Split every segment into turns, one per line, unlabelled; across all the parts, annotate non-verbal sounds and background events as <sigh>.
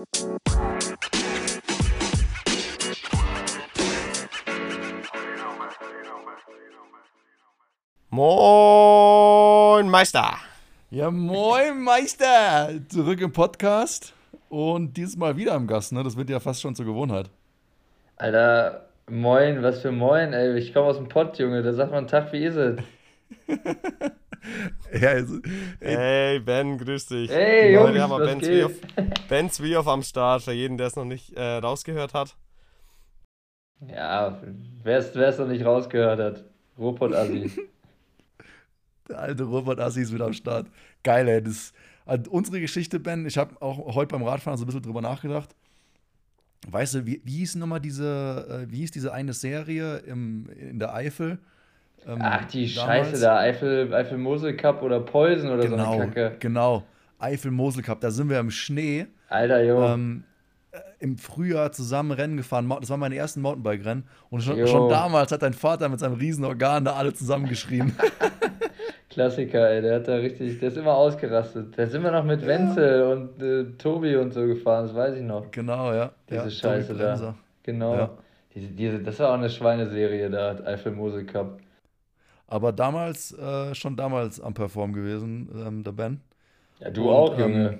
Moin Meister.
Ja, moin Meister. Zurück im Podcast und dieses Mal wieder am Gast, ne? Das wird ja fast schon zur Gewohnheit.
Alter, moin, was für moin, ey. Ich komme aus dem Pott, Junge. Da sagt man Tag, wie ist es? <laughs>
Ja, also, ey,
Hey Ben, grüß dich.
Hey, Jungs,
Heute haben wir Ben
geht?
Zwiehoff, ben Zwiehoff am Start, für jeden, der es noch nicht äh, rausgehört hat.
Ja, wer es noch nicht rausgehört hat. Robot-Assi. <laughs>
der alte Robert Assi ist wieder am Start. Geil, ey. Das, also unsere Geschichte, Ben, ich habe auch heute beim Radfahren so ein bisschen drüber nachgedacht. Weißt du, wie, wie hieß nochmal diese, äh, wie hieß diese eine Serie im, in der Eifel? Ähm,
Ach, die
damals?
Scheiße da. Eifel, Eifel Mosel Cup oder Poison oder so
Genau,
eine Kacke.
genau. Eifel-Mosel Cup, da sind wir im Schnee.
Alter, Junge.
ähm, äh, im Frühjahr zusammen Rennen gefahren. Das waren meine ersten Mountainbike-Rennen. Und schon, schon damals hat dein Vater mit seinem Riesenorgan da alle zusammengeschrieben. <laughs>
Klassiker, ey. Der hat da richtig, der ist immer ausgerastet. Da sind wir noch mit Wenzel und äh, Tobi und so gefahren, das weiß ich noch.
genau, ja.
Diese
ja,
Scheiße da. Genau.
Ja.
Diese, diese, das war auch eine Schweineserie da, Eifel Mosel Cup.
Aber damals, äh, schon damals am Perform gewesen, ähm, der Ben.
Ja, du
Und,
auch,
ähm,
Junge.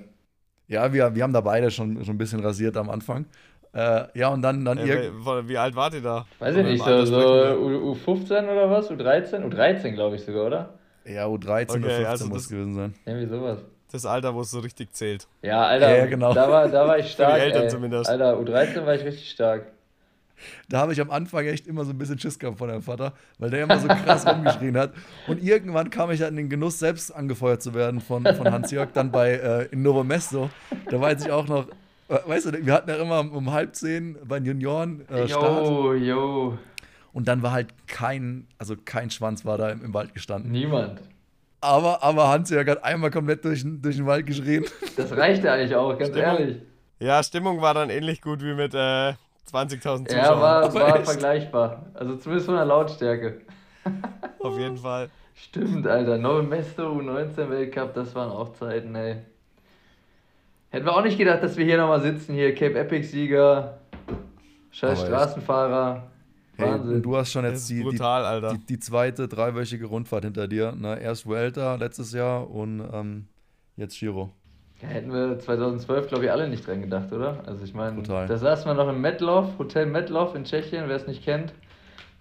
Ja, wir, wir haben da beide schon, schon ein bisschen rasiert am Anfang. Äh, ja, und dann, dann
Äh,
irg-
wie, wie alt wart ihr da?
Weiß ich
Oder
nicht, so, so
sprechen wir?
U, U15 oder was? U13? U13, glaube ich sogar, oder?
ja, U13 oder
Okay,
15
also
muss
das-
es gewesen sein.
Irgendwie sowas.
Das Alter, wo es so richtig zählt.
Ja, Alter,
Ja, genau.
da, war, da war ich stark.
Eltern
ey.
zumindest.
Alter, U13 war ich richtig stark.
Da habe ich am Anfang echt immer so ein bisschen Schiss gehabt von deinem Vater, weil der immer so krass rumgeschrien hat. Und irgendwann kam ich dann in den Genuss, selbst angefeuert zu werden von, von Hans-Jörg, dann bei äh, in Novo Mesto. Da weiß ich auch noch, äh, weißt du, wir hatten ja immer um, um halb zehn bei den Junioren äh, Start.
Jo, jo.
Und dann war halt kein, also kein Schwanz war da im, im Wald gestanden.
Niemand.
Aber, aber Hans-Jörg hat einmal komplett durch, den- durch den Wald geschrien.
Das reichte eigentlich auch, ganz
Stimmung.
ehrlich.
Ja, Stimmung war dann ähnlich gut wie mit äh, 20.000 Zuschauern.
Ja, war,
Aber
war vergleichbar. Also zumindest von der Lautstärke. <laughs>
Auf jeden Fall.
Stimmt, Alter. Novo Mesto, U19 Weltcup, das waren auch Zeiten, ey. Hätten wir auch nicht gedacht, dass wir hier nochmal sitzen, hier Cape Epic Sieger, scheiß
Aber.
Straßenfahrer.
Hey, und
Wahnsinn.
du hast schon jetzt die, die,
brutal, Alter.
die, die zweite dreiwöchige Rundfahrt hinter dir. Ne? Erst Vuelta letztes Jahr und ähm, jetzt Giro.
Ja, hätten wir 2012, glaube ich, alle nicht dran gedacht, oder? Also ich meine,
Total.
da saßen wir noch im Metlov, Hotel Metlov in Tschechien, wer es nicht kennt.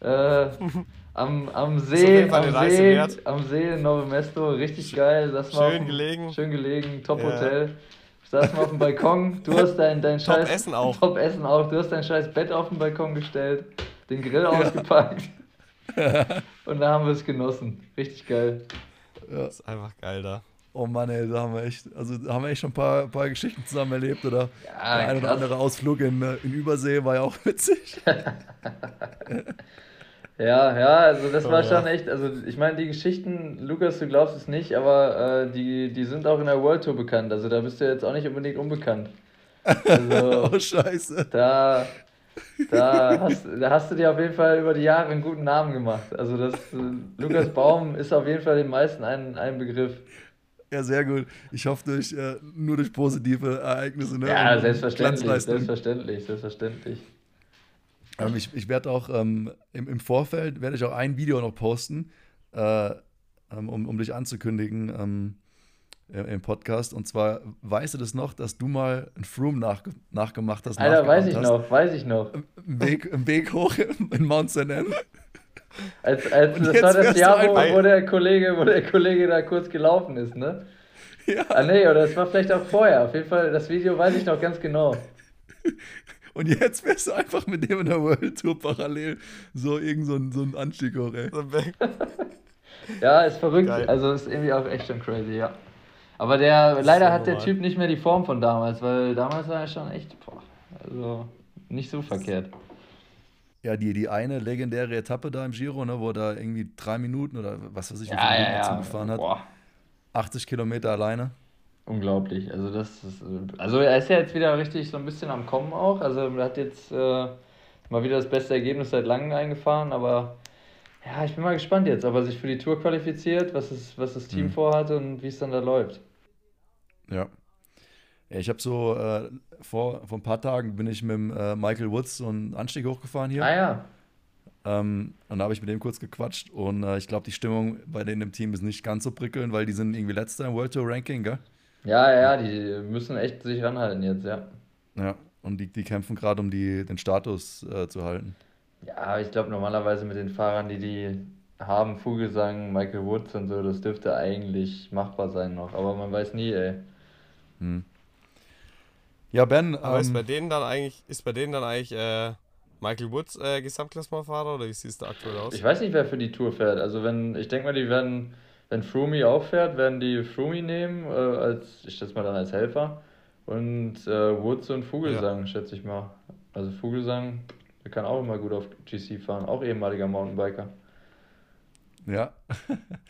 Äh, <laughs> am, am See, am See, am See in Novo Mesto, richtig geil. Wir
schön
auf dem-
gelegen.
Schön gelegen, top
Ja.
Hotel. Saßen wir auf dem Balkon, du hast dein, dein
Top
scheiß...
Essen auch.
Top Essen auch. Du hast dein scheiß Bett auf den Balkon gestellt, den Grill ausgepackt. <laughs> Und da haben wir es genossen. Richtig geil.
Das ist einfach geil da.
Oh Mann, ey, da haben wir echt, also da haben wir echt schon ein paar, paar Geschichten zusammen erlebt, oder?
Ja,
Der ein oder andere Ausflug in, äh, in Übersee war ja auch <laughs> witzig. <laughs>
Ja, ja, also das
Oh,
war
ja.
schon echt, also ich meine, die Geschichten, Lukas, du glaubst es nicht, aber äh, die, die sind auch in der World Tour bekannt. Also da bist du jetzt auch nicht unbedingt unbekannt. Also <laughs>
oh, scheiße.
da, da, hast, da hast du dir auf jeden Fall über die Jahre einen guten Namen gemacht. Also das, äh, Lukas Baum ist auf jeden Fall den meisten ein, ein Begriff.
Ja, sehr gut. Ich hoffe durch, äh, nur durch positive Ereignisse. Ne?
Ja,
Und
selbstverständlich, selbstverständlich, selbstverständlich.
Ähm, ich ich werde auch ähm, im, im Vorfeld werde ich auch ein Video noch posten, äh, ähm, um, um dich anzukündigen ähm, im, Podcast. Und zwar weißt du das noch, dass du mal ein Froome nach, nachgemacht hast?
Alter, weiß ich
hast?
noch, weiß ich noch.
Im Weg, im Weg hoch in Mount St. Anne.
Als, als,
Und
das war das Jahr, wo, wo, der Kollege, wo der Kollege da kurz gelaufen ist, ne?
Ja.
Ah nee, oder das war vielleicht auch vorher. Auf jeden Fall, das Video weiß ich noch ganz genau. <laughs>
Und jetzt wärst du einfach mit dem in der World Tour parallel so irgend so ein, so ein Anstieg hoch, ey. <laughs>
Ja, ist verrückt.
Geil.
Also ist irgendwie auch echt schon crazy, ja. Aber der, leider
ja
hat der. Typ nicht mehr die Form von damals, weil damals war er schon echt, boah, also nicht so verkehrt.
Ja, die, die eine legendäre Etappe da im Giro, ne, wo er da irgendwie drei Minuten oder was weiß ich, wie
Ja,
viele Minuten
ja.
zugefahren hat.
Boah,
80 Kilometer alleine.
unglaublich. Also das ist, äh, also er ist ja jetzt wieder richtig so ein bisschen am Kommen auch. Also er hat jetzt äh, mal wieder das beste Ergebnis seit langem eingefahren, aber ja, ich bin mal gespannt jetzt, ob er sich für die Tour qualifiziert, was, es, was das Team
Mhm.
vorhat und wie es dann da läuft.
Ja. Ja, ich habe so äh, vor, vor ein paar Tagen bin ich mit dem, äh, Michael Woods so einen Anstieg hochgefahren hier.
Ah ja.
Ähm, und da habe ich mit dem kurz gequatscht und äh, ich glaube, die Stimmung bei denen im Team ist nicht ganz so prickelnd, weil die sind irgendwie letzter im World Tour Ranking, gell?
Ja, ja, die müssen echt sich ranhalten jetzt, ja.
Ja, und die, die kämpfen gerade, um die, den Status äh, zu halten.
Ja, ich glaube normalerweise mit den Fahrern, die die haben, Vogelsang, Michael Woods und so, das dürfte eigentlich machbar sein noch, aber man weiß nie, ey.
Hm. Ja, Ben,
Aber ist bei
ähm,
denen dann eigentlich, ist bei denen dann eigentlich äh, Michael Woods äh, Gesamtklassementfahrer oder wie sieht es da aktuell aus?
Ich weiß nicht, wer für die Tour fährt. Also wenn, ich denke mal, die werden, wenn Froome auch fährt, werden die Froome nehmen, äh, als, ich schätze mal dann als Helfer. Und äh, Woods und Vogelsang, schätze ich mal. Also Vogelsang, der kann auch immer gut auf GC fahren, auch ehemaliger Mountainbiker.
ja,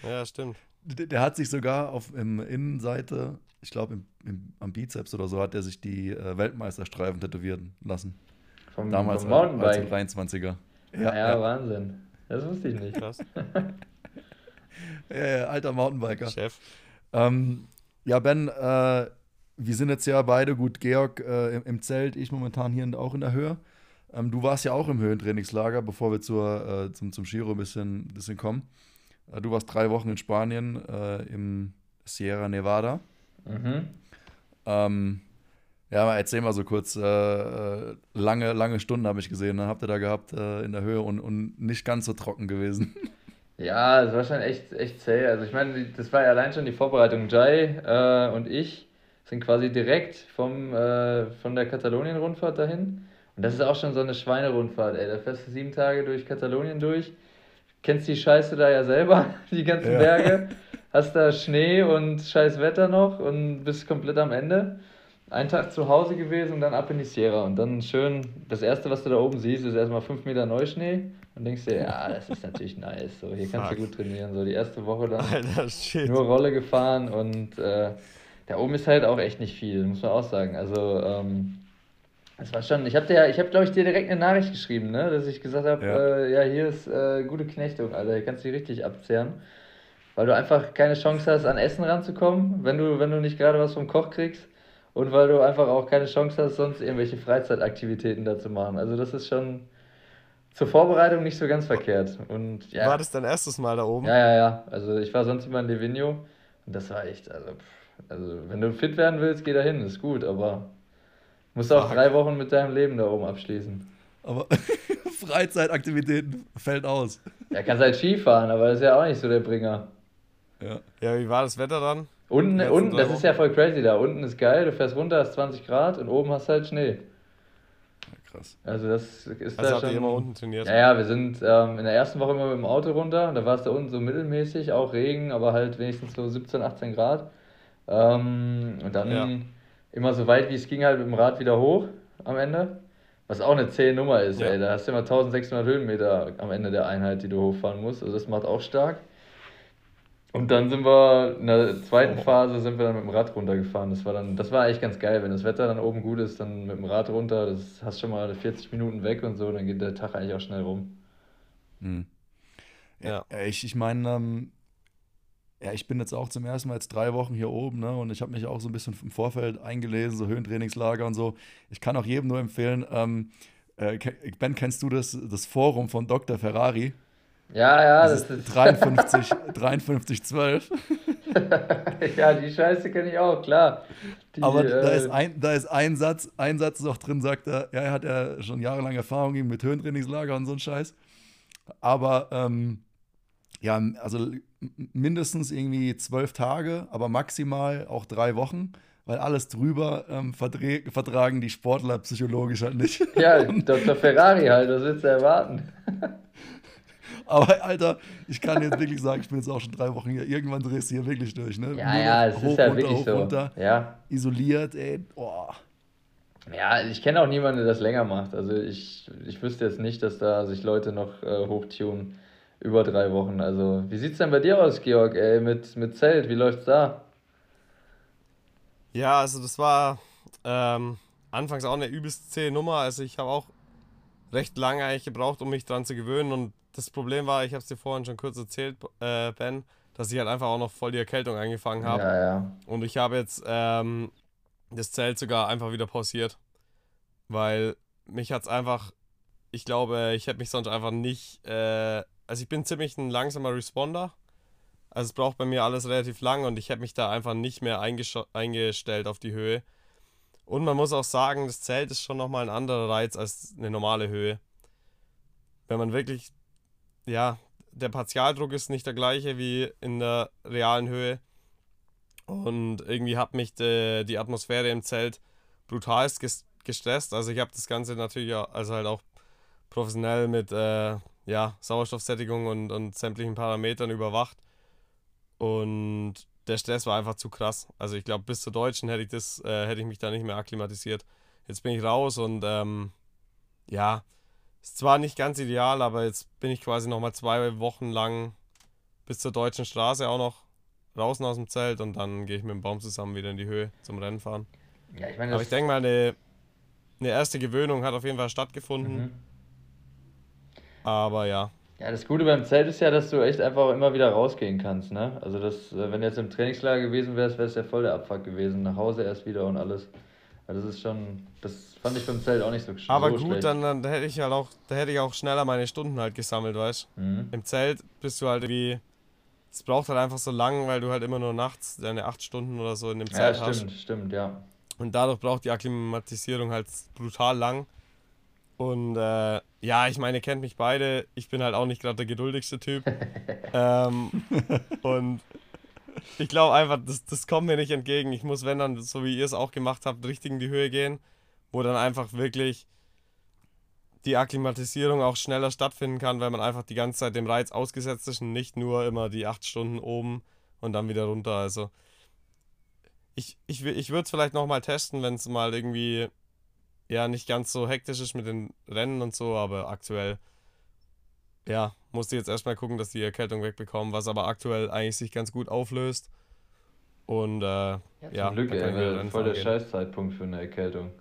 Ja, stimmt. <laughs>
der, der hat sich sogar auf im Innenseite, ich glaube im, im, am Bizeps oder so, hat er sich die äh, Weltmeisterstreifen tätowieren lassen.
Vom,
Damals
vom
als, als
Mountainbike.
23er.
Ja,
ja,
Wahnsinn. Das wusste ich nicht.
Krass. <laughs>
ja, ja, alter Mountainbiker.
Chef.
Ähm, ja, Ben, äh, wir sind jetzt ja beide, gut, Georg äh, im, im Zelt, ich momentan hier in, auch in der Höhe. Ähm, du warst ja auch im Höhentrainingslager, bevor wir zur, äh, zum, zum Giro ein bisschen, bisschen kommen. Äh, du warst drei Wochen in Spanien äh, im Sierra Nevada.
Mhm.
Ähm, ja, erzähl mal so kurz. Äh, äh, lange, lange Stunden habe ich gesehen. Ne? Habt ihr da gehabt äh, in der Höhe und, und nicht ganz so trocken gewesen. <laughs>
Ja, es war schon echt, echt zäh. Also ich meine, das war ja allein schon die Vorbereitung. Jai äh, und ich sind quasi direkt vom, äh, von der Katalonien-Rundfahrt dahin. Und das ist auch schon so eine Schweinerundfahrt, ey. Da fährst du sieben Tage durch Katalonien durch. Kennst die Scheiße da ja selber, <laughs> die ganzen
Ja.
Berge. <laughs> Hast da Schnee und scheiß Wetter noch und bist komplett am Ende. Ein Tag zu Hause gewesen und dann ab in die Sierra. Und dann schön, das erste, was du da oben siehst, ist erstmal fünf Meter Neuschnee. Und denkst dir, ja, das ist natürlich nice. So, hier kannst du
Fuck.
gut trainieren. So die erste Woche dann <laughs>
Alter,
nur Rolle gefahren und äh, da oben ist halt auch echt nicht viel, muss man auch sagen. Also, ähm, es war schon, ich habe dir, ich habe glaube ich dir direkt eine Nachricht geschrieben, ne, dass ich gesagt habe,
Ja.
äh, ja, hier ist äh, gute Knechtung, Alter, hier kannst du dich richtig abzehren. Weil du einfach keine Chance hast, an Essen ranzukommen, wenn du, wenn du nicht gerade was vom Koch kriegst. Und weil du einfach auch keine Chance hast, sonst irgendwelche Freizeitaktivitäten da zu machen. Also das ist schon zur Vorbereitung nicht so ganz verkehrt. Und ja.
War das dein erstes Mal da oben?
Ja, ja, ja. Also ich war sonst immer in Livigno und das war echt, also, also wenn du fit werden willst, geh da hin, ist gut, aber musst auch
Fuck.
drei Wochen mit deinem Leben da oben abschließen.
Aber <laughs> Freizeitaktivitäten fällt aus.
Ja, kannst halt Ski fahren, aber das ist ja auch nicht so der Bringer.
Ja.
Ja, wie war das Wetter dann?
Unten, unten, das ist ja voll crazy da. Unten ist geil, du fährst runter, hast 20 Grad und oben hast halt Schnee.
Krass.
Also das ist
Also
da
habt ihr
schon.
immer unten trainiert?
Ja, ja, wir sind ähm, in der ersten Woche immer mit dem Auto runter. und Da war es da unten so mittelmäßig, auch Regen, aber halt wenigstens so 17, 18 Grad. Ähm, und dann
Ja.
immer so weit wie es ging halt mit dem Rad wieder hoch am Ende. Was auch eine zähe Nummer ist,
Ja.
ey. Da hast du immer 1600 Höhenmeter am Ende der Einheit, die du hochfahren musst. Also das macht auch stark. Und dann sind wir in der zweiten
Oh.
Phase sind wir dann mit dem Rad runtergefahren. Das war dann, das war eigentlich ganz geil. Wenn das Wetter dann oben gut ist, dann mit dem Rad runter, das hast schon mal 40 Minuten weg und so, dann geht der Tag eigentlich auch schnell rum.
Hm.
Ja.
Ja, ich, ich meine, ähm, ja, ich bin jetzt auch zum ersten Mal jetzt drei Wochen hier oben, ne? Und ich habe mich auch so ein bisschen im Vorfeld eingelesen, so Höhentrainingslager und so. Ich kann auch jedem nur empfehlen, ähm, äh, Ben, kennst du das, das Forum von Dr. Ferrari?
Ja, ja,
Das
das
ist
ist.
53, 53 12.
ja, die Scheiße kenne ich auch, klar. Die,
Aber da
äh,
ist ein, da ist ein Satz, ein Satz ist auch drin, sagt er, ja, er hat ja schon jahrelang Erfahrung mit Höhentrainingslager und so ein Scheiß. Aber ähm, ja, also mindestens irgendwie zwölf Tage, aber maximal auch drei Wochen, weil alles drüber ähm, vertragen die Sportler psychologisch halt nicht.
Ja, <laughs> Dr. Ferrari halt, was willst du erwarten? <laughs>
Aber Alter, ich kann jetzt wirklich sagen, ich bin jetzt auch schon drei Wochen hier. Irgendwann drehst du hier wirklich durch, ne?
Ja,
Nur
ja, es
hoch,
ist ja
runter,
wirklich
hoch,
so.
runter,
Ja.
isoliert, ey. Boah.
Ja, ich kenne auch niemanden, der das länger macht. Also ich, ich wüsste jetzt nicht, dass da sich Leute noch äh, hochtunen über drei Wochen. Also, wie sieht's denn bei dir aus, Georg, ey, mit, mit Zelt? Wie läuft's da?
Ja, also das war ähm, anfangs auch eine übelst zähe Nummer. Also ich habe auch recht lange eigentlich gebraucht, um mich dran zu gewöhnen. Und das Problem war, ich habe es dir vorhin schon kurz erzählt, äh, Ben, dass ich halt einfach auch noch voll die Erkältung angefangen habe.
Ja, ja.
Und ich habe jetzt ähm, das Zelt sogar einfach wieder pausiert. Weil mich hat es einfach, ich glaube, ich hätte mich sonst einfach nicht, äh, also ich bin ziemlich ein langsamer Responder. Also es braucht bei mir alles relativ lang und ich hätte mich da einfach nicht mehr eingestellt auf die Höhe. Und man muss auch sagen, das Zelt ist schon nochmal ein anderer Reiz als eine normale Höhe. Wenn man wirklich, ja, der Partialdruck ist nicht der gleiche wie in der realen Höhe. Und irgendwie hat mich de, die Atmosphäre im Zelt brutalst gestresst. Also ich habe das Ganze natürlich auch, also halt auch professionell mit äh, ja, Sauerstoffsättigung und, und sämtlichen Parametern überwacht. Und der Stress war einfach zu krass. Also ich glaube, bis zur Deutschen hätte ich das, äh, hätte ich mich da nicht mehr akklimatisiert. Jetzt bin ich raus und ähm, ja, ist zwar nicht ganz ideal, aber jetzt bin ich quasi nochmal zwei Wochen lang bis zur deutschen Straße auch noch draußen aus dem Zelt und dann gehe ich mit dem Baum zusammen wieder in die Höhe zum Rennen fahren. Ja, ich meine, aber ich denke mal, eine, eine erste Gewöhnung hat auf jeden Fall stattgefunden. Mhm. Aber ja.
Ja, das Gute beim Zelt ist ja, dass du echt einfach immer wieder rausgehen kannst, ne? Also das, äh, wenn du jetzt im Trainingslager gewesen wärst, wäre es ja voll der Abfuck gewesen. Nach Hause erst wieder und alles. Das ist schon, das fand ich beim Zelt auch nicht so,
schlecht. Aber gut, schlecht. dann, dann hätte ich halt auch, da hätte ich auch schneller meine Stunden halt gesammelt, weißt mhm. Im Zelt bist du halt wie, es braucht halt einfach so lang, weil du halt immer nur nachts deine acht Stunden oder so in dem Zelt
ja, stimmt, hast. stimmt, ja.
Und dadurch braucht die Akklimatisierung halt brutal lang. Und äh, ja, ich meine, kennt mich beide. Ich bin halt auch nicht gerade der geduldigste Typ. <laughs> ähm, und ich glaube einfach, das, das kommt mir nicht entgegen. Ich muss, wenn dann, so wie ihr es auch gemacht habt, richtig in die Höhe gehen, wo dann einfach wirklich die Akklimatisierung auch schneller stattfinden kann, weil man einfach die ganze Zeit dem Reiz ausgesetzt ist und nicht nur immer die acht Stunden oben und dann wieder runter. Also ich, ich, ich würde es vielleicht nochmal testen, wenn es mal irgendwie ja nicht ganz so hektisch ist mit den Rennen und so, aber aktuell, ja, musste jetzt erstmal gucken, dass die Erkältung wegbekommen, was aber aktuell eigentlich sich ganz gut auflöst. Und äh, ja, ja
Glück, ey, voll der Scheißzeitpunkt für eine Erkältung.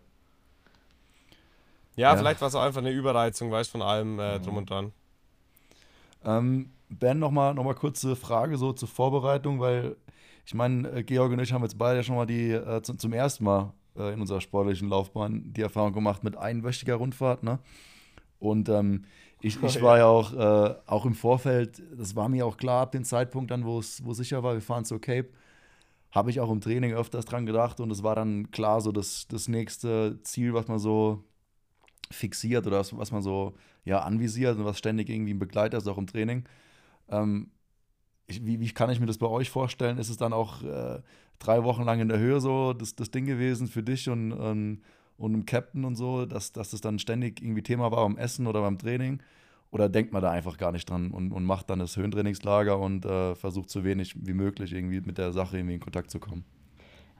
Ja, ja. vielleicht war es auch einfach eine Überreizung, weißt von allem äh, drum und dran.
Ähm, ben, nochmal noch mal kurze Frage so zur Vorbereitung, weil ich meine, äh, Georg und ich haben jetzt beide ja schon mal die äh, zum, zum ersten Mal äh, in unserer sportlichen Laufbahn die Erfahrung gemacht mit einwöchiger Rundfahrt. Ne? Und ähm, ich, <laughs> ich war ja auch, äh, auch im Vorfeld, das war mir auch klar ab dem Zeitpunkt dann, wo es sicher war, wir fahren zur Cape, habe ich auch im Training öfters dran gedacht und es war dann klar so das, das nächste Ziel, was man so fixiert oder was, was man so ja, anvisiert und was ständig irgendwie ein Begleiter ist, auch im Training. Ähm, ich, wie, wie, kann ich mir das bei euch vorstellen? Ist es dann auch äh, drei Wochen lang in der Höhe so das, das Ding gewesen für dich und, und, und im Captain und so, dass, dass das dann ständig irgendwie Thema war beim Essen oder beim Training? Oder denkt man da einfach gar nicht dran und, und macht dann das Höhentrainingslager und äh, versucht so wenig wie möglich irgendwie mit der Sache irgendwie in Kontakt zu kommen?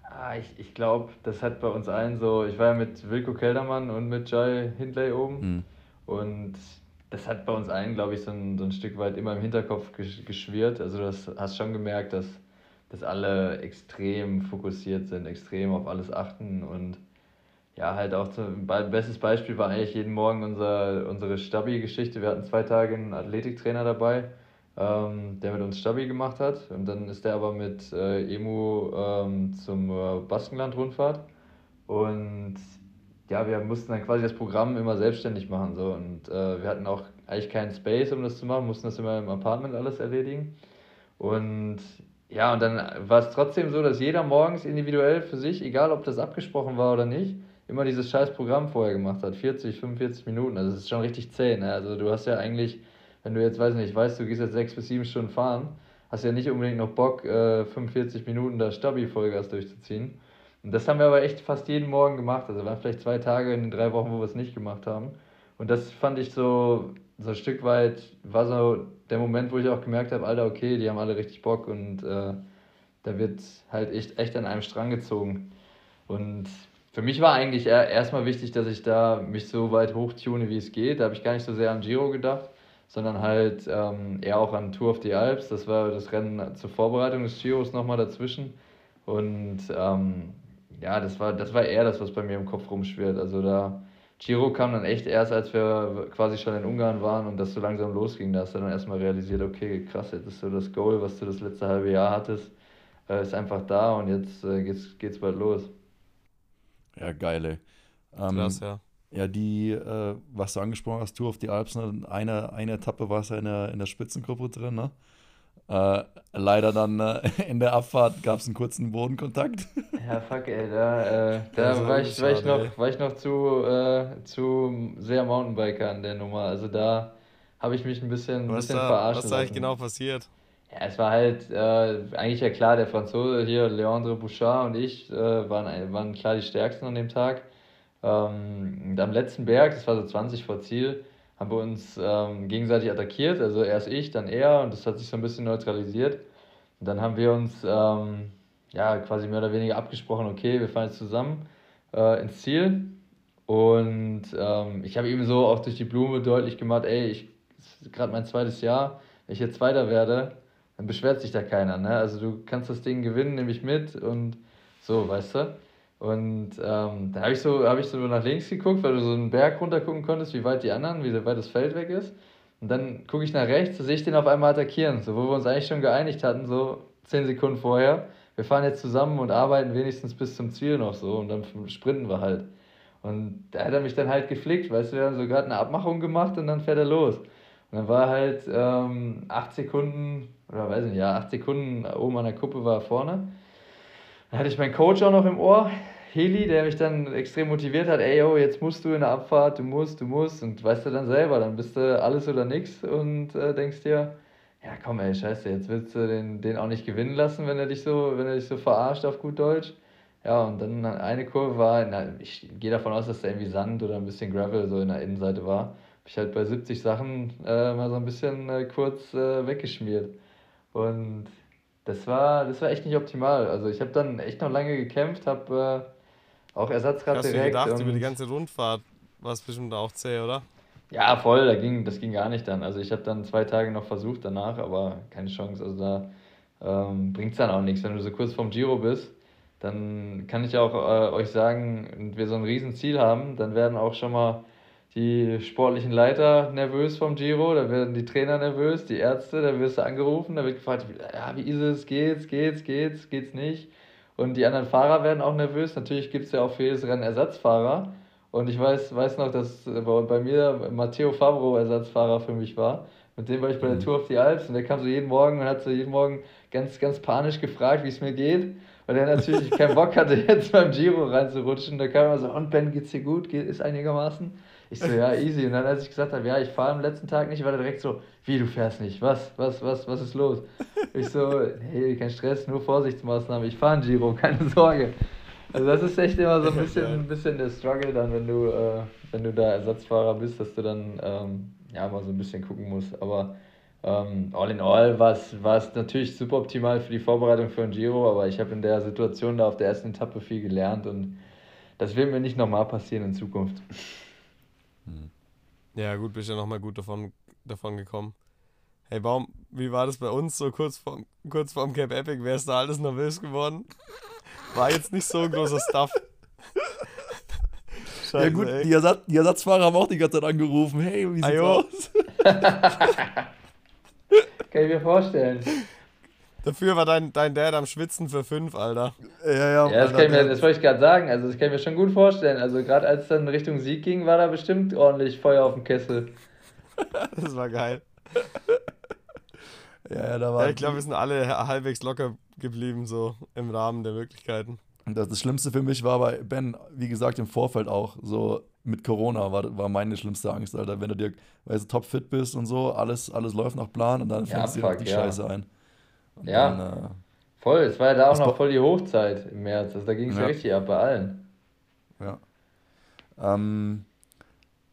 Ah, ich ich glaube, das hat bei uns allen so, ich war ja mit Wilko Keldermann und mit Jai Hindley oben mhm. und das hat bei uns allen, glaube ich, so ein, so ein Stück weit immer im Hinterkopf geschwirrt. Also du hast schon gemerkt, dass, dass alle extrem fokussiert sind, extrem auf alles achten und ja, halt auch zum bestes Beispiel war eigentlich jeden Morgen unser, unsere Stabi-Geschichte. Wir hatten zwei Tage einen Athletiktrainer dabei, ähm, der mit uns Stabi gemacht hat. Und dann ist der aber mit äh, Emu ähm, zum äh, Baskenland-Rundfahrt. Und ja, wir mussten dann quasi das Programm immer selbstständig machen. So. Und äh, wir hatten auch eigentlich keinen Space, um das zu machen, mussten das immer im Apartment alles erledigen. Und ja, und dann war es trotzdem so, dass jeder morgens individuell für sich, egal ob das abgesprochen war oder nicht, immer dieses scheiß Programm vorher gemacht hat. 40, 45 Minuten. Also das ist schon richtig zäh. Ne? Also du hast ja eigentlich, wenn du jetzt, weiß nicht, weißt, du gehst jetzt sechs bis sieben Stunden fahren, hast ja nicht unbedingt noch Bock, äh, 45 Minuten da Stabi-Vollgas durchzuziehen. Und das haben wir aber echt fast jeden Morgen gemacht. Also waren vielleicht zwei Tage in den drei Wochen, wo wir es nicht gemacht haben. Und das fand ich so, so ein Stück weit, war so der Moment, wo ich auch gemerkt habe, Alter, okay, die haben alle richtig Bock und äh, da wird halt echt, echt an einem Strang gezogen. Und für mich war eigentlich erstmal wichtig, dass ich da mich so weit hochtune, wie es geht. Da habe ich gar nicht so sehr an Giro gedacht, sondern halt ähm, eher auch an Tour of the Alps. Das war das Rennen zur Vorbereitung des Giros nochmal dazwischen. Und ähm, ja, das war, das war eher das, was bei mir im Kopf rumschwirrt. Also da, Giro kam dann echt erst, als wir quasi schon in Ungarn waren und das so langsam losging. Da hast du dann erstmal realisiert, okay, krass, jetzt ist so das Goal, was du das letzte halbe Jahr hattest, äh, ist einfach da und jetzt äh, geht's, geht's bald los.
Ja, geil, ey. Ähm, Krass, ja. Ja, die, äh, was du angesprochen hast, Tour of the Alps, ne? eine, eine Etappe war es ja in der, in der Spitzengruppe drin, ne? Äh, leider dann äh, <laughs> in der Abfahrt gab es einen kurzen Bodenkontakt. <laughs>
Ja, fuck, ey, da, äh, da war, ich, war, ich noch, war ich noch zu, äh, zu sehr Mountainbiker an der Nummer. Also da habe ich mich ein bisschen, was bisschen
da, verarscht. Was ist eigentlich genau passiert?
Ja, es war halt äh, eigentlich ja klar, der Franzose hier, Leandre Bouchard und ich, äh, waren, waren klar die Stärksten an dem Tag. Ähm, am letzten Berg, das war so 20 vor Ziel, haben wir uns ähm, gegenseitig attackiert. Also erst ich, dann er und das hat sich so ein bisschen neutralisiert. Und dann haben wir uns ähm, ja quasi mehr oder weniger abgesprochen, okay, wir fahren jetzt zusammen äh, ins Ziel. Und ähm, ich habe ihm so auch durch die Blume deutlich gemacht, ey, ich ist gerade mein zweites Jahr, wenn ich jetzt Zweiter werde, dann beschwert sich da keiner. Ne? Also du kannst das Ding gewinnen, nehme ich mit und so, weißt du? Und ähm, da habe ich, so, hab ich so nach links geguckt, weil du so einen Berg runter gucken konntest, wie weit die anderen, wie weit das Feld weg ist. Und dann gucke ich nach rechts, da sehe ich den auf einmal attackieren, so wo wir uns eigentlich schon geeinigt hatten, so zehn Sekunden vorher. Wir fahren jetzt zusammen und arbeiten wenigstens bis zum Ziel noch so und dann sprinten wir halt. Und da hat er mich dann halt geflickt, weißt du, wir haben so gerade eine Abmachung gemacht und dann fährt er los. Und dann war halt ähm, acht Sekunden, oder weiß ich nicht, ja, acht Sekunden oben an der Kuppe war er vorne. Dann hatte ich meinen Coach auch noch im Ohr, Heli, der mich dann extrem motiviert hat, ey, yo, jetzt musst du in der Abfahrt, du musst, du musst. Und weißt du dann selber, dann bist du alles oder nichts und äh, denkst dir, ja komm ey, scheiße, jetzt willst du den, den auch nicht gewinnen lassen, wenn er dich so, wenn er dich so verarscht auf gut Deutsch. Ja, und dann eine Kurve war, na, ich gehe davon aus, dass da irgendwie Sand oder ein bisschen Gravel so in der Innenseite war. Habe ich halt bei 70 Sachen äh, mal so ein bisschen äh, kurz äh, weggeschmiert. Und das war, das war echt nicht optimal. Also ich habe dann echt noch lange gekämpft, habe äh, auch Ersatzrad
Hast direkt. Hast du gedacht, über die ganze Rundfahrt war es bestimmt auch zäh, oder?
Ja, voll, da ging, das ging gar nicht dann. Also ich habe dann zwei Tage noch versucht danach, aber keine Chance. Also da ähm, bringt es dann auch nichts. Wenn du so kurz vorm Giro bist, dann kann ich auch äh, euch sagen, wenn wir so ein Riesenziel haben, dann werden auch schon mal die sportlichen Leiter nervös vom Giro, da werden die Trainer nervös, die Ärzte, da wirst du angerufen, da wird gefragt, ja, wie ist es, geht's, geht's, geht's, geht's nicht. Und die anderen Fahrer werden auch nervös. Natürlich gibt es ja auch für jedes Rennen Ersatzfahrer. Und ich weiß, weiß noch, dass bei mir Matteo Fabro Ersatzfahrer für mich war. Mit dem war ich bei der mhm. Tour auf die Alps und der kam so jeden Morgen und hat so jeden Morgen ganz, ganz panisch gefragt, wie es mir geht. Weil er natürlich keinen Bock hatte, <laughs> jetzt beim Giro reinzurutschen. Da kam er so, und Ben, geht's dir gut? Geht, ist einigermaßen? Ich so, ja, easy. Und dann, als ich gesagt habe, ja, ich fahre am letzten Tag nicht, war er direkt so, wie, du fährst nicht? Was, was, was, was ist los? Ich so, hey, kein Stress, nur Vorsichtsmaßnahme. Ich fahre ein Giro, <laughs> keine Sorge. Also das ist echt immer so ein <laughs> bisschen, ein bisschen der Struggle dann, wenn du, äh, wenn du da Ersatzfahrer bist, dass du dann ähm, ja mal so ein bisschen gucken musst. Aber ähm, all in all war es natürlich super optimal für die Vorbereitung für ein Giro, aber ich habe in der Situation da auf der ersten Etappe viel gelernt und das wird mir nicht nochmal passieren in Zukunft.
Ja, gut, bist ja nochmal gut davon, davon gekommen. Hey Baum, wie war das bei uns so kurz vorm, kurz vorm Cape Epic? Wer ist da alles nervös geworden? War jetzt nicht so ein großer Stuff.
Scheiße, <laughs> ja gut, die, Ersatz, die, Ersatzfahrer haben auch die ganze Zeit angerufen. Hey, wie sieht's Ajo. aus? <laughs>
Kann ich mir vorstellen.
Dafür war dein, dein Dad am Schwitzen für fünf, Alter.
Ja, ja. ja das, kann mir, das wollte ich gerade sagen. Also, das kann ich mir schon gut vorstellen. Also, gerade als es dann Richtung Sieg ging, war da bestimmt ordentlich Feuer auf dem Kessel. <laughs>
das war geil. <laughs> ja, ja, da war. Ja, ich glaube, wir sind alle halbwegs locker geblieben, so im Rahmen der Möglichkeiten.
Das, das Schlimmste für mich war bei Ben, wie gesagt, im Vorfeld auch so mit Corona war, war meine schlimmste Angst, Alter. Wenn du dir, weil du topfit bist und so, alles, alles läuft nach Plan und dann fängst ja, du die ja. Scheiße ein.
Ja. Dann, äh, voll, es war ja da auch noch voll die Hochzeit im März. Also da ging es ja. ja. richtig ab bei allen.
Ja. Ähm,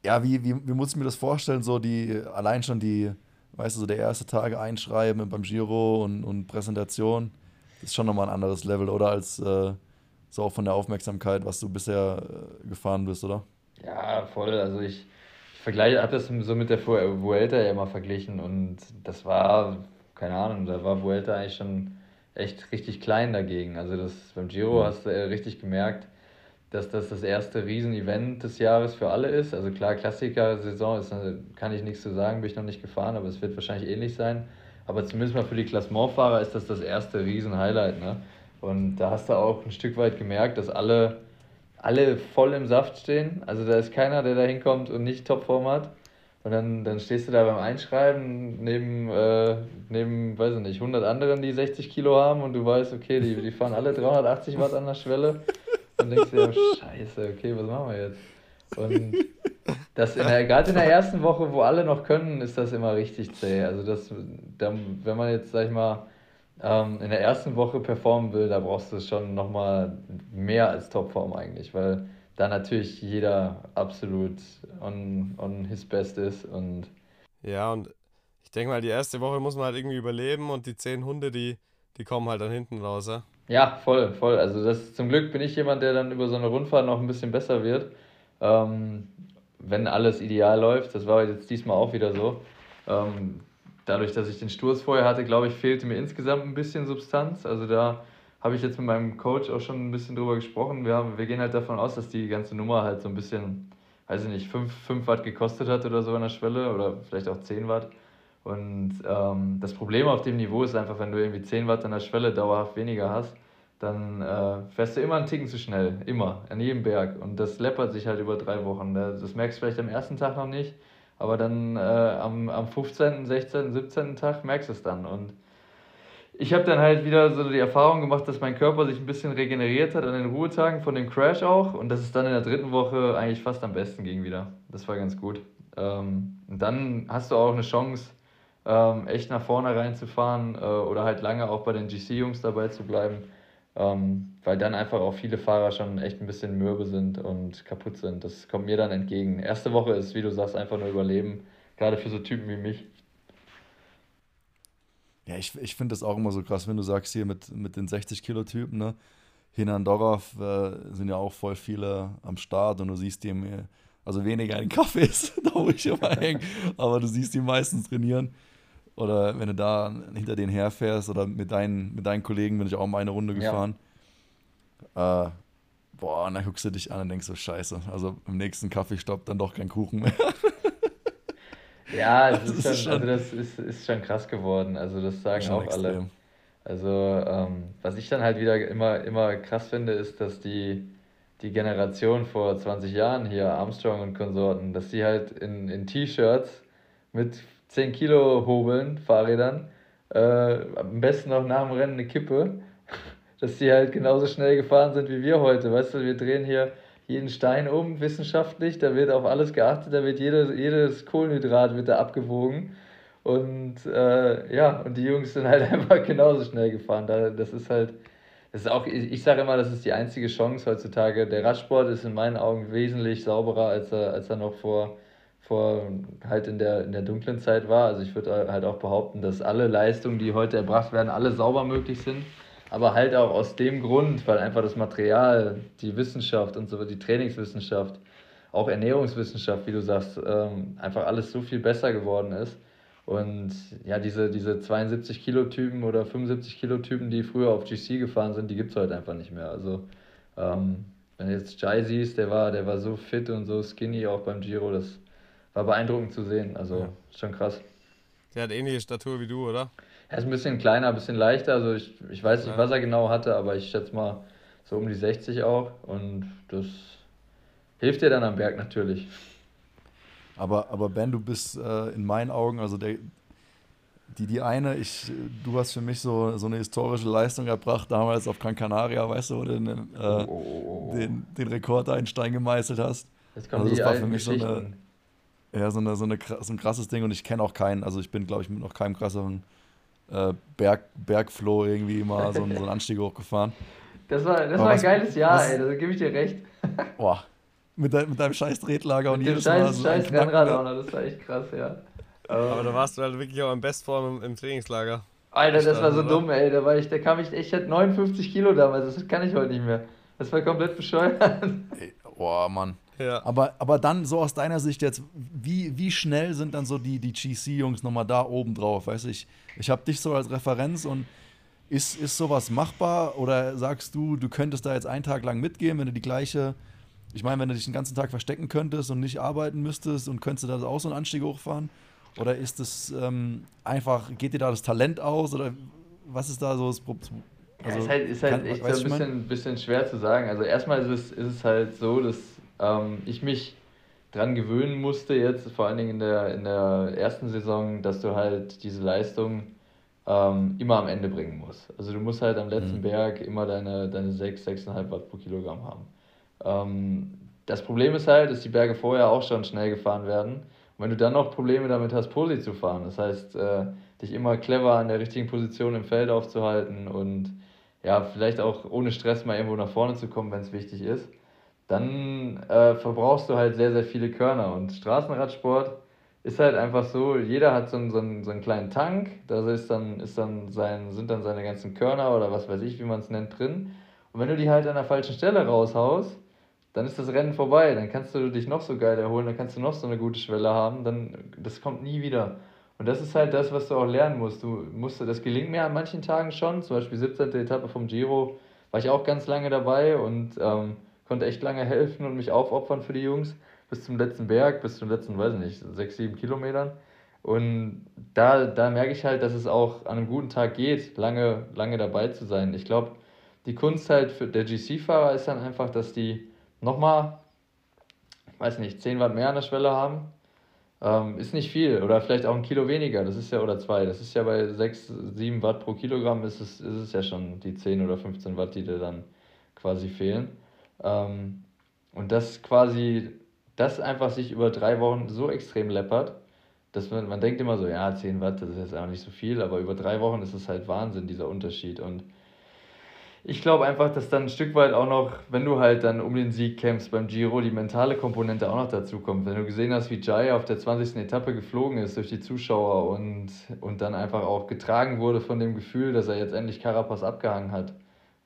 ja, wie, wie, wie muss ich mir das vorstellen? So die, allein schon die, weißt du, so der erste Tag einschreiben beim Giro und, und Präsentation, ist schon nochmal ein anderes Level, oder? Als äh, so auch von der Aufmerksamkeit, was du bisher äh, gefahren bist, oder?
Ja, voll. Also ich, ich vergleiche, habe das so mit der Vuelta ja immer verglichen und das war keine Ahnung, da war Vuelta eigentlich schon echt richtig klein dagegen. Also das beim Giro hast du äh, richtig gemerkt, dass das das erste Riesenevent des Jahres für alle ist. Also klar, Klassiker-Saison ist, äh, kann ich nichts zu sagen, bin ich noch nicht gefahren, aber es wird wahrscheinlich ähnlich sein. Aber zumindest mal für die Klassementfahrer ist das das erste Riesen-Highlight. Ne? Und da hast du auch ein Stück weit gemerkt, dass alle alle voll im Saft stehen. Also da ist keiner, der da hinkommt und nicht Topform hat. Und dann, dann stehst du da beim Einschreiben neben, äh, neben, weiß ich nicht, 100 anderen, die 60 Kilo haben und du weißt, okay, die, die fahren alle 380 Watt an der Schwelle. Und denkst dir, scheiße, okay, was machen wir jetzt? Und das in der, gerade in der ersten Woche, wo alle noch können, ist das immer richtig zäh. Also das, da, wenn man jetzt, sag ich mal, ähm, in der ersten Woche performen will, da brauchst du schon nochmal mehr als Topform eigentlich, weil da natürlich jeder absolut on, on his best ist und
ja, und ich denke mal, die erste Woche muss man halt irgendwie überleben und die zehn Hunde, die, die kommen halt dann hinten raus, ja?
Ja, voll, voll. Also das zum Glück bin ich jemand, der dann über so eine Rundfahrt noch ein bisschen besser wird. Ähm, wenn alles ideal läuft, das war jetzt diesmal auch wieder so. Ähm, dadurch, dass ich den Sturz vorher hatte, glaube ich, fehlte mir insgesamt ein bisschen Substanz. Also da habe ich jetzt mit meinem Coach auch schon ein bisschen drüber gesprochen. Wir, haben, wir gehen halt davon aus, dass die ganze Nummer halt so ein bisschen, weiß ich nicht, 5, 5 Watt gekostet hat oder so an der Schwelle oder vielleicht auch 10 Watt. Und ähm, das Problem auf dem Niveau ist einfach, wenn du irgendwie 10 Watt an der Schwelle dauerhaft weniger hast, dann äh, fährst du immer einen Ticken zu schnell. Immer. An jedem Berg. Und das läppert sich halt über drei Wochen. Das merkst du vielleicht am ersten Tag noch nicht, aber dann äh, am, am 15., 16., 17. Tag merkst du es dann. Und ich habe dann halt wieder so die Erfahrung gemacht, dass mein Körper sich ein bisschen regeneriert hat an den Ruhetagen von dem Crash auch und das ist dann in der dritten Woche eigentlich fast am besten ging wieder. Das war ganz gut. Ähm, und dann hast du auch eine Chance, ähm, echt nach vorne reinzufahren äh, oder halt lange auch bei den GC-Jungs dabei zu bleiben, ähm, weil dann einfach auch viele Fahrer schon echt ein bisschen mürbe sind und kaputt sind. Das kommt mir dann entgegen. Erste Woche ist, wie du sagst, einfach nur Überleben, gerade für so Typen wie mich.
Ja, ich, ich finde das auch immer so krass, wenn du sagst, hier mit, mit den 60-Kilo-Typen, ne? Hier in Andorra äh, sind ja auch voll viele am Start und du siehst die, also weniger in Cafés, <laughs> da wo ich immer hänge, <laughs> aber du siehst die meistens trainieren. Oder wenn du da hinter denen herfährst oder mit deinen, mit deinen Kollegen bin ich auch mal eine Runde gefahren. Ja. Äh, boah, und dann guckst du dich an und denkst so, scheiße, also im nächsten Kaffeestopp dann doch kein Kuchen mehr. <laughs>
Ja, <laughs> das, ist, schon, also das ist, ist schon krass geworden. Also das sagen auch extrem. alle. Also ähm, was ich dann halt wieder immer, immer krass finde, ist, dass die, die Generation vor 20 Jahren hier, Armstrong und Konsorten, dass die halt in, in T-Shirts mit 10 Kilo Hobeln, Fahrrädern, äh, am besten noch nach dem Rennen eine Kippe, <laughs> dass die halt genauso schnell gefahren sind wie wir heute. Weißt du, wir drehen hier jeden Stein um, wissenschaftlich. Da wird auf alles geachtet, da wird jede, jedes Kohlenhydrat wird da abgewogen. Und äh, ja, und die Jungs sind halt <laughs> einfach genauso schnell gefahren. Da, das ist halt, das ist auch, ich, ich sage immer, das ist die einzige Chance heutzutage. Der Radsport ist in meinen Augen wesentlich sauberer, als er, als er noch vor, vor halt in der, in der dunklen Zeit war. Also ich würde halt auch behaupten, dass alle Leistungen, die heute erbracht werden, alle sauber möglich sind aber halt auch aus dem Grund, weil einfach das Material, die Wissenschaft und so, die Trainingswissenschaft, auch Ernährungswissenschaft, wie du sagst, ähm, einfach alles so viel besser geworden ist. Und ja, diese, diese 72 Kilo Typen oder 75 Kilo Typen, die früher auf GC gefahren sind, die gibt es heute einfach nicht mehr. Also, ähm, wenn du jetzt Jai siehst, der war, der war so fit und so skinny auch beim Giro, das war beeindruckend zu sehen. Also, ja. schon krass.
Der hat ähnliche Statur wie du, oder?
Er ist ein bisschen kleiner, ein bisschen leichter. Also ich, ich weiß nicht, was er genau hatte, aber ich schätze mal so um die 60 auch. Und das hilft dir dann am Berg natürlich.
Aber, aber Ben, du bist äh, in meinen Augen, also der, die, die eine, ich, du hast für mich so, so eine historische Leistung erbracht, damals auf Gran Canaria, weißt du, wo du den, äh, oh, oh, oh. den, den Rekord da in Stein gemeißelt hast.
Jetzt kommen also das war für mich so eine,
ja, so, eine, so, eine, so ein krasses Ding und ich kenne auch keinen, also ich bin, glaube ich, mit noch keinem krasseren äh, Berg, Bergflow irgendwie mal so, so einen Anstieg hochgefahren.
Das war, das war ein geiles Jahr, was, ey, da gebe ich dir recht. <laughs>
Boah, mit, de, mit deinem scheiß Tretlager und jedes
scheiß, Mal so scheiß Rennradauner, das war echt krass, ja.
Aber da warst du halt wirklich auch in Bestform im, im Trainingslager.
Alter, das war so oder? dumm, ey. Da, war ich, da kam ich, ich hatte 59 Kilo damals, das kann ich heute nicht mehr. Das war komplett bescheuert.
Ey, boah, Mann. Ja. Aber, aber dann so aus deiner Sicht jetzt, wie, wie schnell sind dann so die, die GC-Jungs nochmal da oben drauf? Weiß ich, ich habe dich so als Referenz und ist, ist sowas machbar oder sagst du, du könntest da jetzt einen Tag lang mitgehen, wenn du die gleiche, ich meine, wenn du dich den ganzen Tag verstecken könntest und nicht arbeiten müsstest und könntest du da auch so einen Anstieg hochfahren? Oder ist es ähm, einfach, geht dir da das Talent aus oder was ist da so das Problem?
Also, ja, ist halt, ist halt kann, echt so ein bisschen, bisschen schwer zu sagen. Also erstmal ist es, ist es halt so, dass ähm, ich mich dran gewöhnen musste jetzt, vor allen Dingen in der, in der ersten Saison, dass du halt diese Leistung ähm, immer am Ende bringen musst. Also du musst halt am letzten mhm. Berg immer deine, deine 6, 6,5 Watt pro Kilogramm haben. Ähm, das Problem ist halt, dass die Berge vorher auch schon schnell gefahren werden. Und wenn du dann noch Probleme damit hast, Posi zu fahren, das heißt, äh, dich immer clever an der richtigen Position im Feld aufzuhalten und ja, vielleicht auch ohne Stress mal irgendwo nach vorne zu kommen, wenn es wichtig ist, dann äh, verbrauchst du halt sehr, sehr viele Körner. Und Straßenradsport ist halt einfach so, jeder hat so einen, so einen, so einen kleinen Tank, da ist dann, ist dann sein, sind dann seine ganzen Körner oder was weiß ich, wie man es nennt, drin. Und wenn du die halt an der falschen Stelle raushaust, dann ist das Rennen vorbei. Dann kannst du dich noch so geil erholen, dann kannst du noch so eine gute Schwelle haben, dann das kommt nie wieder. Und das ist halt das, was du auch lernen musst. Du musst, das gelingt mir an manchen Tagen schon, zum Beispiel 17. Etappe vom Giro, war ich auch ganz lange dabei und ähm, konnte echt lange helfen und mich aufopfern für die Jungs, bis zum letzten Berg, bis zum letzten, weiß ich nicht, sechs, sieben Kilometern. Und da, da merke ich halt, dass es auch an einem guten Tag geht, lange, lange dabei zu sein. Ich glaube, die Kunst halt für der GC-Fahrer ist dann einfach, dass die nochmal, weiß nicht, 10 Watt mehr an der Schwelle haben. Ähm, ist nicht viel oder vielleicht auch ein Kilo weniger, das ist ja, oder zwei, das ist ja bei 6, 7 Watt pro Kilogramm ist es, ist es ja schon die 10 oder 15 Watt, die dir dann quasi fehlen. Ähm, und das quasi, das einfach sich über drei Wochen so extrem läppert, dass man, man denkt immer so, ja, 10 Watt, das ist jetzt auch nicht so viel, aber über drei Wochen ist es halt Wahnsinn, dieser Unterschied. Und ich glaube einfach, dass dann ein Stück weit auch noch, wenn du halt dann um den Sieg kämpfst beim Giro, die mentale Komponente auch noch dazu kommt. Wenn du gesehen hast, wie Jai auf der 20. Etappe geflogen ist durch die Zuschauer und, und dann einfach auch getragen wurde von dem Gefühl, dass er jetzt endlich Carapaz abgehangen hat,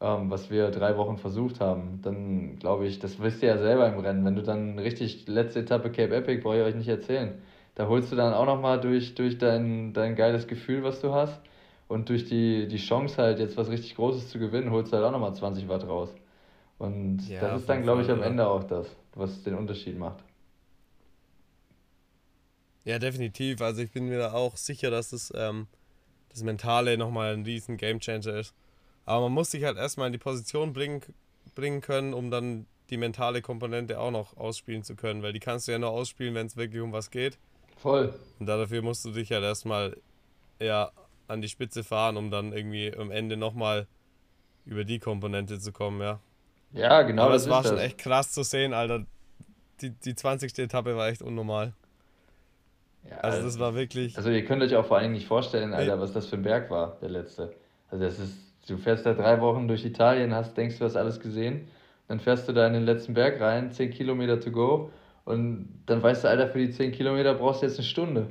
ähm, was wir drei Wochen versucht haben, dann glaube ich, das wisst ihr ja selber im Rennen, wenn du dann richtig letzte Etappe Cape Epic, brauche ich euch nicht erzählen, da holst du dann auch nochmal durch, durch dein, dein geiles Gefühl, was du hast und durch die, die Chance halt jetzt was richtig Großes zu gewinnen, holst du halt auch nochmal 20 Watt raus. Und ja, das ist dann, glaube ich, am Ende auch das, was den Unterschied macht.
Ja, definitiv. Also ich bin mir da auch sicher, dass das, ähm, das Mentale nochmal ein riesen Gamechanger ist. Aber man muss sich halt erstmal in die Position bringen, bringen können, um dann die mentale Komponente auch noch ausspielen zu können, weil die kannst du ja nur ausspielen, wenn es wirklich um was geht. Voll. Und dafür musst du dich halt erstmal ja, an die Spitze fahren, um dann irgendwie am Ende nochmal über die Komponente zu kommen, ja. Ja, genau. Aber das, das war schon das. echt krass zu sehen, Alter. Die, die 20. Etappe war echt unnormal.
Ja, also das war wirklich. Also ihr könnt euch auch vor allem nicht vorstellen, Alter, was das für ein Berg war, der letzte. Also das ist, du fährst da drei Wochen durch Italien, hast, denkst du hast alles gesehen, dann fährst du da in den letzten Berg rein, 10 Kilometer to go und dann weißt du, Alter, für die 10 Kilometer brauchst du jetzt eine Stunde.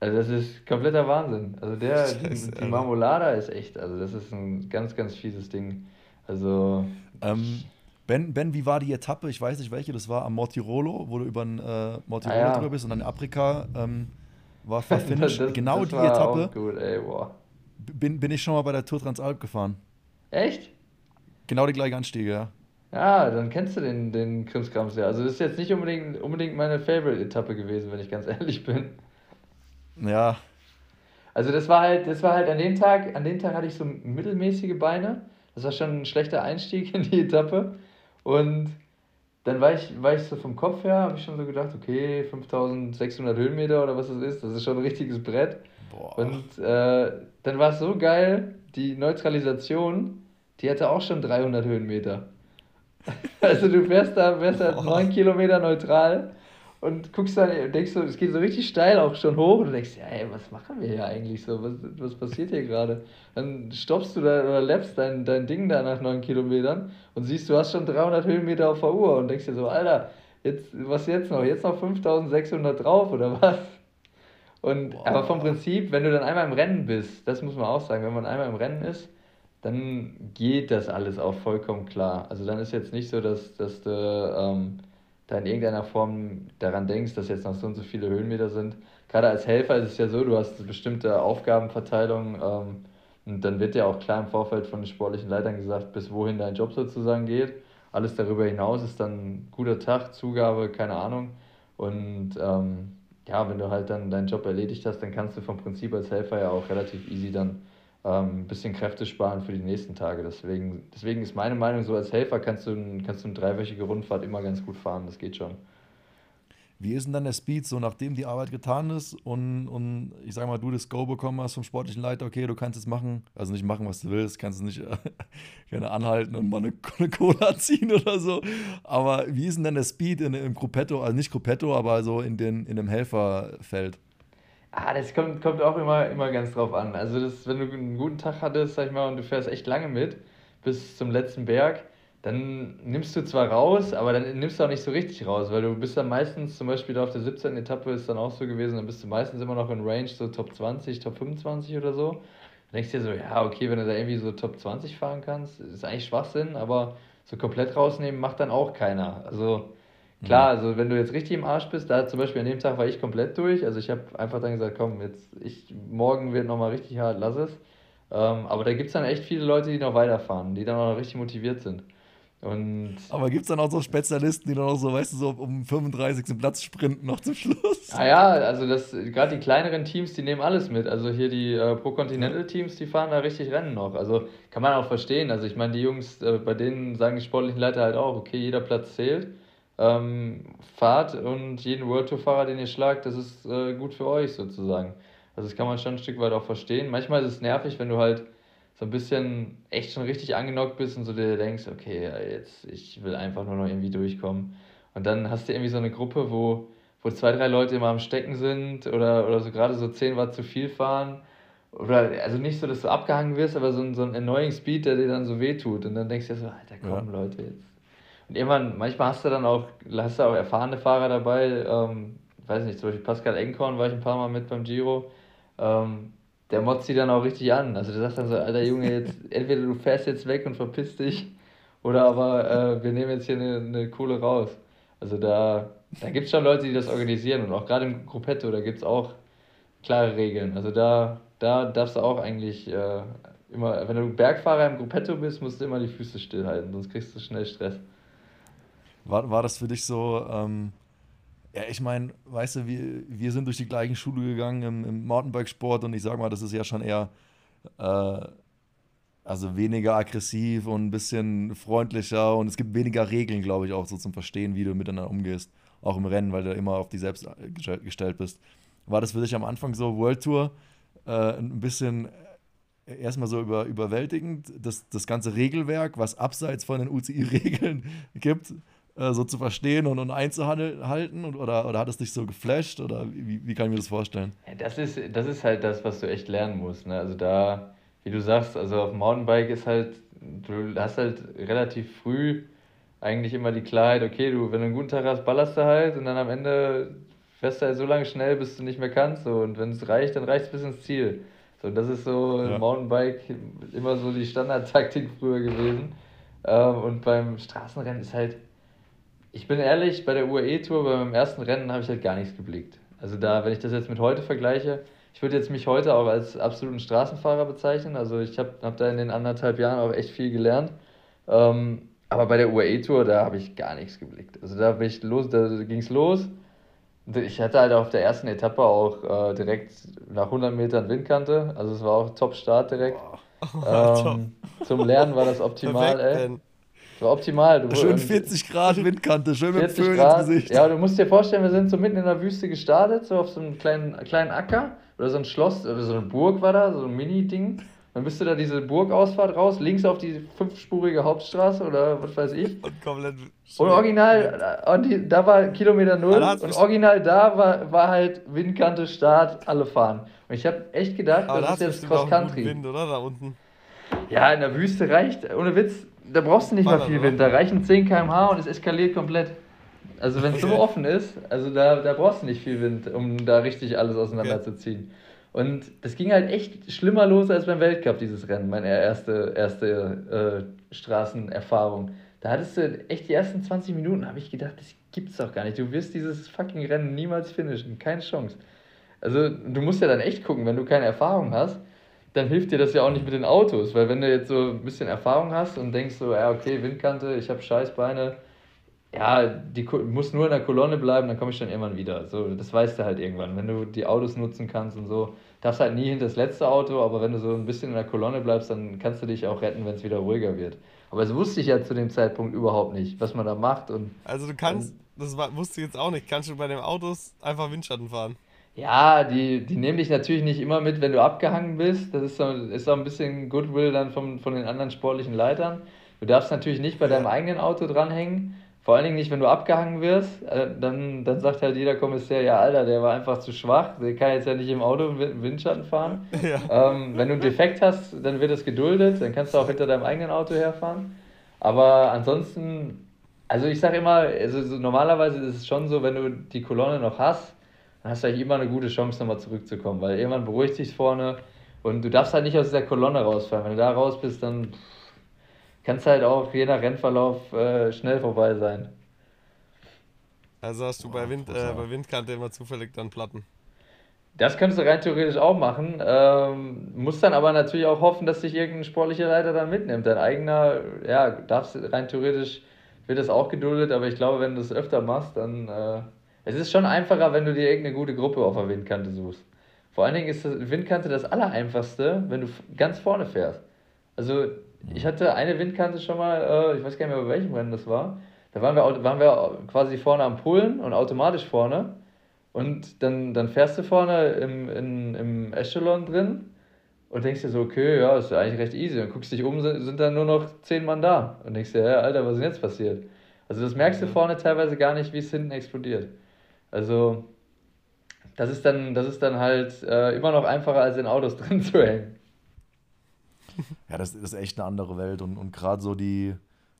Also das ist kompletter Wahnsinn. Also der, <laughs> Scheiße, die, die Marmolada ist echt, also das ist ein ganz, ganz fieses Ding. Also.
Ähm, ben, ben, wie war die Etappe? Ich weiß nicht welche, das war am Mortirolo, wo du über den äh, Mortirolo ah, ja. drüber bist und dann Afrika ähm, war <laughs> verfinished. genau das die Etappe. Gut, ey, boah. Bin, bin ich schon mal bei der Tour Transalp gefahren. Echt? Genau die gleiche Anstiege, ja.
Ja, dann kennst du den, den Krimskrams ja. Also das ist jetzt nicht unbedingt, unbedingt meine Favorite-Etappe gewesen, wenn ich ganz <laughs> ehrlich bin. Ja. Also das war halt, das war halt an dem Tag, an dem Tag hatte ich so mittelmäßige Beine. Das war schon ein schlechter Einstieg <laughs> in die Etappe. Und dann war ich, war ich so vom Kopf her, habe ich schon so gedacht, okay, 5600 Höhenmeter oder was das ist, das ist schon ein richtiges Brett. Boah. Und äh, dann war es so geil, die Neutralisation, die hatte auch schon 300 Höhenmeter. <laughs> Also du fährst da, fährst da 9 Kilometer neutral und guckst dann und denkst so, es geht so richtig steil auch schon hoch und du denkst, ja, ey, was machen wir hier eigentlich so? Was, was passiert hier gerade? Dann stoppst du da oder läppst dein, dein Ding da nach 9 Kilometern und siehst, du hast schon 300 Höhenmeter auf der Uhr und denkst dir so, Alter, jetzt, was jetzt noch? Jetzt noch 5600 drauf oder was? Und, aber vom Prinzip, wenn du dann einmal im Rennen bist, das muss man auch sagen, wenn man einmal im Rennen ist, dann geht das alles auch vollkommen klar. Also dann ist jetzt nicht so, dass, dass du ähm, da in irgendeiner Form daran denkst, dass jetzt noch so und so viele Höhenmeter sind. Gerade als Helfer ist es ja so, du hast eine bestimmte Aufgabenverteilung ähm, und dann wird ja auch klar im Vorfeld von den sportlichen Leitern gesagt, bis wohin dein Job sozusagen geht. Alles darüber hinaus ist dann guter Tag, Zugabe, keine Ahnung. Und ähm, ja, wenn du halt dann deinen Job erledigt hast, dann kannst du vom Prinzip als Helfer ja auch relativ easy dann ähm, ein bisschen Kräfte sparen für die nächsten Tage. Deswegen, deswegen ist meine Meinung, so als Helfer kannst du, kannst du eine dreiwöchige Rundfahrt immer ganz gut fahren, das geht schon.
Wie ist denn dann der Speed, so nachdem die Arbeit getan ist und, und ich sag mal, du das Go bekommen hast vom sportlichen Leiter, okay, du kannst es machen, also nicht machen, was du willst, kannst nicht <laughs> äh, gerne anhalten und mal eine, <laughs> eine, Cola ziehen oder so. Aber wie ist denn dann der Speed in, im Gruppetto, also nicht Gruppetto, aber so in, den, in dem Helferfeld?
Ah, das kommt, kommt auch immer, immer ganz drauf an. Also, das, wenn du einen guten Tag hattest, sag ich mal, und du fährst echt lange mit, bis zum letzten Berg, dann nimmst du zwar raus, aber dann nimmst du auch nicht so richtig raus, weil du bist dann meistens, zum Beispiel da auf der 17. Etappe ist dann auch so gewesen, dann bist du meistens immer noch in Range so Top 20, Top 25 oder so. Dann denkst du dir so, ja, okay, wenn du da irgendwie so Top 20 fahren kannst, ist eigentlich Schwachsinn, aber so komplett rausnehmen macht dann auch keiner. Also klar, mhm. also wenn du jetzt richtig im Arsch bist, da zum Beispiel an dem Tag war ich komplett durch, also ich habe einfach dann gesagt, komm, jetzt, ich, morgen wird nochmal richtig hart, lass es. Ähm, aber da gibt es dann echt viele Leute, die noch weiterfahren, die dann auch noch richtig motiviert sind. Und
Aber gibt es dann auch so Spezialisten, die dann auch so, weißt du, so um 35. Platz sprinten noch zum Schluss?
Ah ja, also das gerade die kleineren Teams, die nehmen alles mit. Also hier die äh, Pro Continental Teams, die fahren da richtig Rennen noch. Also kann man auch verstehen. Also ich meine, die Jungs, äh, bei denen sagen die sportlichen Leiter halt auch, okay, jeder Platz zählt. Ähm, fahrt und jeden World Tour Fahrer, den ihr schlagt, das ist äh, gut für euch sozusagen. Also das kann man schon ein Stück weit auch verstehen. Manchmal ist es nervig, wenn du halt so ein bisschen echt schon richtig angenockt bist und so dir denkst, okay, jetzt, ich will einfach nur noch irgendwie durchkommen. Und dann hast du irgendwie so eine Gruppe, wo, wo zwei, drei Leute immer am Stecken sind oder, oder so gerade so zehn Watt zu viel fahren. Oder also nicht so, dass du abgehangen wirst, aber so ein, so ein annoying Speed, der dir dann so wehtut. Und dann denkst du dir so, Alter, komm, ja. Leute, jetzt. Und irgendwann, manchmal hast du dann auch, hast du auch erfahrene Fahrer dabei, ähm, weiß nicht, zum Beispiel Pascal Enkorn war ich ein paar Mal mit beim Giro. Ähm, der motzt sie dann auch richtig an. Also der sagt dann so, alter Junge, jetzt <laughs> entweder du fährst jetzt weg und verpisst dich, oder aber äh, wir nehmen jetzt hier eine, eine Kohle raus. Also da, da gibt es schon Leute, die das organisieren und auch gerade im Gruppetto, da gibt es auch klare Regeln. Also da, da darfst du auch eigentlich äh, immer, wenn du Bergfahrer im Gruppetto bist, musst du immer die Füße stillhalten, sonst kriegst du schnell Stress.
War, war das für dich so, ähm, ja, ich meine, weißt du, wir, wir sind durch die gleichen Schule gegangen im, im Mountainbikesport und ich sag mal, das ist ja schon eher äh, also weniger aggressiv und ein bisschen freundlicher und es gibt weniger Regeln, glaube ich, auch so zum Verstehen, wie du miteinander umgehst, auch im Rennen, weil du immer auf dich selbst gestellt bist. War das für dich am Anfang so World Tour äh, ein bisschen erstmal so über, überwältigend, das, das ganze Regelwerk, was abseits von den UCI-Regeln <laughs> gibt? Äh, so zu verstehen und, und einzuhalten? Und, oder, oder hat es dich so geflasht? Oder wie, wie kann ich mir das vorstellen?
Das, ist, das ist halt das, was du echt lernen musst. Ne? Also da, wie du sagst, also auf dem Mountainbike ist halt, du hast halt relativ früh eigentlich immer die Klarheit, okay, du, wenn du einen guten Tag hast, ballerst du halt und dann am Ende fährst du halt so lange schnell, bis du nicht mehr kannst. So. Und wenn es reicht, dann reicht es bis ins Ziel. So, das ist so ja. im Mountainbike immer so die Standardtaktik früher gewesen. Ähm, und beim Straßenrennen ist halt, ich bin ehrlich, bei der UAE-Tour, bei meinem ersten Rennen, habe ich halt gar nichts geblickt. Also da, wenn ich das jetzt mit heute vergleiche, ich würde jetzt mich heute auch als absoluten Straßenfahrer bezeichnen. Also ich habe hab da in den anderthalb Jahren auch echt viel gelernt. Ähm, aber bei der UAE-Tour, da habe ich gar nichts geblickt. Also da bin ich los, da ging es los. Ich hatte halt auf der ersten Etappe auch äh, direkt nach 100 Metern Windkante. Also es war auch Top-Start direkt. Oh, <laughs> ähm, zum Lernen war das <laughs> optimal, Perfekt, ey. War optimal.
Du, schön 40 Grad <laughs> Windkante, schön mit Föhn Grad. ins Gesicht.
Ja, du musst dir vorstellen, wir sind so mitten in der Wüste gestartet, so auf so einem kleinen, kleinen Acker oder so ein Schloss oder so eine Burg war da, so ein Mini-Ding. Dann bist du da diese Burgausfahrt raus, links auf die fünfspurige Hauptstraße oder was weiß ich. <laughs> Und komplett. Und original, und die, da war Kilometer null und original da war, war halt Windkante, Start, alle fahren. Und ich habe echt gedacht, Aber das da ist jetzt Cross Country. Wind, oder? Da unten. Ja, in der Wüste reicht, ohne Witz, da brauchst du nicht mal viel Wind. Da reichen 10 km/h und es eskaliert komplett. Also wenn es so offen ist, also da, da brauchst du nicht viel Wind, um da richtig alles auseinanderzuziehen. Okay. Und das ging halt echt schlimmer los als beim Weltcup, dieses Rennen, meine erste, erste äh, Straßenerfahrung. Da hattest du echt die ersten 20 Minuten, habe ich gedacht, das gibt's doch gar nicht. Du wirst dieses fucking Rennen niemals finishen, keine Chance. Also du musst ja dann echt gucken, wenn du keine Erfahrung hast, dann hilft dir das ja auch nicht mit den Autos, weil wenn du jetzt so ein bisschen Erfahrung hast und denkst so, ja, okay, Windkante, ich habe Scheißbeine, ja, die muss nur in der Kolonne bleiben, dann komme ich dann irgendwann wieder. So, das weißt du halt irgendwann. Wenn du die Autos nutzen kannst und so, darfst halt nie hinter das letzte Auto, aber wenn du so ein bisschen in der Kolonne bleibst, dann kannst du dich auch retten, wenn es wieder ruhiger wird. Aber das wusste ich ja zu dem Zeitpunkt überhaupt nicht, was man da macht. Und
also du kannst, das wusste ich jetzt auch nicht, kannst du bei den Autos einfach Windschatten fahren?
Ja, die, die nehmen dich natürlich nicht immer mit, wenn du abgehangen bist. Das ist so, ist auch ein bisschen Goodwill dann vom, von den anderen sportlichen Leitern. Du darfst natürlich nicht bei deinem eigenen Auto dranhängen. Vor allen Dingen nicht, wenn du abgehangen wirst. Äh, dann, dann sagt halt jeder Kommissär, ja, Alter, der war einfach zu schwach. Der kann jetzt ja nicht im Auto im Windschatten fahren. <laughs> Ja. Ähm, wenn du einen Defekt hast, dann wird es geduldet. Dann kannst du auch hinter deinem eigenen Auto herfahren. Aber ansonsten, also ich sage immer, also so normalerweise ist es schon so, wenn du die Kolonne noch hast, dann hast du eigentlich immer eine gute Chance, nochmal zurückzukommen. Weil irgendwann beruhigt sich vorne und du darfst halt nicht aus dieser Kolonne rausfallen. Wenn du da raus bist, dann kann es halt auch je nach Rennverlauf äh, schnell vorbei sein.
Also hast du bei, Wind, äh, bei Windkante immer zufällig dann Platten.
Das könntest du rein theoretisch auch machen. Ähm, musst dann aber natürlich auch hoffen, dass dich irgendein sportlicher Leiter dann mitnimmt. Dein eigener, ja, darfst rein theoretisch, wird das auch geduldet, aber ich glaube, wenn du es öfter machst, dann. Äh, es ist schon einfacher, wenn du dir irgendeine gute Gruppe auf der Windkante suchst. Vor allen Dingen ist die Windkante das Allereinfachste, wenn du ganz vorne fährst. Also ich hatte eine Windkante schon mal, äh, ich weiß gar nicht mehr, bei welchem Rennen das war. Da waren wir, waren wir quasi vorne am Pullen und automatisch vorne. Und dann, dann fährst du vorne im, in, im Echelon drin und denkst dir so, okay, ja, ist eigentlich recht easy. Und guckst dich um, sind, sind dann nur noch zehn Mann da. Und denkst dir, ja, Alter, was ist denn jetzt passiert? Also das merkst du vorne teilweise gar nicht, wie es hinten explodiert. Also das ist dann, das ist dann halt äh, immer noch einfacher, als in Autos <laughs> drin zu hängen.
Ja, das, ist echt eine andere Welt. Und, und gerade so die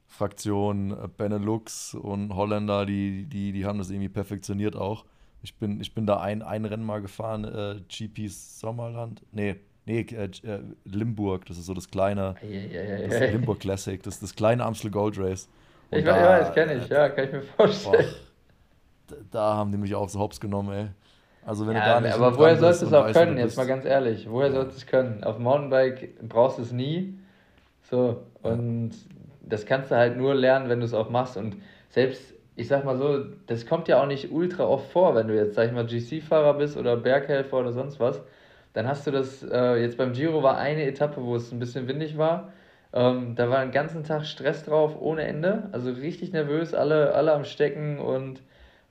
Fraktion äh, Benelux und Holländer, die, die, die haben das irgendwie perfektioniert auch. Ich bin, ich bin da ein, ein Rennen mal gefahren, äh, GP Sommerland. Nee, nee, äh, äh, Limburg, das ist so das kleine, das Limburg Classic, das ist das kleine Amstel Gold Race.
Und ich da, ja, das kenne ich, ja, kann ich mir vorstellen.
Boah, da haben die mich auch so hops genommen, ey.
Also wenn ja, du da nicht aber woher sollst du es auch können, jetzt mal ganz ehrlich, woher sollst du es können? Auf Mountainbike brauchst du es nie. So, und das kannst du halt nur lernen, wenn du es auch machst. Und selbst, ich sag mal so, das kommt ja auch nicht ultra oft vor, wenn du jetzt, sag ich mal, GC-Fahrer bist oder Berghelfer oder sonst was. Dann hast du das, äh, jetzt beim Giro war eine Etappe, wo es ein bisschen windig war. Ähm, da war den ganzen Tag Stress drauf ohne Ende. Also richtig nervös, alle, alle am Stecken und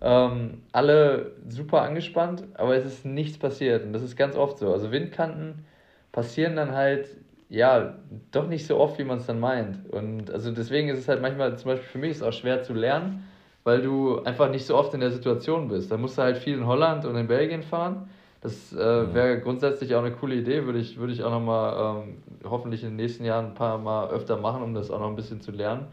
ähm, alle super angespannt, aber es ist nichts passiert. Und das ist ganz oft so. Also Windkanten passieren dann halt, ja, doch nicht so oft, wie man es dann meint. Und also deswegen ist es halt manchmal, zum Beispiel für mich ist es auch schwer zu lernen, weil du einfach nicht so oft in der Situation bist. Da musst du halt viel in Holland und in Belgien fahren. Das äh, mhm. wäre grundsätzlich auch eine coole Idee, würde ich, würde ich auch nochmal ähm, hoffentlich in den nächsten Jahren ein paar Mal öfter machen, um das auch noch ein bisschen zu lernen.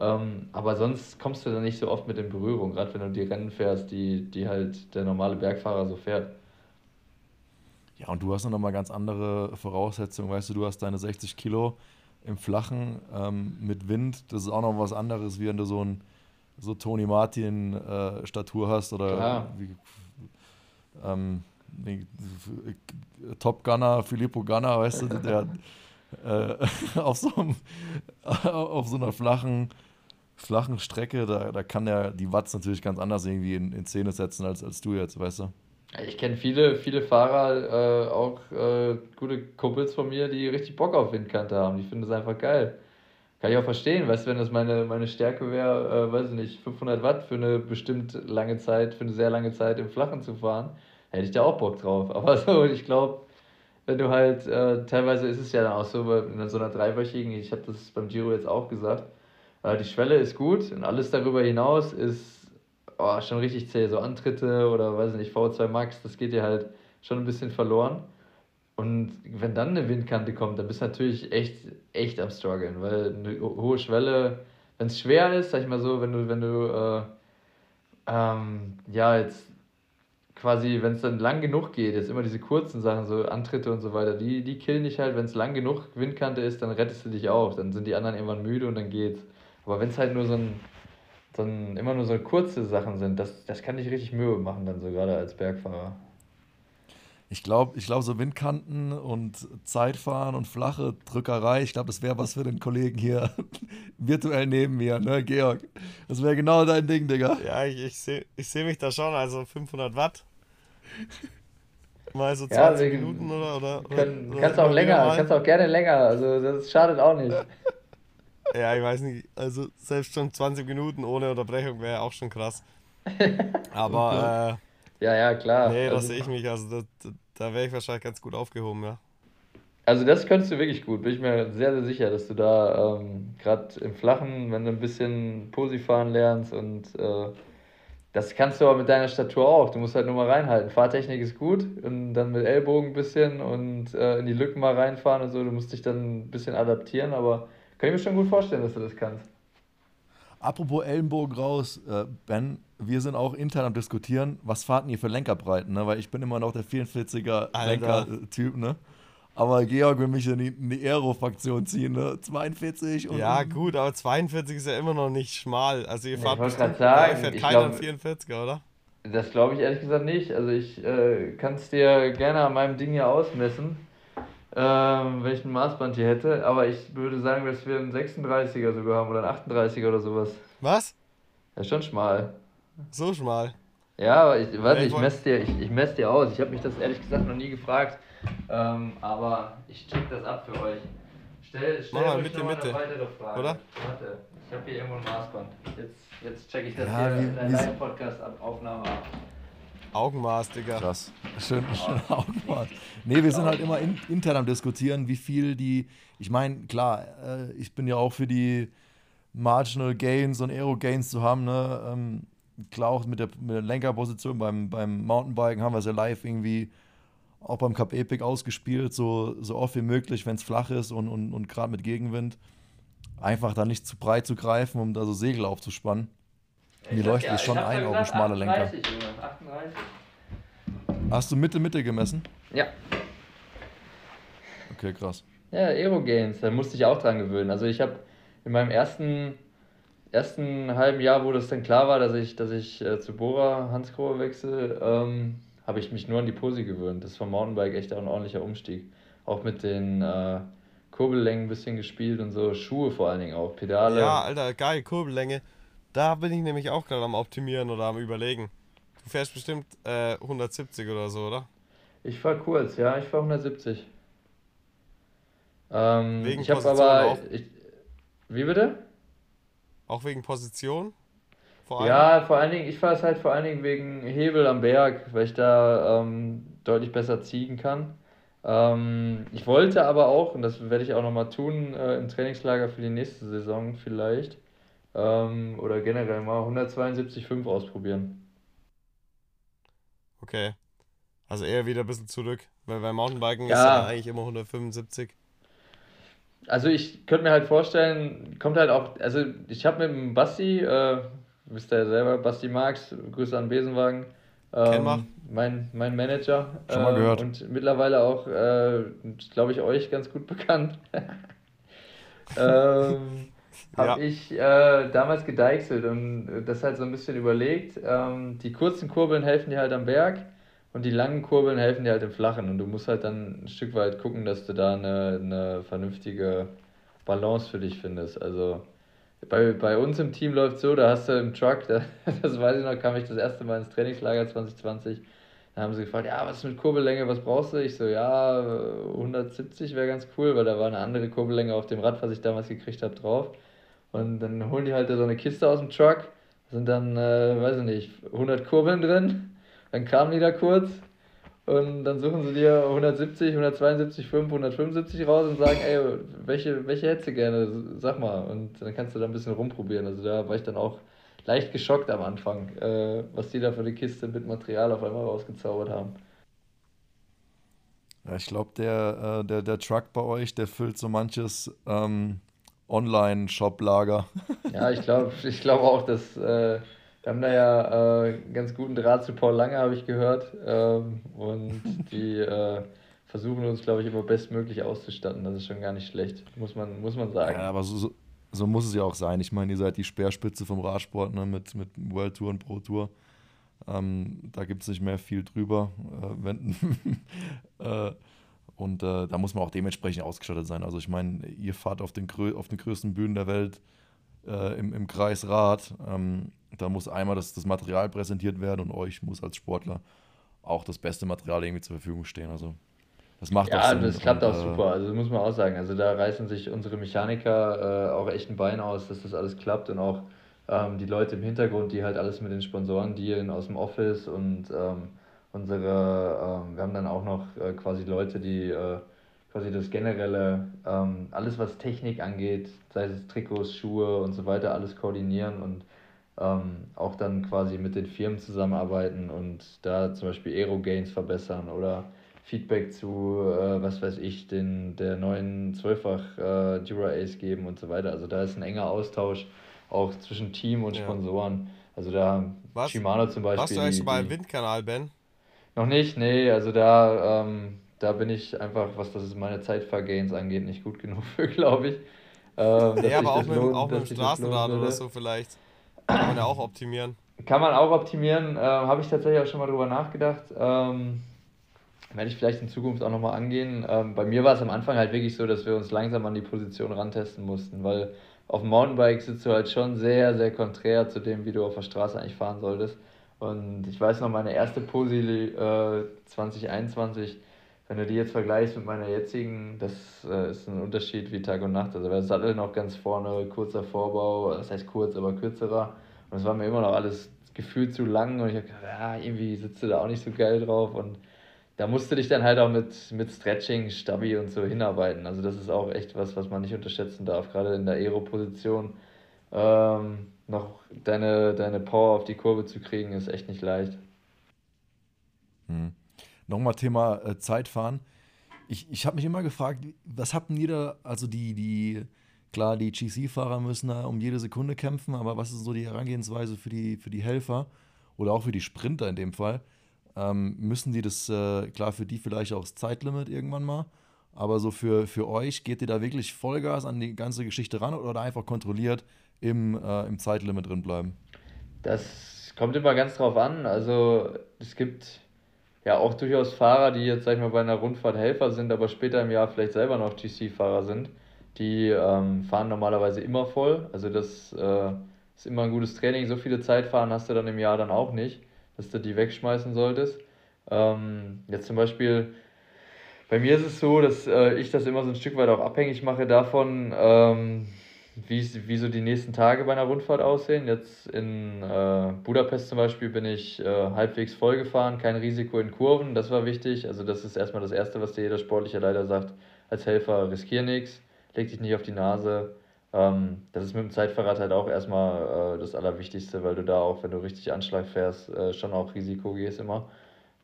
Ähm, aber sonst kommst du da nicht so oft mit in Berührung, gerade wenn du die Rennen fährst, die, die halt der normale Bergfahrer so fährt.
Ja, und du hast noch mal ganz andere Voraussetzungen. Weißt du, du hast deine 60 Kilo im Flachen ähm, mit Wind. Das ist auch noch was anderes, wie wenn du so ein so Tony Martin äh, Statur hast oder wie, ähm, Top Gunner, Filippo Gunner, weißt du, der <laughs> äh, <laughs> auf, so einem, <laughs> auf so einer flachen flachen Strecke, da, da kann der die Watts natürlich ganz anders irgendwie in, in Szene setzen als, als du jetzt, weißt du?
Ich kenne viele, viele Fahrer, äh, auch äh, gute Kumpels von mir, die richtig Bock auf Windkante haben. Die finden das einfach geil. Kann ich auch verstehen, weißt du, wenn das meine, meine Stärke wäre, äh, weiß ich nicht, 500 Watt für eine bestimmt lange Zeit, für eine sehr lange Zeit im Flachen zu fahren, hätte ich da auch Bock drauf. <laughs> Aber so, ich glaube, wenn du halt, äh, teilweise ist es ja dann auch so, in so einer dreiwöchigen, ich habe das beim Giro jetzt auch gesagt, die Schwelle ist gut und alles darüber hinaus ist oh, schon richtig zäh. So Antritte oder weiß ich nicht, V2 Max, das geht dir halt schon ein bisschen verloren. Und wenn dann eine Windkante kommt, dann bist du natürlich echt, echt am struggeln, weil eine hohe Schwelle, wenn es schwer ist, sag ich mal so, wenn du, wenn du, äh, ähm, ja, jetzt quasi, wenn es dann lang genug geht, jetzt immer diese kurzen Sachen, so Antritte und so weiter, die, die killen dich halt, wenn es lang genug Windkante ist, dann rettest du dich auch, dann sind die anderen irgendwann müde und dann geht's. Aber wenn es halt nur so ein, so ein, immer nur so kurze Sachen sind, das, das kann dich richtig Mühe machen, dann so gerade als Bergfahrer.
Ich glaube, ich glaub, so Windkanten und Zeitfahren und flache Drückerei, ich glaube, das wäre was für den Kollegen hier <laughs> virtuell neben mir, ne, Georg? Das wäre genau dein Ding, Digga.
Ja, ich, ich sehe ich seh mich da schon, also 500 Watt. Mal so
Ja,
20
wir
Minuten oder? oder,
Können,
oder
kannst auch
immer wieder
länger,
mal?
kannst auch gerne länger. Also das schadet auch nicht.
Ja, ich weiß nicht. Also selbst schon 20 Minuten ohne Unterbrechung wäre auch schon krass. <laughs> Aber
Ja, ja,
äh,
klar.
nee, das
also,
sehe ich mich. Also da, da, da wäre ich wahrscheinlich ganz gut aufgehoben, ja.
also das könntest du wirklich gut. Bin ich mir sehr, sehr sicher, dass du da ähm, gerade im Flachen, wenn du ein bisschen Posi fahren lernst und äh, das kannst du aber mit deiner Statur auch. Du musst halt nur mal reinhalten. Fahrtechnik ist gut und dann mit Ellbogen ein bisschen und äh, in die Lücken mal reinfahren und so. Du musst dich dann ein bisschen adaptieren, aber kann ich mir schon gut vorstellen, dass du das kannst.
Apropos Ellenbogen raus, äh, Ben, wir sind auch intern am diskutieren, was fahrten ihr für Lenkerbreiten, ne? Weil ich bin immer noch der 44er
Alter.
Lenker-Typ, ne? Aber Georg will mich in die, in die Aero-Fraktion ziehen, ne? 42 und.
Ja, gut, aber 42 ist ja immer noch nicht schmal. Also ihr
Ja,
fahrt
ich
bestimmt,
sagen,
euch fährt
ich
keiner
glaub-
einen 44er, oder?
Das glaube ich ehrlich gesagt nicht. Also ich äh, kann es dir gerne an meinem Ding hier ausmessen, ähm, welchen Maßband hier hätte. Aber ich würde sagen, dass wir einen 36er sogar haben oder einen 38er oder sowas.
Was?
Ist schon schmal.
So schmal.
Ja, aber ich, warte,
ich
messe dir, ich, ich mess dir aus. Ich habe mich das ehrlich gesagt noch nie gefragt. Ähm, aber ich check das ab für euch. Stell, stell
Mach mal
euch
Mitte,
noch mal
Mitte.
eine weitere Frage.
Oder?
Warte, ich habe hier irgendwo ein Maßband. Jetzt, jetzt check ich das
Ja,
hier
wie-
in der Live-Podcast-Aufnahme ab.
Augenmaß, Digga.
Krass. Schön, <laughs> schön Augenmaß. Nee, wir sind halt immer in, intern am diskutieren, wie viel die. Ich meine, klar, äh, ich bin ja auch für die Marginal Gains und Aero Gains zu haben, ne? Ähm, klar, auch mit der, mit der Lenkerposition beim, beim Mountainbiken haben wir es ja live irgendwie auch beim Cup Epic ausgespielt, so, so oft wie möglich, wenn es flach ist und, und, und gerade mit Gegenwind. Einfach da nicht zu breit zu greifen, um da so Segel aufzuspannen. Mir
Ich hab
leuchtet
ja-
es schon ein auf dem
gesagt,
schmalen Lenker.
38, Junge, 38.
Hast du Mitte, Mitte gemessen?
Ja.
Okay, krass.
Ja, Aero Gains, da musste ich auch dran gewöhnen. Also ich habe in meinem ersten, ersten halben Jahr, wo das dann klar war, dass ich, dass ich äh, zu Bora Hans Grohe wechsle, ähm, habe ich mich nur an die Posi gewöhnt. Das ist vom Mountainbike echt auch ein ordentlicher Umstieg. Auch mit den äh, Kurbellängen ein bisschen gespielt und so, Schuhe vor allen Dingen auch, Pedale.
Ja, Alter, geil, Kurbellänge. Da bin ich nämlich auch gerade am Optimieren oder am Überlegen. Du fährst bestimmt äh, 170 oder so, oder?
Ich fahr kurz, ja, ich fahr 170. Ähm,
Wegen
ich habe
Position
aber.
auch?
Ich, wie bitte?
Auch wegen Position? Vor allem?
Ja, vor allen Dingen, ich fahre es halt vor allen Dingen wegen Hebel am Berg, weil ich da ähm, deutlich besser ziehen kann. Ähm, ich wollte aber auch, und das werde ich auch nochmal tun, äh, im Trainingslager für die nächste Saison vielleicht, ähm, oder generell mal 172,5 ausprobieren.
Okay. Also eher wieder ein bisschen zurück. Weil beim Mountainbiken ist
Ja.
ja eigentlich immer 175.
Also ich könnte mir halt vorstellen, kommt halt auch, also ich habe mit dem Basti, äh, wisst ihr ja selber, Basti Marx, Grüße an Besenwagen, ähm, mein, mein Manager.
Schon mal
ähm,
gehört.
Und mittlerweile auch, äh, glaube ich, euch ganz gut bekannt. <laughs> ähm, habe
Ja.
ich äh, damals gedeichselt und das halt so ein bisschen überlegt. Ähm, die kurzen Kurbeln helfen dir halt am Berg und die langen Kurbeln helfen dir halt im Flachen. Und du musst halt dann ein Stück weit gucken, dass du da eine, eine vernünftige Balance für dich findest. Also bei, bei uns im Team läuft so, da hast du im Truck, <laughs> da, das weiß ich noch, kam ich das erste Mal ins Trainingslager 2020. Da haben sie gefragt, ja, was ist mit Kurbellänge, was brauchst du? Ich so, ja, 170 wäre ganz cool, weil da war eine andere Kurbellänge auf dem Rad, was ich damals gekriegt habe, drauf. Und dann holen die halt da so eine Kiste aus dem Truck, sind dann, äh, weiß ich nicht, 100 Kurbeln drin. Dann kamen die da kurz und dann suchen sie dir 170, 172, 5, 175 raus und sagen, ey, welche, welche hättest du gerne? Sag mal. Und dann kannst du da ein bisschen rumprobieren. Also da war ich dann auch leicht geschockt am Anfang, äh, was die da für eine Kiste mit Material auf einmal rausgezaubert haben.
Ja, ich glaube, der, äh, der, der Truck bei euch, der füllt so manches ähm, Online-Shop-Lager.
Ja, ich glaube ich glaub auch, dass äh, wir haben da ja äh, einen ganz guten Draht zu Paul Lange, habe ich gehört. Ähm, und <laughs> die äh, versuchen uns, glaube ich, immer bestmöglich auszustatten. Das ist schon gar nicht schlecht, muss man, muss man sagen.
Ja, aber so, so, so muss es ja auch sein. Ich meine, ihr seid die Speerspitze vom Radsport ne, mit, mit World Tour und Pro Tour. Ähm, da gibt es nicht mehr viel drüber. Äh, wenn, <laughs> äh, und äh, da muss man auch dementsprechend ausgestattet sein. Also ich meine, ihr fahrt auf den, auf den größten Bühnen der Welt äh, im, im Kreis Rad. Ähm, da muss einmal das, das Material präsentiert werden und euch muss als Sportler auch das beste Material irgendwie zur Verfügung stehen. Also das macht
Ja,
auch Sinn.
das klappt
Und,
auch
äh,
super. Also das muss man auch sagen. Also da reißen sich unsere Mechaniker äh, auch echt ein Bein aus, dass das alles klappt und auch ähm, die Leute im Hintergrund, die halt alles mit den Sponsoren dealen aus dem Office und ähm, unsere, ähm, wir haben dann auch noch äh, quasi Leute, die äh, quasi das generelle, ähm, alles was Technik angeht, sei es Trikots, Schuhe und so weiter, alles koordinieren und ähm, auch dann quasi mit den Firmen zusammenarbeiten und da zum Beispiel Aero-Gains verbessern oder Feedback zu, äh, was weiß ich, den, der neuen Zwölffach äh, Dura Ace geben und so weiter. Also da ist ein enger Austausch auch zwischen Team und
Ja.
Sponsoren. Also da
Was?
Shimano zum
Warst
Beispiel.
du eigentlich
die,
mal im Windkanal, Ben?
Noch nicht, nee, also da, ähm, da bin ich einfach, was das meine Zeitfahrgains angeht, nicht gut genug für, <laughs> glaube ich. Ähm,
Ja, aber auch mit, dem-
lohnt,
auch mit dem Straßenrad oder so vielleicht. Kann man ja auch optimieren.
Kann man auch optimieren, ähm, habe ich tatsächlich auch schon mal drüber nachgedacht. Ähm, werde ich vielleicht in Zukunft auch nochmal angehen. Ähm, bei mir war es am Anfang halt wirklich so, dass wir uns langsam an die Position rantesten mussten, weil auf dem Mountainbike sitzt du halt schon sehr, sehr konträr zu dem, wie du auf der Straße eigentlich fahren solltest. Und ich weiß noch, meine erste Posi äh, 2021, wenn du die jetzt vergleichst mit meiner jetzigen, das äh, ist ein Unterschied wie Tag und Nacht. Also der Sattel noch ganz vorne, kurzer Vorbau, das heißt kurz, aber kürzerer. Und es war mir immer noch alles gefühlt zu lang und ich habe gedacht, ja, irgendwie sitzt du da auch nicht so geil drauf und da musst du dich dann halt auch mit, mit Stretching, Stabi und so hinarbeiten. Also das ist auch echt was, was man nicht unterschätzen darf, gerade in der Aero-Position. Ähm, noch deine, deine Power auf die Kurve zu kriegen, ist echt nicht leicht.
Hm. Nochmal Thema äh, Zeitfahren. Ich, ich habe mich immer gefragt, was ihr da, also die, die, klar, die GC-Fahrer müssen da um jede Sekunde kämpfen, aber was ist so die Herangehensweise für die, für die Helfer oder auch für die Sprinter in dem Fall? Ähm, müssen die das, äh, klar, für die vielleicht auch das Zeitlimit irgendwann mal, aber so für, für euch, geht ihr da wirklich Vollgas an die ganze Geschichte ran oder einfach kontrolliert im, äh, im Zeitlimit drin bleiben?
Das kommt immer ganz drauf an. Also es gibt ja auch durchaus Fahrer, die jetzt, sag ich mal, bei einer Rundfahrt Helfer sind, aber später im Jahr vielleicht selber noch GC-Fahrer sind. Die ähm, fahren normalerweise immer voll. Also das äh, ist immer ein gutes Training. So viele Zeitfahren hast du dann im Jahr dann auch nicht, dass du die wegschmeißen solltest. Ähm, jetzt zum Beispiel, bei mir ist es so, dass äh, ich das immer so ein Stück weit auch abhängig mache davon, ähm, wie, wie so die nächsten Tage bei einer Rundfahrt aussehen. Jetzt in äh, Budapest zum Beispiel bin ich äh, halbwegs voll gefahren, kein Risiko in Kurven, das war wichtig. Also das ist erstmal das Erste, was dir jeder Sportlicher leider sagt, als Helfer riskier nichts, leg dich nicht auf die Nase. Ähm, das ist mit dem Zeitfahrrad halt auch erstmal äh, das Allerwichtigste, weil du da auch, wenn du richtig Anschlag fährst, äh, schon auch Risiko gehst immer.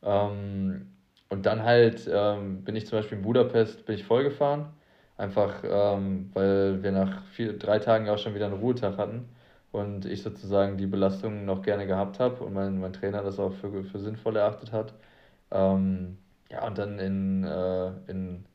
Ähm, und dann halt ähm, bin ich zum Beispiel in Budapest, bin ich voll gefahren. Einfach, ähm, weil wir nach vier, drei Tagen auch schon wieder einen Ruhetag hatten und ich sozusagen die Belastung noch gerne gehabt habe und mein, mein Trainer das auch für, für sinnvoll erachtet hat. Ähm, ja, und dann in, äh, in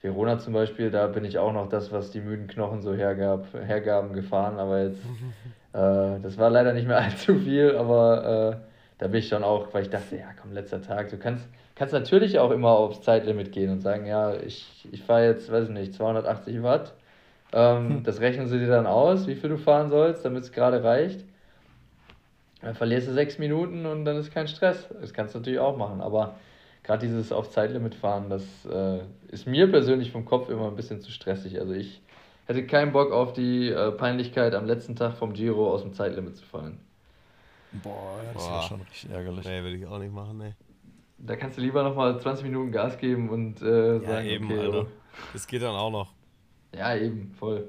Verona zum Beispiel, da bin ich auch noch das, was die müden Knochen so hergab, hergaben, gefahren, aber jetzt, <laughs> äh, das war leider nicht mehr <laughs> allzu viel, aber äh, da bin ich schon auch, weil ich dachte, ja komm, letzter Tag, du kannst, kannst natürlich auch immer aufs Zeitlimit gehen und sagen, ja, ich, ich fahre jetzt, weiß ich nicht, 280 Watt, ähm, das rechnen sie dir dann aus, wie viel du fahren sollst, damit es gerade reicht. Dann verlierst du sechs Minuten und dann ist kein Stress. Das kannst du natürlich auch machen, aber gerade dieses auf Zeitlimit fahren, das äh, ist mir persönlich vom Kopf immer ein bisschen zu stressig. Also ich hätte keinen Bock auf die äh, Peinlichkeit am letzten Tag vom Giro aus dem Zeitlimit zu fallen.
Boah, das
Boah.
wäre schon richtig ärgerlich.
Nee, würde ich auch nicht machen, nee.
Da kannst du lieber nochmal 20 Minuten Gas geben und äh,
Ja,
sagen,
eben,
okay,
Alter.
oh.
Das geht dann auch noch.
ja, eben, voll.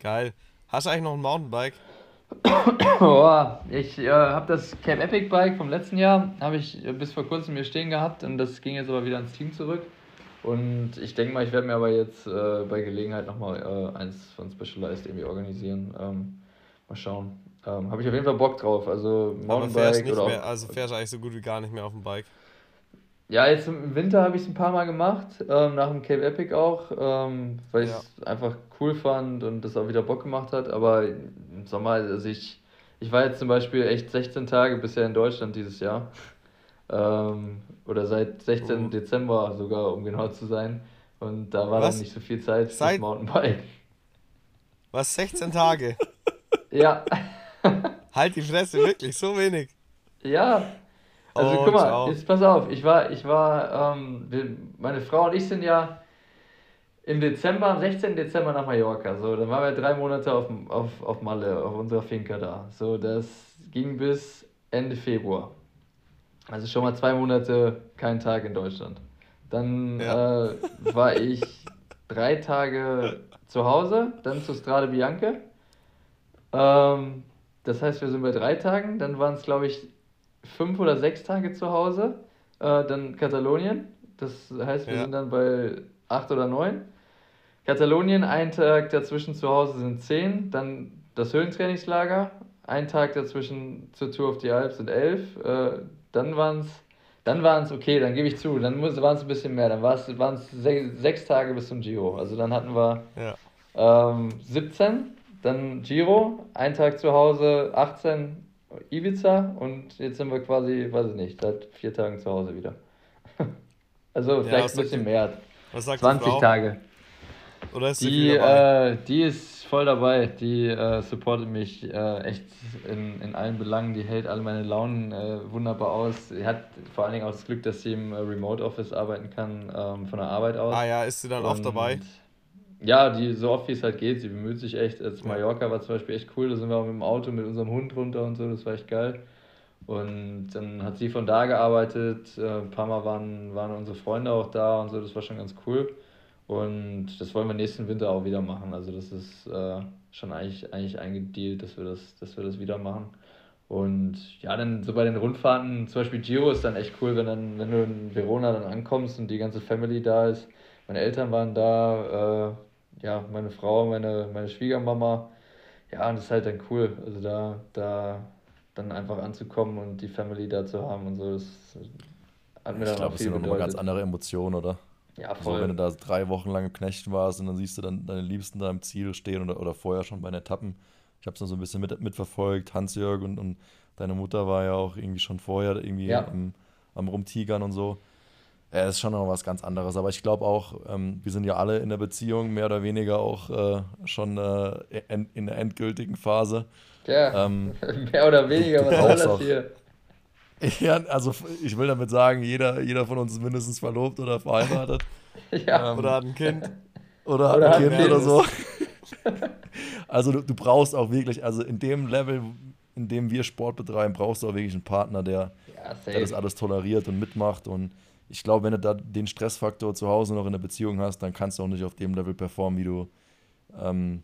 Geil. Hast du eigentlich noch ein Mountainbike?
Oh, ich äh, habe das Cape Epic Bike vom letzten Jahr, habe ich äh, bis vor kurzem hier stehen gehabt und das ging jetzt aber wieder ins Team zurück. Und ich denke mal, ich werde mir aber jetzt äh, bei Gelegenheit nochmal äh, eins von Specialized irgendwie organisieren. Ähm, mal schauen. Ähm, habe ich auf jeden Fall Bock drauf. Also Mountainbike
nicht
oder
mehr, also fährst eigentlich so gut wie gar nicht mehr auf dem Bike.
Ja, jetzt im Winter habe ich es ein paar Mal gemacht, ähm, nach dem Cape Epic auch, ähm, weil ich es einfach cool fand und das auch wieder Bock gemacht hat. Aber im Sommer, also ich, ich war jetzt zum Beispiel echt 16 Tage bisher in Deutschland dieses Jahr. Ähm, oder seit 16.
Mhm.
Dezember sogar, um genau zu sein. Und da war
Was?
dann nicht so viel Zeit fürs
Seit-
Mountainbike.
Was, 16 Tage?
Ja, <laughs>
halt die Fresse, wirklich, so wenig.
ja. Also oh, guck mal, ciao. jetzt pass auf, ich war, ich war, ähm, wir, meine Frau und ich sind ja im Dezember, am 16. Dezember nach Mallorca. So, dann waren wir drei Monate auf, auf, auf Malle, auf unserer Finca da. So, das ging bis Ende Februar. Also schon mal zwei Monate kein Tag in Deutschland. Dann ja. äh, war ich drei Tage zu Hause, dann zu Strade Bianche. Ähm, das heißt, wir sind bei drei Tagen. Dann waren es, glaube ich, fünf oder sechs Tage zu Hause. Äh, dann Katalonien. Das heißt, wir ja. sind dann bei acht oder neun. Katalonien, ein Tag dazwischen zu Hause sind zehn. Dann das Höhentrainingslager. Ein Tag dazwischen zur Tour of the Alps sind elf. Äh, dann waren es dann waren es okay, dann gebe ich zu, dann waren es ein bisschen mehr, dann waren es sechs, sechs Tage bis zum Giro. Also dann hatten wir ja. ähm, 17, dann Giro, ein Tag zu Hause, 18 Ibiza und jetzt sind wir quasi, weiß ich nicht, seit vier Tagen zu Hause wieder. <laughs> also vielleicht ja, ein bisschen mehr. Was sagt 20 Tage. Oder ist die, äh, die ist voll dabei. Die äh, supportet mich äh, echt in, in allen Belangen. Die hält alle meine Launen äh, wunderbar aus. Sie hat vor allen Dingen auch das Glück, dass sie im äh, Remote Office arbeiten kann, ähm, von der Arbeit aus.
Ah ja, ist sie dann Und, oft dabei?
Ja, die, so oft wie es halt geht. Sie bemüht sich echt. Als Mallorca war zum Beispiel echt cool. Da sind wir auch mit dem Auto mit unserem Hund runter und so. Das war echt geil. Und dann hat sie von da gearbeitet. Äh, ein paar Mal waren, waren unsere Freunde auch da und so. Das war schon ganz cool. Und das wollen wir nächsten Winter auch wieder machen. Also das ist äh, schon eigentlich, eigentlich eingedealt, dass wir, das, dass wir das wieder machen. Und ja, dann so bei den Rundfahrten, zum Beispiel Giro ist dann echt cool, wenn, dann, wenn du in Verona dann ankommst und die ganze Family da ist. Meine Eltern waren da, äh, ja, meine Frau, meine, meine Schwiegermama. Ja, und das ist halt dann cool. Also da, da dann einfach anzukommen und die Family da zu haben und so, das
hat mir ich dann glaub, auch viel bedeutet. Ich glaube, es sind nochmal ganz andere Emotionen, oder? Ja, also voll. Also, wenn du da drei Wochen lang im Knechten warst und dann siehst du dann deine Liebsten da im Ziel stehen oder, oder vorher schon bei den Etappen. Ich habe es noch so ein bisschen mit, mitverfolgt. Hans-Jörg und, und deine Mutter war ja auch irgendwie schon vorher irgendwie ja. im, am Rumtigern und so. Ja, ist schon noch was ganz anderes. Aber ich glaube auch, ähm, wir sind ja alle in der Beziehung mehr oder weniger auch äh, schon äh, in, in der endgültigen Phase. Ja, ähm, <laughs> mehr oder weniger, was soll das hier? <laughs> Ja, also ich will damit sagen, jeder, jeder von uns ist mindestens verlobt oder verheiratet. <laughs> ja. Ähm, oder hat ein Kind. Oder, oder hat ein Kind oder so. also du, du, brauchst auch wirklich, also in dem Level, in dem wir Sport betreiben, brauchst du auch wirklich einen Partner, der, ja, der das alles toleriert und mitmacht. Und ich glaube, wenn du da den Stressfaktor zu Hause noch in der Beziehung hast, dann kannst du auch nicht auf dem Level performen, wie du, ähm,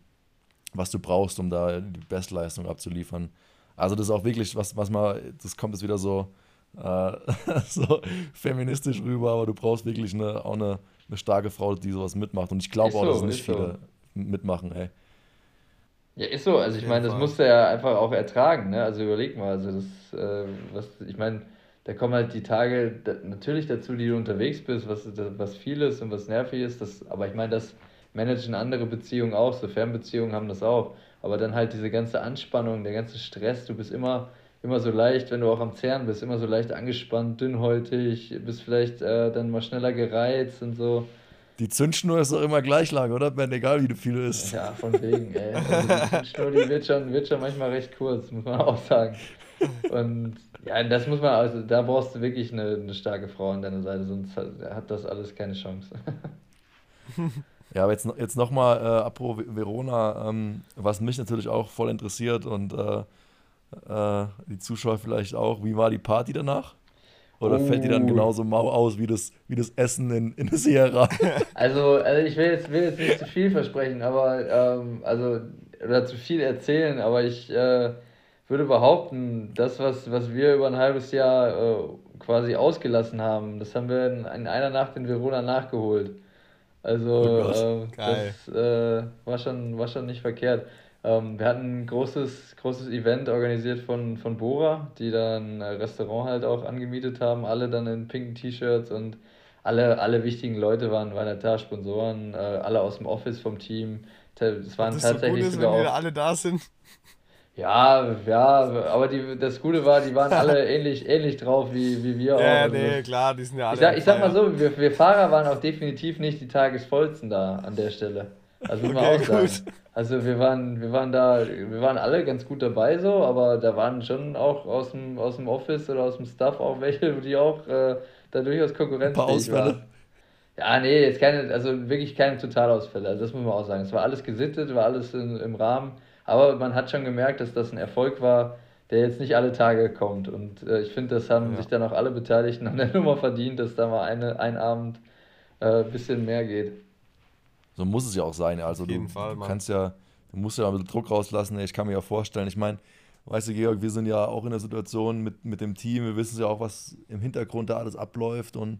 was du brauchst, um da die Bestleistung abzuliefern. Also das ist auch wirklich, was, was mal, das kommt jetzt wieder so, äh, <laughs> so feministisch rüber, aber du brauchst wirklich eine, auch eine, eine starke Frau, die sowas mitmacht. Und ich glaube auch, dass nicht viele so. mitmachen, ey.
Ja, ist so. Also ich meine, das musst du ja einfach auch ertragen, ne? Also überleg mal, also das, äh, was, ich meine, da kommen halt die Tage natürlich dazu, die du unterwegs bist, was, was viel ist und was nervig ist. Das, aber ich meine, das managen andere Beziehungen auch, so Fernbeziehungen haben das auch. Aber dann halt diese ganze Anspannung, der ganze Stress, du bist immer, immer so leicht, wenn du auch am Zerren bist, immer so leicht angespannt, dünnhäutig, bist vielleicht äh, dann mal schneller gereizt und so.
Die Zündschnur ist doch immer gleich lang, oder? Ben, egal wie viel ist.
Ja, von wegen, ey. Also die Zündschnur, die wird schon, wird schon manchmal recht kurz, muss man auch sagen. Und ja, das muss man, also da brauchst du wirklich eine, eine starke Frau an deiner Seite, sonst hat, das alles keine Chance. <laughs>
Ja, aber jetzt, jetzt nochmal, äh, apropos Verona, ähm, was mich natürlich auch voll interessiert und äh, äh, die Zuschauer vielleicht auch, wie war die Party danach? Oder oh. fällt die dann oh. genauso mau aus wie das, wie das Essen in, in der Sierra? <laughs>
Also, also ich will jetzt, will jetzt nicht zu viel versprechen, aber ähm, also oder zu viel erzählen, aber ich äh, würde behaupten, das, was, was wir über ein halbes Jahr äh, quasi ausgelassen haben, das haben wir in, in einer Nacht in Verona nachgeholt. Also oh äh, das äh, war, schon, war schon nicht verkehrt. Ähm, wir hatten ein großes, großes Event organisiert von, von Bora, die dann ein Restaurant halt auch angemietet haben, alle dann in pinken T-Shirts und alle, alle wichtigen Leute waren, waren da, Sponsoren, äh, alle aus dem Office vom Team. Es waren tatsächlich so gut ist, sogar wenn auch, alle da sind. Ja, ja, aber die, das Gute war, die waren alle <laughs> ähnlich, ähnlich drauf wie, wie wir auch. Ja, also nee, klar, die sind ja alle. Ich sag, ich sag mal so, wir, wir Fahrer waren auch definitiv nicht die tagesvollsten da an der Stelle. Also muss man auch sagen. Also wir waren, wir waren da, wir waren alle ganz gut dabei so, aber da waren schon auch aus dem, aus dem Office oder aus dem Staff auch welche, die auch äh, da durchaus konkurrenzfähig waren. Ja, nee, jetzt keine, also wirklich keine Totalausfälle. Also das muss man auch sagen. Es war alles gesittet, war alles in, im Rahmen. Aber man hat schon gemerkt, dass das ein Erfolg war, der jetzt nicht alle Tage kommt. Und äh, ich finde, das haben ja. sich dann auch alle Beteiligten an der <laughs> Nummer verdient, dass da mal eine, ein Abend ein äh, bisschen mehr geht.
So muss es ja auch sein. Also Auf jeden du, Fall, du kannst ja, du musst ja ein bisschen Druck rauslassen. Ich kann mir ja vorstellen, ich meine, weißt du, Georg, wir sind ja auch in der Situation mit, mit dem Team, wir wissen ja auch, was im Hintergrund da alles abläuft und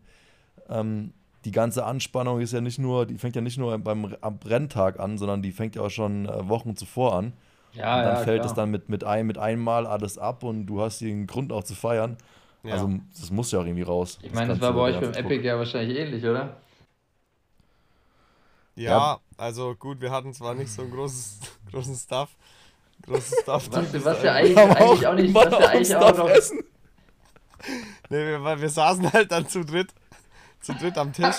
ähm, die ganze Anspannung ist ja nicht nur, die fängt ja nicht nur beim am Renntag an, sondern die fängt ja auch schon äh, Wochen zuvor an. Ja, und dann ja, fällt klar. es dann mit, mit, ein, mit einmal alles ab und du hast den Grund auch zu feiern. Ja. Also das muss ja auch irgendwie raus.
Ich meine, das, das war bei euch beim Epic ja wahrscheinlich ähnlich, oder?
Ja, ja, also gut, wir hatten zwar nicht so einen großes, <laughs> großen Stuff. Großes <laughs> Stuff. was, was ja eigentlich, eigentlich auch nicht, was ja eigentlich auch noch. Essen. <laughs> Nee, wir, wir saßen halt dann zu dritt zu dritt am Tisch.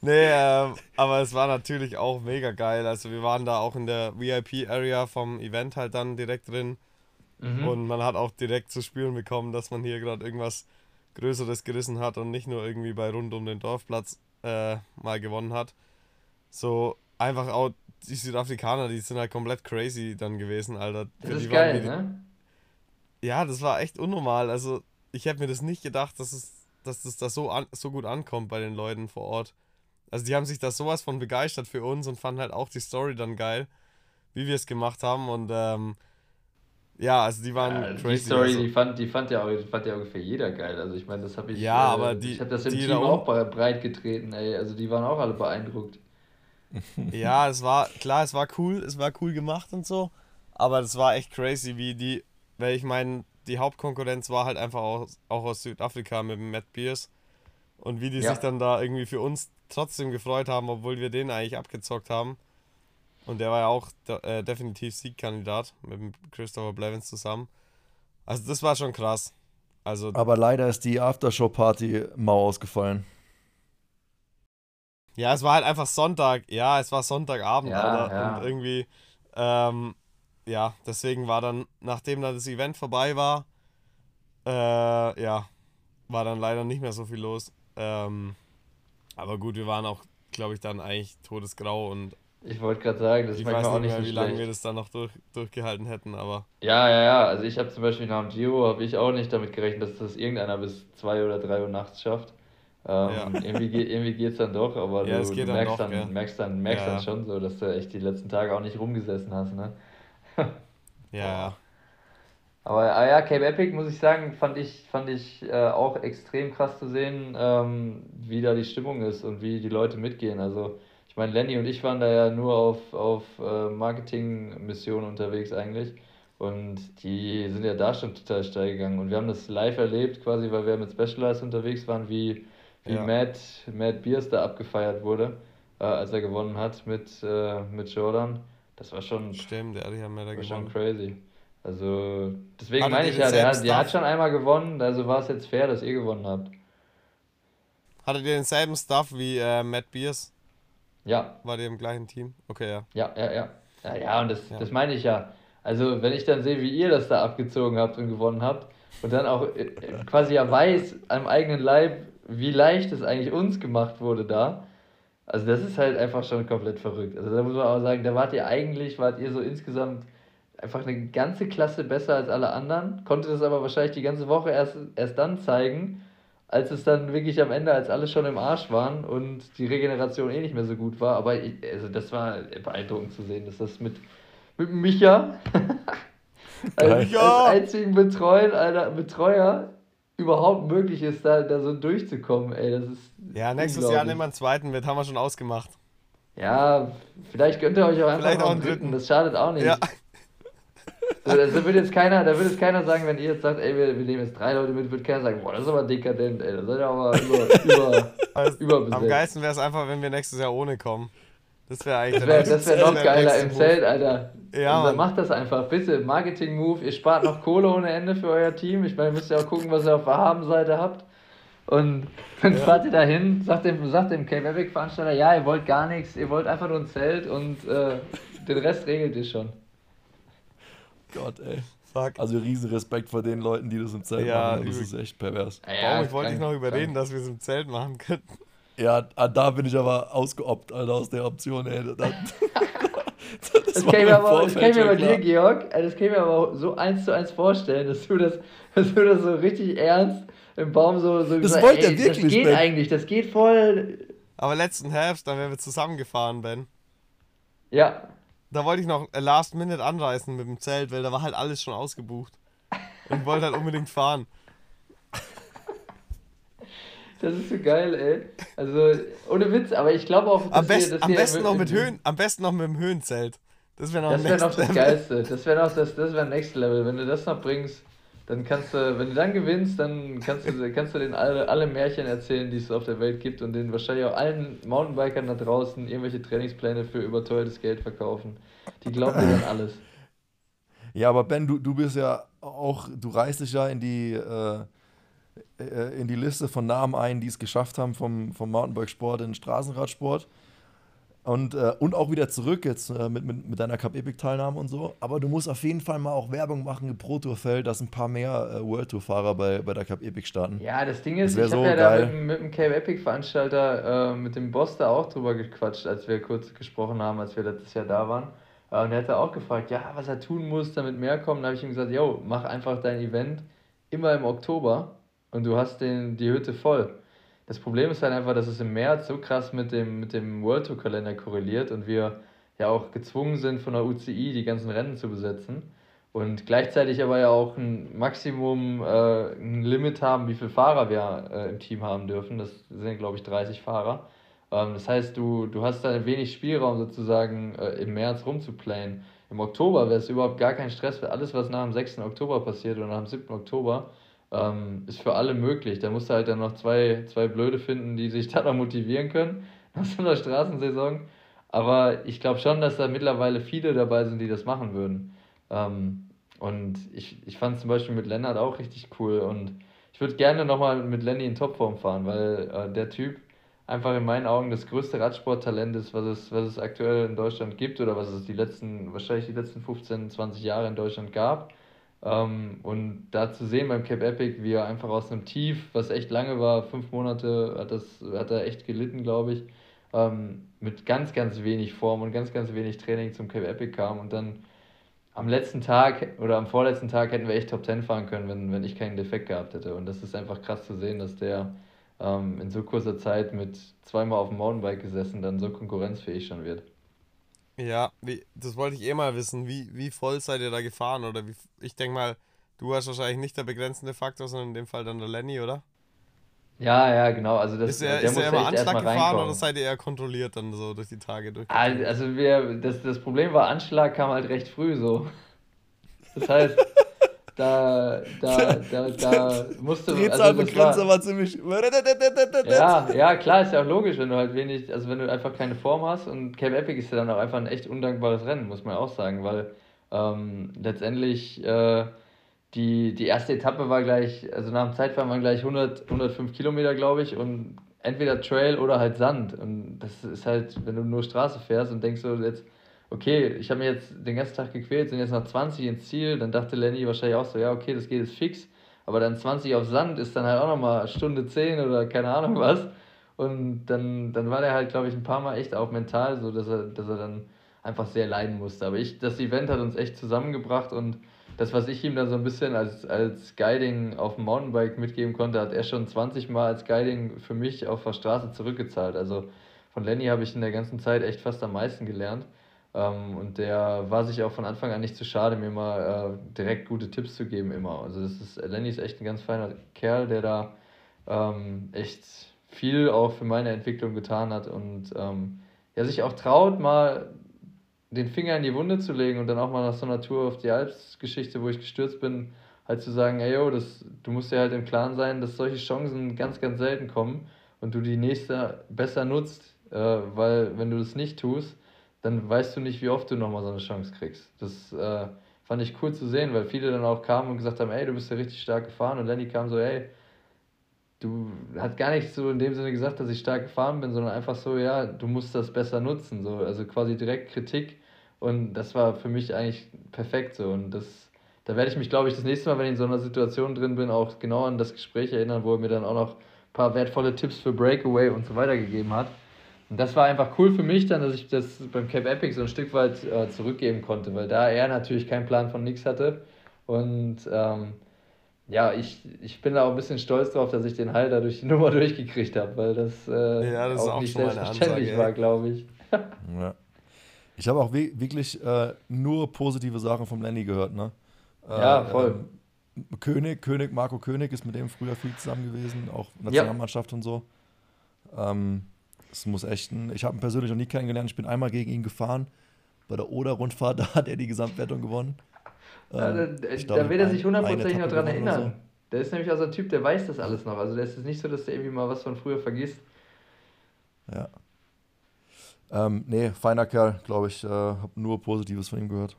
nee, äh, aber es war natürlich auch mega geil. Also wir waren da auch in der VIP-Area vom Event halt dann direkt drin. Mhm. Und man hat auch direkt zu spüren bekommen, dass man hier gerade irgendwas Größeres gerissen hat und nicht nur irgendwie bei rund um den Dorfplatz äh, mal gewonnen hat. So einfach auch die Südafrikaner, die sind halt komplett crazy dann gewesen, Alter. Das Für ist geil, ne? Ja, das war echt unnormal. Also ich hätte mir das nicht gedacht, dass es, dass das da so, an, so gut ankommt bei den Leuten vor Ort. Also die haben sich da sowas von begeistert für uns und fanden halt auch die Story dann geil, wie wir es gemacht haben und ähm, ja, also die waren
ja, crazy. Die Story, also. die, fand, die, fand ja, die fand ja ungefähr jeder geil. Also ich meine, das habe ich. Ja, äh, aber die. Ich habe das im Team auch breit getreten, ey. Also die waren auch alle beeindruckt. <laughs> <laughs>
ja, es war, klar, es war cool, es war cool gemacht und so. Aber das war echt crazy, wie die, weil ich meine, die Hauptkonkurrenz war halt einfach auch, auch aus Südafrika mit Matt Beers. Und wie die ja. sich dann da irgendwie für uns trotzdem gefreut haben, obwohl wir den eigentlich abgezockt haben. Und der war ja auch äh, definitiv Siegkandidat mit dem Christopher Blevins zusammen. Also das war schon krass. Also,
Aber leider ist die Aftershow-Party mau ausgefallen.
Ja, es war halt einfach Sonntag. Ja, es war Sonntagabend, ja, ja. Und irgendwie, ähm, ja, deswegen war dann, nachdem dann das Event vorbei war, äh, ja, war dann leider nicht mehr so viel los. Ähm, aber gut, wir waren auch, glaube ich, dann eigentlich todesgrau und
ich wollte gerade sagen, das
ich weiß nicht auch nicht mehr, wie lange wir das dann noch durch, durchgehalten hätten, aber.
Ja, ja, ja. Also ich habe zum Beispiel nach dem Giro habe ich auch nicht damit gerechnet, dass das irgendeiner bis zwei oder drei Uhr nachts schafft. Ähm, ja. Irgendwie, geht, geht's dann doch, aber ja, du, du merkst, dann, doch, dann, merkst dann merkst ja. dann schon so, dass du echt die letzten Tage auch nicht rumgesessen hast, ne? <laughs> ja. Aber ah ja, Cape Epic, muss ich sagen, fand ich, fand ich äh, auch extrem krass zu sehen, ähm, wie da die Stimmung ist und wie die Leute mitgehen. Also, ich meine, Lenny und ich waren da ja nur auf, auf äh, Marketing-Missionen unterwegs eigentlich. Und die sind ja da schon total steil gegangen. Und wir haben das live erlebt, quasi, weil wir mit Specialized unterwegs waren, wie, wie ja. Matt, Matt Beers da abgefeiert wurde, äh, als er gewonnen hat mit, äh, mit Jordan. Das war schon.
Stimmt, der haben ja da
gewonnen. schon crazy. Also, deswegen meine ich ja, der, der hat schon einmal gewonnen, also war es jetzt fair, dass ihr gewonnen habt.
Hattet ihr denselben Stuff wie äh, Matt Beers?
Ja.
War ihr im gleichen Team? Okay, ja.
Ja, ja, ja. Ja, ja und das, ja. das meine ich ja. Also, wenn ich dann sehe, wie ihr das da abgezogen habt und gewonnen habt und dann auch äh, quasi ja weiß am eigenen Leib, wie leicht es eigentlich uns gemacht wurde da, also das ist halt einfach schon komplett verrückt. Also da muss man auch sagen, da wart ihr eigentlich, wart ihr so insgesamt einfach eine ganze Klasse besser als alle anderen, konnte das aber wahrscheinlich die ganze Woche erst, erst dann zeigen, als es dann wirklich am Ende, als alle schon im Arsch waren und die Regeneration eh nicht mehr so gut war. Aber ich, also das war beeindruckend zu sehen, dass das mit, mit Micha <laughs> als, als einzigen Betreuer, Alter, Betreuer überhaupt möglich ist, da, da so durchzukommen, ey, das ist.
Ja, nächstes Jahr nehmen wir einen zweiten mit, haben wir schon ausgemacht.
Ja, vielleicht könnt ihr euch auch einfach noch einen dritten. dritten, das schadet auch nicht. Ja. So, da, wird jetzt keiner, da wird jetzt keiner sagen, wenn ihr jetzt sagt, ey, wir, wir nehmen jetzt drei Leute mit, wird keiner sagen, boah, das ist aber dekadent, ey, das ist ja aber über, <laughs> über,
also. Am geilsten wäre es einfach, wenn wir nächstes Jahr ohne kommen. Das wäre eigentlich
Das wäre wär noch geiler im Zelt, Alter. Ja, also, macht das einfach, bitte. Marketing-Move, ihr spart noch Kohle ohne Ende für euer Team. Ich meine, ihr müsst ja auch gucken, was ihr auf der Habenseite habt. Und <laughs> dann ja. fahrt ihr dahin, sagt dem, sagt dem Cape Epic Veranstalter, ja, ihr wollt gar nichts, ihr wollt einfach nur ein Zelt und äh, den Rest regelt ihr schon.
Gott, ey. Fuck. Also riesen Respekt vor den Leuten, die das im Zelt ja, machen. Das ist echt pervers.
Ja, Warum? Ich wollte dich noch überreden, dass wir es im Zelt machen könnten.
Ja, ah, da bin ich aber ausgeoppt, Alter, aus der Option, ey. Das,
das, <laughs> das kann ich mir aber, das kann ich mir bei dir, Georg, äh, das kann ich mir aber so eins zu eins vorstellen, dass du das, <laughs> dass du das so richtig ernst im Baum so, so
Das gesagt, wollte er wirklich,
Das geht ben. eigentlich, das geht voll.
Aber letzten Herbst, dann wären wir zusammengefahren, Ben.
Ja,
da wollte ich noch Last Minute anreißen mit dem Zelt, weil da war halt alles schon ausgebucht. Und ich wollte halt unbedingt fahren.
Das ist so geil, ey. Also, ohne Witz, aber ich glaube auch,
am, best, wir, am besten noch mit Höhen, am besten noch mit dem Höhenzelt. Das wäre noch
Das wäre noch das Level. Geilste. Das wäre noch das, das wäre Next Level. Wenn du das noch bringst, dann kannst du, wenn du dann gewinnst, dann kannst du, kannst du denen alle, alle Märchen erzählen, die es auf der Welt gibt und denen wahrscheinlich auch allen Mountainbikern da draußen irgendwelche Trainingspläne für überteuertes Geld verkaufen. Die glauben dir dann alles.
Ja, aber Ben, du, du bist ja auch, du reißt dich ja in die, äh, äh in die Liste von Namen ein, die es geschafft haben vom, vom Mountainbikesport in den Straßenradsport. Und, äh, und auch wieder zurück jetzt äh, mit, mit, mit deiner Cup Epic Teilnahme und so. Aber du musst auf jeden Fall mal auch Werbung machen Pro Tour Feld, dass ein paar mehr äh, World Tour Fahrer bei, bei der Cup Epic starten.
Ja, das Ding ist, das ich so habe ja geil. da mit, mit dem Cape Epic Veranstalter, äh, mit dem Boss da auch drüber gequatscht, als wir kurz gesprochen haben, als wir letztes Jahr da waren. Äh, und er hat auch gefragt, ja, was er tun muss, damit mehr kommen. Da habe ich ihm gesagt, yo, mach einfach dein Event immer im Oktober und du hast den, die Hütte voll. Das Problem ist halt einfach, dass es im März so krass mit dem, mit dem World Tour Kalender korreliert und wir ja auch gezwungen sind von der UCI die ganzen Rennen zu besetzen und gleichzeitig aber ja auch ein Maximum, äh, ein Limit haben, wie viele Fahrer wir äh, im Team haben dürfen. Das sind, glaube ich, 30 Fahrer. Ähm, das heißt, du, du hast da wenig Spielraum sozusagen äh, im März rumzuplayen. Im Oktober wäre es überhaupt gar kein Stress, für alles, was nach dem 6. Oktober passiert oder nach dem 7. Oktober, ähm, ist für alle möglich. Da musst du halt dann noch zwei, zwei Blöde finden, die sich <laughs> da noch motivieren können nach so einer Straßensaison. Aber ich glaube schon, dass da mittlerweile viele dabei sind, die das machen würden. Ähm, und ich, ich fand zum Beispiel mit Lennart auch richtig cool. Und ich würde gerne nochmal mit Lenny in Topform fahren, weil äh, der Typ einfach in meinen Augen das größte Radsporttalent ist, was es, was es aktuell in Deutschland gibt oder was es die letzten, wahrscheinlich die letzten 15, 20 Jahre in Deutschland gab. Ähm, und da zu sehen beim Cape Epic, wie er einfach aus einem Tief, was echt lange war, fünf Monate, hat, das, hat er echt gelitten, glaube ich, ähm, mit ganz, ganz wenig Form und ganz, ganz wenig Training zum Cape Epic kam und dann am letzten Tag oder am vorletzten Tag hätten wir echt Top 10 fahren können, wenn, wenn ich keinen Defekt gehabt hätte. Und das ist einfach krass zu sehen, dass der ähm, in so kurzer Zeit mit zweimal auf dem Mountainbike gesessen dann so konkurrenzfähig schon wird.
Ja, wie, das wollte ich eh mal wissen. Wie, wie voll seid ihr da gefahren? Oder wie, ich denke mal, du warst wahrscheinlich nicht der begrenzende Faktor, sondern in dem Fall dann der Lenny, oder?
Ja, ja, genau. Also das,
ist er, der ist er immer Anschlag gefahren oder seid ihr eher kontrolliert dann so durch die Tage durch?
Also wir, das, das Problem war, Anschlag kam halt recht früh so. Das heißt, da, da, <laughs> da, da <laughs> musste man. Also Begrenzer war ziemlich. Ja, ja, klar, ist ja auch logisch, wenn du halt wenig, also wenn du einfach keine Form hast und Cape Epic ist ja dann auch einfach ein echt undankbares Rennen, muss man auch sagen, weil ähm, letztendlich äh, die, die erste Etappe war gleich, also nach dem Zeitfahren waren gleich 100, 105 Kilometer, glaube ich, und entweder Trail oder halt Sand. Und das ist halt, wenn du nur Straße fährst und denkst so, jetzt okay, ich habe mich jetzt den ganzen Tag gequält, sind jetzt noch 20 ins Ziel, dann dachte Lenny wahrscheinlich auch so, ja, okay, das geht jetzt fix, aber dann 20 auf Sand ist dann halt auch nochmal Stunde 10 oder keine Ahnung was. Und dann, dann war der halt, glaube ich, ein paar Mal echt auch mental so, dass er, dass er dann einfach sehr leiden musste. Aber ich, das Event hat uns echt zusammengebracht und das, was ich ihm dann so ein bisschen als, als Guiding auf dem Mountainbike mitgeben konnte, hat er schon 20 Mal als Guiding für mich auf der Straße zurückgezahlt. Also von Lenny habe ich in der ganzen Zeit echt fast am meisten gelernt. Ähm, und der war sich auch von Anfang an nicht zu schade, mir mal äh, direkt gute Tipps zu geben immer. Also das ist, Lenny ist echt ein ganz feiner Kerl, der da ähm, echt viel auch für meine Entwicklung getan hat und ähm, ja, sich auch traut, mal den Finger in die Wunde zu legen und dann auch mal nach so einer Tour auf die Alps-Geschichte, wo ich gestürzt bin, halt zu sagen, ey yo, das, du musst dir halt im Klaren sein, dass solche Chancen ganz, ganz selten kommen und du die nächste besser nutzt, äh, weil wenn du das nicht tust, dann weißt du nicht, wie oft du nochmal so eine Chance kriegst. Das äh, fand ich cool zu sehen, weil viele dann auch kamen und gesagt haben, ey, du bist ja richtig stark gefahren und Lenny kam so, ey, du hat gar nicht so in dem Sinne gesagt, dass ich stark gefahren bin, sondern einfach so, ja, du musst das besser nutzen, so, also quasi direkt Kritik und das war für mich eigentlich perfekt so und das, da werde ich mich, glaube ich, das nächste Mal, wenn ich in so einer Situation drin bin, auch genau an das Gespräch erinnern, wo er mir dann auch noch ein paar wertvolle Tipps für Breakaway und so weiter gegeben hat. Und das war einfach cool für mich dann, dass ich das beim Cape Epic so ein Stück weit äh, zurückgeben konnte, weil da er natürlich keinen Plan von nichts hatte und ähm, ja, ich, ich bin da auch ein bisschen stolz drauf, dass ich den Hall da durch die <laughs> Nummer durchgekriegt habe, weil das, äh, ja, das auch, auch nicht selbstverständlich Ansage, war, glaube ich. <laughs>
ja. Ich habe auch wirklich äh, nur positive Sachen vom Lenny gehört, ne? Äh, ja, voll. Ähm, König, König, Marco König ist mit dem früher viel zusammen gewesen, auch Nationalmannschaft ja. und so. Ähm, es muss echt ein, ich habe ihn persönlich noch nie kennengelernt, ich bin einmal gegen ihn gefahren. Bei der Oder-Rundfahrt, <laughs> da hat er die Gesamtwertung gewonnen.
Ja, da, ähm, glaub, da wird er sich hundertprozentig noch dran erinnern. So. Der ist nämlich auch so ein Typ, der weiß das alles noch. Also der ist nicht so, dass der irgendwie mal was von früher vergisst.
Ja. Ähm, nee, feiner Kerl, glaube ich. Äh, habe nur Positives von ihm gehört.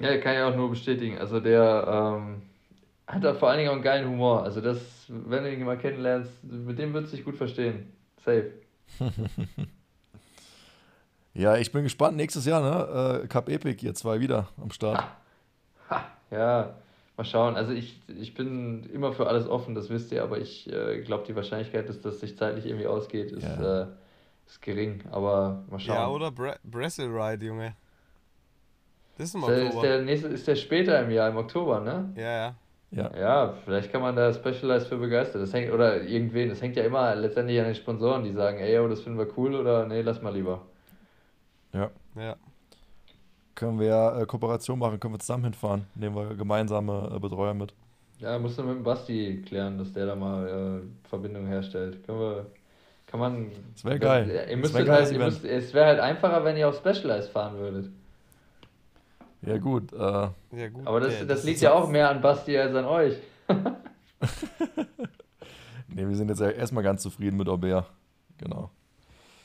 Ja, kann ich auch nur bestätigen. Also der ähm, hat da vor allen Dingen auch einen geilen Humor. Also das, wenn du ihn mal kennenlernst, mit dem wird du dich gut verstehen. Safe. <laughs>
ja, ich bin gespannt. Nächstes Jahr, ne? Äh, Cup Epic, ihr zwei wieder am Start. <laughs>
Ha, ja, mal schauen. Also ich, ich bin immer für alles offen, das wisst ihr, aber ich äh, glaube, die Wahrscheinlichkeit, dass das sich zeitlich irgendwie ausgeht, ist, ja. äh, ist gering. Aber mal schauen.
Ja, oder Bre Brazil Ride, Junge.
Das ist im Oktober. Ist der, nächste, ist der später im Jahr, im Oktober, ne?
Ja, ja.
Ja. ja, vielleicht kann man da Specialized für begeistern. Das hängt, oder irgendwen, das hängt ja immer letztendlich an den Sponsoren, die sagen, ey, oh, das finden wir cool oder nee, lass mal lieber.
Ja.
Ja
können wir ja äh, Kooperation machen, können wir zusammen hinfahren. Nehmen wir gemeinsame äh, Betreuer mit.
Ja, musst du mit dem Basti klären, dass der da mal äh, Verbindung herstellt. Können wir, kann man.
Das wäre geil.
Ihr müsstet halt, ihr müsst, es wäre halt einfacher, wenn ihr auf Specialized fahren würdet.
Ja, gut. Äh,
ja, gut. Aber das, ja, das, das liegt ja auch mehr an Basti als an euch. <laughs>
ne, wir sind jetzt erstmal ganz zufrieden mit Aubert. Genau.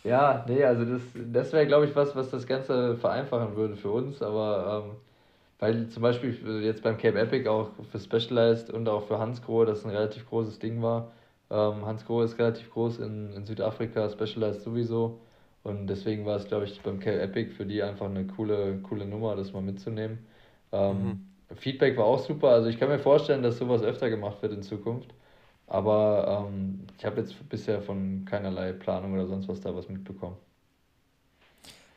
Ja, nee, also das, das wäre, glaube ich, was, was das Ganze vereinfachen würde für uns, aber ähm, weil zum Beispiel jetzt beim Cape Epic auch für Specialized und auch für Hans Grohe das ein relativ großes Ding war. Ähm, Hans Grohe ist relativ groß in, in Südafrika, Specialized sowieso. Und deswegen war es, glaube ich, beim Cape Epic für die einfach eine coole, coole Nummer, das mal mitzunehmen. Ähm, mhm. Feedback war auch super. Also ich kann mir vorstellen, dass sowas öfter gemacht wird in Zukunft. Aber ähm, ich habe jetzt bisher von keinerlei Planung oder sonst was da was mitbekommen.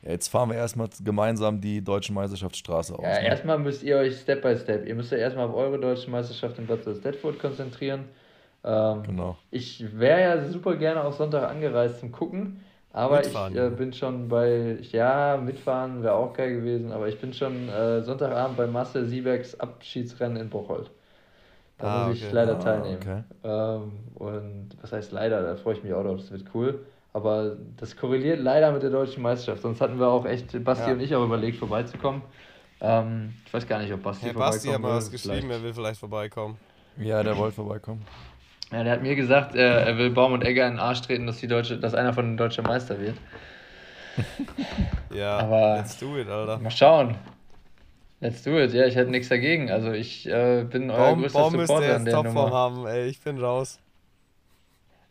Ja, jetzt fahren wir erstmal gemeinsam die deutsche Meisterschaftsstraße aus.
Ja, ne? erstmal müsst ihr euch Step by Step, ihr müsst ja erstmal auf eure deutsche Meisterschaft in Bad Stedford konzentrieren. Ähm, genau. Ich wäre ja super gerne auch Sonntag angereist zum Gucken, aber mitfahren, ich äh, bin schon bei, ja, mitfahren wäre auch geil gewesen, aber ich bin schon äh, Sonntagabend bei Marcel Siebergs Abschiedsrennen in Bocholt. Da ah, muss ich okay. leider ah, teilnehmen. Okay. Ähm, und was heißt leider, da freue ich mich auch drauf, das wird cool. Aber das korreliert leider mit der deutschen Meisterschaft. Sonst hatten wir auch echt, Basti ja. und ich auch überlegt, vorbeizukommen. Ähm, ich weiß gar nicht, ob Basti
Herr Basti hat mal was geschrieben, er will vielleicht vorbeikommen.
Ja, der wollte vorbeikommen.
Ja, der hat mir gesagt, er, er will Baum und Egger in den Arsch treten, dass, die Deutsche, dass einer von den deutschen Meister wird. <laughs>
ja, Aber let's do it, Alter.
Mal schauen. Let's do it. Ja, ich hätte nichts dagegen. Also ich äh, bin euer Baum, größter Baum Supporter
jetzt Topform haben, ey. Ich bin raus.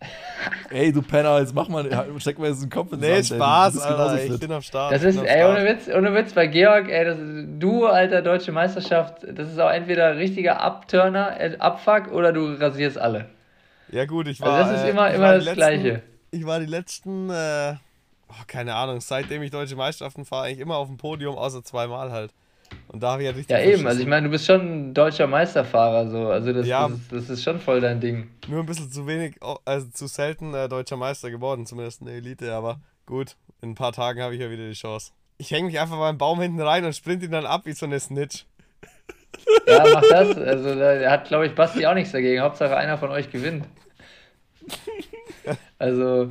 <laughs>
ey, du Penner, jetzt mach mal, steck mal jetzt den Kopf ins
Nee, Sand, Spaß, Alter, ich bin am Start.
Das ist, ey, ohne Witz, ohne Witz, bei Georg, ey, das, du, alter, deutsche Meisterschaft, das ist auch entweder richtiger Abturner, äh, Abfuck, oder du rasierst alle.
Ja gut, ich war...
Also das ist immer, äh, immer das letzten, Gleiche.
Ich war die letzten, äh, oh, keine Ahnung, seitdem ich deutsche Meisterschaften fahre, eigentlich immer auf dem Podium, außer zweimal halt. Und da habe ich ja richtig.
Ja, eben, also ich meine, du bist schon ein deutscher Meisterfahrer, so. Also das, ja, das, ist, das, ist schon voll dein Ding.
Nur ein bisschen zu wenig, also zu selten äh, deutscher Meister geworden, zumindest in der Elite, aber gut, in ein paar Tagen habe ich ja wieder die Chance. Ich hänge mich einfach beim Baum hinten rein und sprint ihn dann ab wie so eine Snitch.
Ja, mach das. Also da hat, glaube ich, Basti auch nichts dagegen. Hauptsache einer von euch gewinnt. <laughs> Also,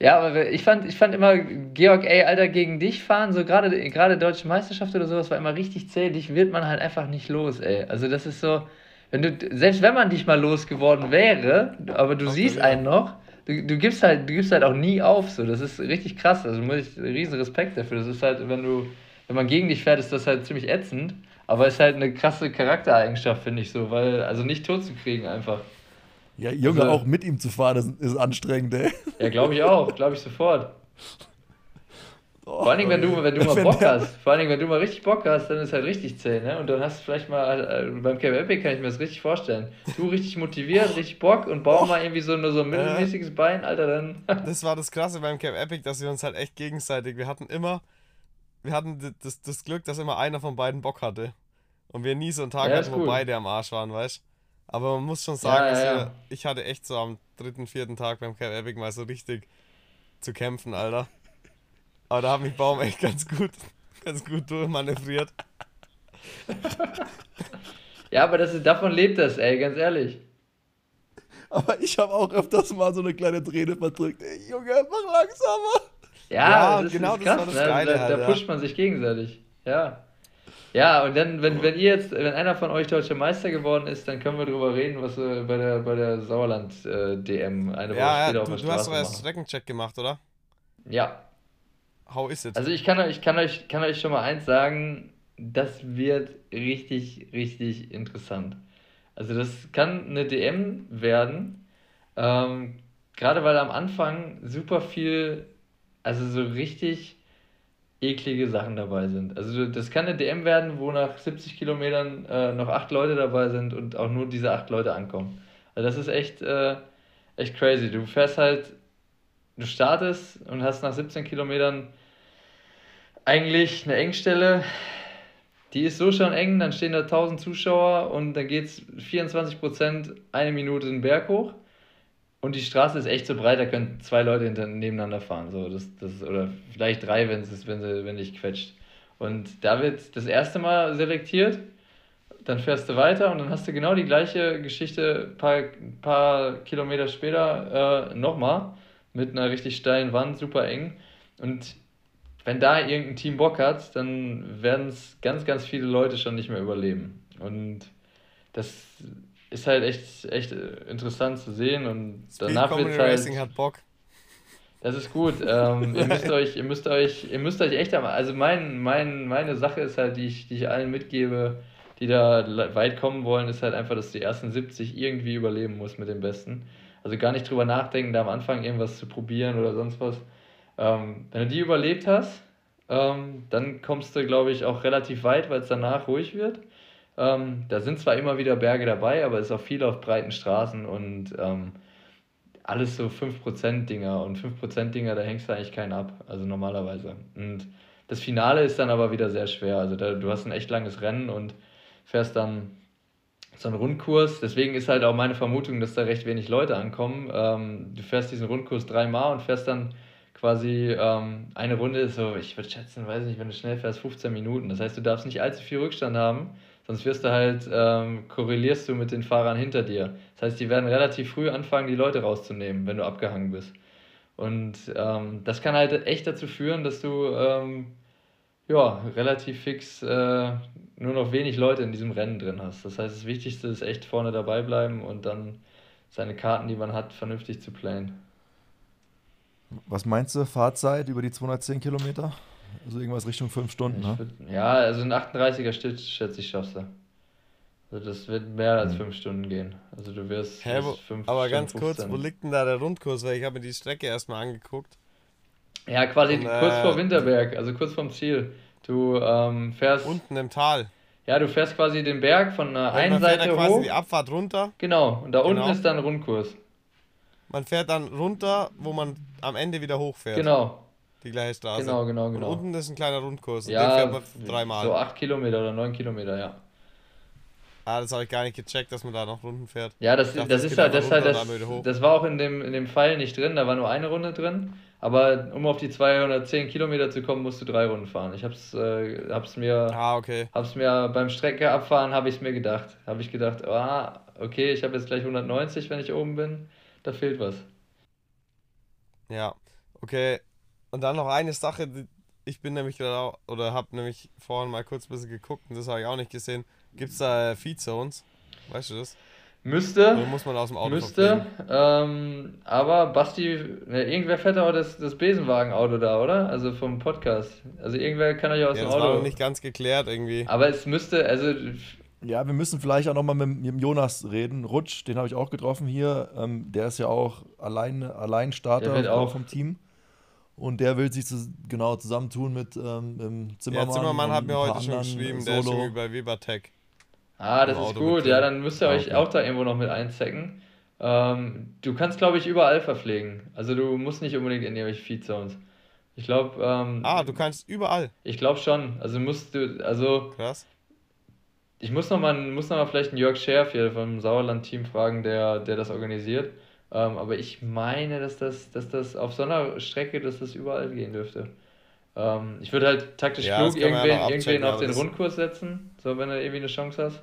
ja, aber ich fand, ich fand immer, Georg, ey, Alter, gegen dich fahren, so gerade gerade Deutsche Meisterschaft oder sowas, war immer richtig zäh. Dich wird man halt einfach nicht los, ey. Also das ist so, wenn du, selbst wenn man dich mal losgeworden wäre, aber du okay, siehst ja. einen noch, du, du gibst halt, du gibst halt auch nie auf, so. Das ist richtig krass. Also muss ich riesen Respekt dafür. Das ist halt, wenn du, wenn man gegen dich fährt, ist das halt ziemlich ätzend. Aber ist halt eine krasse Charaktereigenschaft, finde ich so, weil, also nicht tot zu kriegen einfach.
Ja, Junge, also, auch mit ihm zu fahren, ist, ist anstrengend, ey.
Ja, glaube ich auch, glaube ich sofort. Oh, vor allem, wenn du, wenn du mal Bock hast, vor allem, wenn du mal richtig Bock hast, dann ist halt richtig zäh, ne? Und dann hast du vielleicht mal, äh, beim Camp Epic kann ich mir das richtig vorstellen. Du richtig motiviert, richtig Bock und bau oh. mal irgendwie so nur so ein mittelmäßiges Bein, Alter, dann. <laughs>
das war das Krasse beim Camp Epic, dass wir uns halt echt gegenseitig, wir hatten immer, wir hatten das, das Glück, dass immer einer von beiden Bock hatte. Und wir nie so einen Tag ja, hatten, wo beide am Arsch waren, weißt du? Aber man muss schon sagen, ja, ja, wir, ich hatte echt so am dritten, vierten Tag beim Camp Epic mal so richtig zu kämpfen, Alter. Aber da hat mich Baum echt ganz gut, ganz gut durchmanövriert.
ja, aber das ist, davon lebt das, ey, ganz ehrlich.
Aber ich habe auch öfters mal so eine kleine Träne verdrückt. Ey, Junge, mach langsamer.
Ja, ja das genau ist krass, das war das ne? Geile, da, halt, da pusht man sich gegenseitig. Ja. Ja, und dann, wenn, wenn ihr jetzt, wenn einer von euch deutscher Meister geworden ist, dann können wir darüber reden, was wir bei der, bei der Sauerland-DM äh, eine Woche
ja, später ja, auf der du, Straße du hast doch erst Streckencheck gemacht, oder?
Ja.
How is it?
Also ich kann euch, kann euch, kann euch schon mal eins sagen, das wird richtig, richtig interessant. Also das kann eine DM werden, ähm, gerade weil am Anfang super viel, also so richtig eklige Sachen dabei sind. Also das kann eine DM werden, wo nach 70 Kilometern äh, noch acht Leute dabei sind und auch nur diese acht Leute ankommen. Also das ist echt, äh, echt crazy. Du fährst halt, du startest und hast nach 17 Kilometern eigentlich eine Engstelle. Die ist so schon eng, dann stehen da 1000 Zuschauer und dann geht es 24 Prozent eine Minute den Berg hoch. Und die Straße ist echt so breit, da können zwei Leute nebeneinander fahren. So, das, das, oder vielleicht drei, wenn es wenn sie, wenn dich quetscht. Und da wird das erste Mal selektiert, dann fährst du weiter und dann hast du genau die gleiche Geschichte ein paar, paar Kilometer später äh, nochmal mit einer richtig steilen Wand, super eng. Und wenn da irgendein Team Bock hat, dann werden es ganz, ganz viele Leute schon nicht mehr überleben. Und das ist halt echt, echt interessant zu sehen und Speed danach wird halt. Racing hat Bock. Das ist gut. ähm, ihr müsst <laughs> euch, ihr müsst euch, ihr müsst euch echt, also mein, mein, meine Sache ist halt, die ich, die ich allen mitgebe, die da weit kommen wollen, ist halt einfach, dass die ersten 70 irgendwie überleben muss mit dem Besten. Also gar nicht drüber nachdenken, da am Anfang irgendwas zu probieren oder sonst was. Ähm, wenn du die überlebt hast, ähm, dann kommst du, glaube ich, auch relativ weit, weil es danach ruhig wird. Ähm, da sind zwar immer wieder Berge dabei, aber es ist auch viel auf breiten Straßen und ähm, alles so 5%-Dinger. Und 5%-Dinger, da hängst du eigentlich keinen ab, also normalerweise. Und das Finale ist dann aber wieder sehr schwer. Also da, du hast ein echt langes Rennen und fährst dann so einen Rundkurs. Deswegen ist halt auch meine Vermutung, dass da recht wenig Leute ankommen. Ähm, du fährst diesen Rundkurs dreimal und fährst dann quasi ähm, eine Runde, so ich würde schätzen, weiß nicht, wenn du schnell fährst, 15 Minuten. Das heißt, du darfst nicht allzu viel Rückstand haben Sonst wirst du halt, ähm, korrelierst du mit den Fahrern hinter dir. Das heißt, die werden relativ früh anfangen, die Leute rauszunehmen, wenn du abgehangen bist. Und ähm, das kann halt echt dazu führen, dass du ähm, ja, relativ fix äh, nur noch wenig Leute in diesem Rennen drin hast. Das heißt, das Wichtigste ist echt vorne dabei bleiben und dann seine Karten, die man hat, vernünftig zu playen.
Was meinst du, Fahrzeit über die 210 Kilometer? Also irgendwas Richtung 5 Stunden, ne?
Würd, ja, also ein 38er Stück, schätze ich, schaffst du. Also das wird mehr als 5 mhm. Stunden gehen. Also du wirst
Hä, wo, fünf, Aber ganz 15. kurz, wo liegt denn da der Rundkurs? Weil ich habe mir die Strecke erstmal angeguckt.
Ja, quasi Und, kurz äh, vor Winterberg, also kurz vorm Ziel. Du ähm, fährst...
Unten im Tal.
Ja, du fährst quasi den Berg von der einen Seite fährt quasi hoch.
die Abfahrt runter.
Genau, und da genau. unten ist dann Rundkurs.
Man fährt dann runter, wo man am Ende wieder hochfährt.
Genau.
Die gleiche Straße.
Genau, genau, genau.
Und unten ist ein kleiner Rundkurs.
Ja, den fährt man dreimal. So acht Kilometer oder neun Kilometer, ja.
Ah, das habe ich gar nicht gecheckt, dass man da noch Runden fährt.
Ja, das, dachte, das, das ist halt, das, halt das, das war auch in dem, in dem Pfeil nicht drin, da war nur eine Runde drin. Aber um auf die 210 Kilometer zu kommen, musst du drei Runden fahren. Ich hab's, äh, hab's mir,
ah, okay.
hab's mir beim Strecke abfahren, habe ich mir gedacht. Habe ich gedacht, ah, okay, ich habe jetzt gleich 190, wenn ich oben bin. Da fehlt was.
Ja, okay. Und dann noch eine Sache, ich bin nämlich gerade oder habe nämlich vorhin mal kurz ein bisschen geguckt und das habe ich auch nicht gesehen. Gibt es da Feed Zones? Weißt du das?
Müsste.
Oder muss man aus dem Auto
Müsste. Ähm, aber Basti, ne, irgendwer fährt auch das, das Besenwagen-Auto da, oder? Also vom Podcast. Also irgendwer kann euch aus
ja,
dem
das
Auto.
Das war noch nicht ganz geklärt irgendwie.
Aber es müsste, also
Ja, wir müssen vielleicht auch nochmal mit, mit dem Jonas reden. Rutsch, den habe ich auch getroffen hier. Ähm, der ist ja auch allein, Alleinstarter
auch.
vom Team. Und der will sich zu, genau zusammentun mit ähm, Zimmermann.
Ja, Zimmermann hat mir heute schon
anderen
geschrieben, der ist
Solo.
irgendwie bei Webertech.
Ah, das ist gut. Ja, dann müsst ihr euch
okay.
auch da irgendwo noch mit einzecken. Ähm, du kannst, glaube ich, überall verpflegen. Also du musst nicht unbedingt in irgendwelche Feed Zones. Ich glaube, ähm,
Ah, du kannst überall.
ich glaube schon. Also musst du, also
Krass.
ich muss noch mal, muss noch mal vielleicht einen Jörg Scherf hier vom Sauerland-Team fragen, der, der das organisiert. Ähm, aber ich meine, dass das, dass das auf so einer Strecke, dass das überall gehen dürfte. Ähm, ich würde halt taktisch
Ja,
klug
man ja
irgendwen, irgendwen auf den Rundkurs setzen, so wenn du irgendwie eine Chance hast.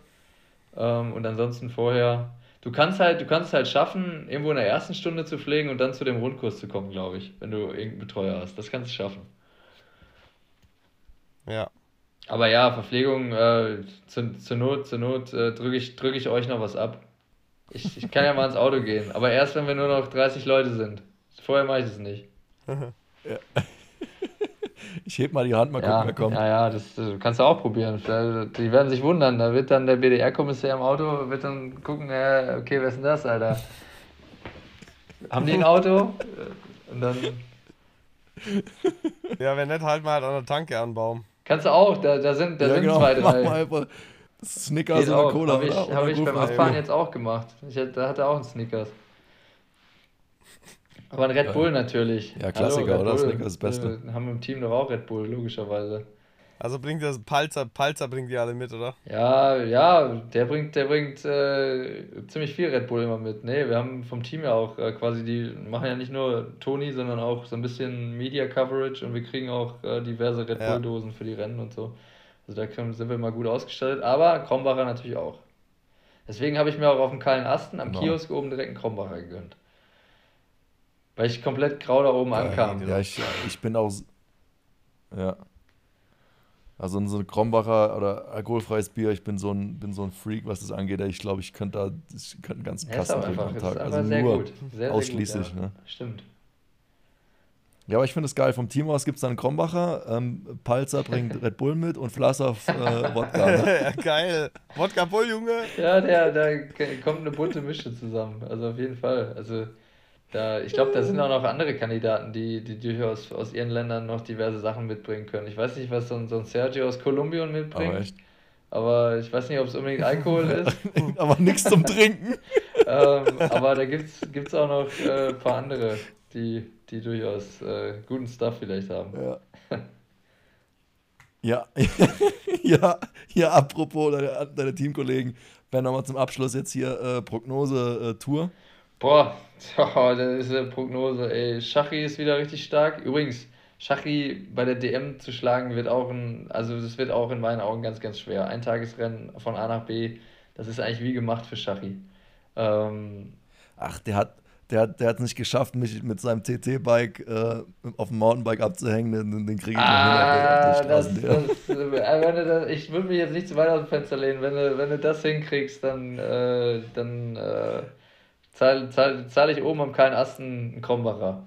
Ähm, und ansonsten vorher. Du kannst halt, du kannst es halt schaffen, irgendwo in der ersten Stunde zu pflegen und dann zu dem Rundkurs zu kommen, glaube ich, wenn du irgendeinen Betreuer hast. Das kannst du schaffen.
Ja.
Aber ja, Verpflegung, äh, zur, zur Not, zur Not äh, drücke ich, drück ich euch noch was ab. Ich, ich kann ja mal ins Auto gehen, aber erst wenn wir nur noch 30 Leute sind. Vorher mache ich es nicht. <laughs>
Ich heb mal die Hand, mal gucken,
Ja,
wer kommt.
ja, ja, das äh, kannst du auch probieren. Die werden sich wundern. Da wird dann der BDR-Kommissar im Auto, wird dann gucken, äh, okay, wer ist denn das, Alter? Haben die ein Auto? <laughs> Und dann
Ja, wenn nicht, halt mal halt an der Tanke anbauen.
kannst du auch, da, da sind, da
ja,
sind
genau.
zwei,
Mach
drei.
mal einfach Snickers
Geht
oder
auch.
Cola.
Habe ich,
oder?
hab ich beim. Abfahren jetzt auch gemacht. Ich, hatte- da hat er auch einen Snickers. Aber ein Red Bull natürlich.
Ja, Klassiker,
Red
oder?
Bull.
Snickers ist das Beste.
Wir haben im Team doch auch Red Bull, logischerweise.
Also bringt das Palzer, Palzer bringt die alle mit, oder?
Ja, ja, der bringt, der bringt äh, ziemlich viel Red Bull immer mit. Nee, wir haben vom Team ja auch äh, quasi, die machen ja nicht nur Toni, sondern auch so ein bisschen Media Coverage und wir kriegen auch äh, diverse Red
Ja.
Bull Dosen für die Rennen und so. Also da können, sind wir mal gut ausgestattet, aber Krombacher natürlich auch. Deswegen habe ich mir auch auf dem kahlen Asten am
Genau.
Kiosk oben direkt einen Krombacher gegönnt. Weil ich komplett grau da oben ankam.
Ja, ich, ich bin auch. Ja. Also so ein Krombacher oder alkoholfreies Bier, ich bin so ein, bin so ein Freak, was das angeht. Ich glaube, ich könnte da ich könnte einen ganzen
Ja,
Kasten trinken
einfach,
am Tag. Also
sehr
nur
gut. Sehr, sehr
ausschließlich.
gut, ja.
ne?
Stimmt.
Ja, aber ich finde es geil. Vom Team aus gibt es dann Krombacher, ähm, Palzer bringt <laughs> Red Bull mit und Flassow äh, Wodka. Ne? <laughs>
ja, geil. Wodka Bull, Junge.
Ja, der, da k- kommt eine bunte Mische zusammen. Also auf jeden Fall. Also da, ich glaube, da sind auch noch andere Kandidaten, die, die durchaus aus ihren Ländern noch diverse Sachen mitbringen können. Ich weiß nicht, was so ein, so ein Sergio aus Kolumbien mitbringt,
Aber echt.
aber ich weiß nicht, ob es unbedingt Alkohol <laughs> ist.
aber nichts zum Trinken.
ähm, aber da gibt es auch noch äh, ein paar andere, die, die durchaus äh, guten Stuff vielleicht haben.
Ja. <laughs> Ja, <laughs> ja, ja, apropos deine, deine Teamkollegen, Ben, nochmal zum Abschluss jetzt hier äh, Prognose-Tour.
Boah, <laughs> oh, das ist eine Prognose, ey. Schachi ist wieder richtig stark. Übrigens, Schachi bei der DM zu schlagen wird auch ein, also das wird auch in meinen Augen ganz, ganz schwer. Ein Tagesrennen von A nach B, das ist eigentlich wie gemacht für Schachi. Ähm,
Ach, der hat, der, hat- der hat es nicht geschafft, mich mit seinem TT-Bike äh, auf dem Mountainbike abzuhängen. Den, den kriege ich noch
ah,
hin auf der- auf
das,
der
das,
Straßen.
äh, das, ich würde mich jetzt nicht zu weit aus dem Fenster lehnen. Wenn du, wenn du das hinkriegst, dann, äh, dann äh, zahle zahl, zahl ich oben am kleinen Asten einen Krombacher,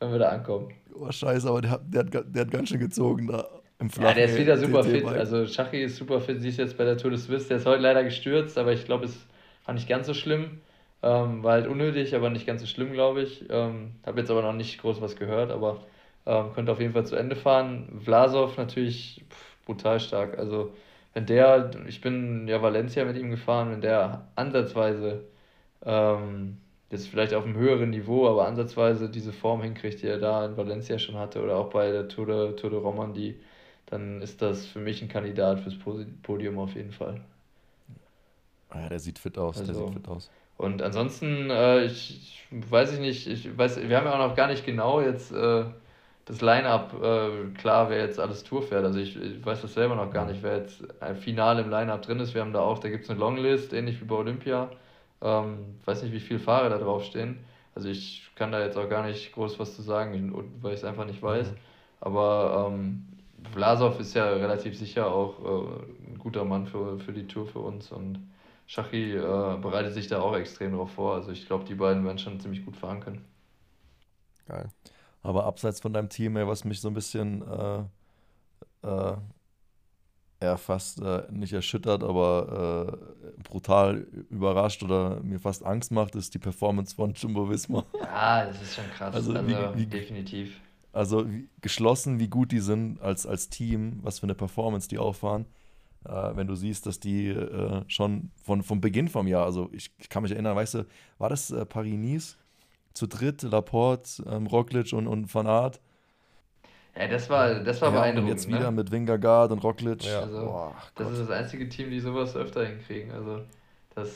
wenn wir da ankommen.
Oh, scheiße, aber der, hat- der, hat, der hat ganz schön gezogen da im
Ja,
flachen
der ist wieder super fit. Also Schachi ist super fit. Siehst jetzt bei der Tour de Suisse. Der ist heute leider gestürzt, aber ich glaube, es war nicht ganz so schlimm. Ähm, war halt unnötig, aber nicht ganz so schlimm, glaube ich. Ähm, Habe jetzt aber noch nicht groß was gehört, aber ähm, könnte auf jeden Fall zu Ende fahren. Vlasov natürlich pff, brutal stark. Also wenn der, ich bin ja Valencia mit ihm gefahren, wenn der ansatzweise ähm, jetzt vielleicht auf einem höheren Niveau, aber ansatzweise diese Form hinkriegt, die er da in Valencia schon hatte oder auch bei der Tour de, Tour de Romandie, dann ist das für mich ein Kandidat fürs Podium auf jeden Fall.
Ah, ja, der sieht fit aus, der
Also-
sieht fit aus.
Und ansonsten, äh, ich, ich weiß ich nicht, ich weiß, wir haben ja auch noch gar nicht genau jetzt äh, das Line-Up äh, klar, wer jetzt alles Tour fährt. Also ich, ich weiß das selber noch gar nicht, wer jetzt ein Finale im Line-Up drin ist. Wir haben da auch, da gibt es eine Longlist, ähnlich wie bei Olympia. Ähm, weiß nicht, wie viele Fahrer da draufstehen. Also ich kann da jetzt auch gar nicht groß was zu sagen, weil ich es einfach nicht weiß. Aber ähm, Vlasov ist ja relativ sicher auch äh, ein guter Mann für, für die Tour für uns und Schachi äh, bereitet sich da auch extrem drauf vor. Also ich glaube, die beiden werden schon ziemlich gut fahren können.
Geil.
Aber abseits von deinem Team, ey, was mich so ein bisschen äh, äh, ja, fast äh, nicht erschüttert, aber äh, brutal überrascht oder mir fast Angst macht, ist die Performance von Jumbo Visma.
Ja, das ist schon krass. Also, also wie, wie, definitiv.
Also wie, geschlossen, wie gut die sind als, als Team, was für eine Performance die auffahren. Äh, wenn du siehst, dass die äh, schon von, vom Beginn vom Jahr, also ich, ich kann mich erinnern, weißt du, war das äh, Paris-Nice? Zu dritt, Laporte, ähm, Roglic und, und Van Aert
ja, das war, das war ja, beeindruckend.
Und jetzt wieder ne? mit Wingergaard und Roglic.
Ja. Also, Boah, das ist das einzige Team, die sowas öfter hinkriegen. Also, das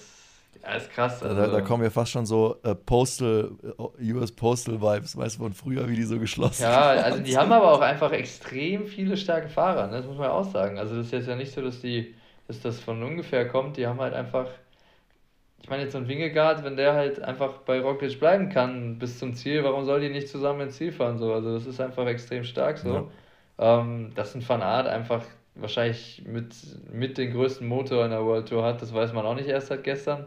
ja, ist krass.
Also. Da, da, kommen ja fast schon so uh, Postal, äh, US Postal Vibes, weißt du, von früher, wie die so geschlossen
Ja, also die haben aber auch einfach extrem viele starke Fahrer, ne? das muss man ja auch sagen. Also, das ist jetzt ja nicht so, dass, die, dass das von ungefähr kommt. Die haben halt einfach ich meine, jetzt so ein Wingegaard, wenn der halt einfach bei Roglic bleiben kann bis zum Ziel, warum soll die nicht zusammen ins Ziel fahren? So? Also das ist einfach extrem stark so. Ja. Ähm, dass ein Van Aert einfach wahrscheinlich mit, mit den größten Motor in der World Tour hat, das weiß man auch nicht erst seit gestern.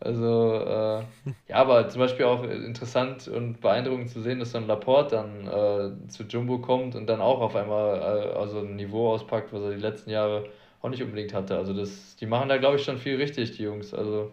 Also, äh, ja, aber zum Beispiel auch interessant und beeindruckend zu sehen, dass dann Laporte dann äh, zu Jumbo kommt und dann auch auf einmal äh, also ein Niveau auspackt, was er die letzten Jahre auch nicht unbedingt hatte. Also das, die machen da, glaube ich, schon viel richtig, die Jungs. Also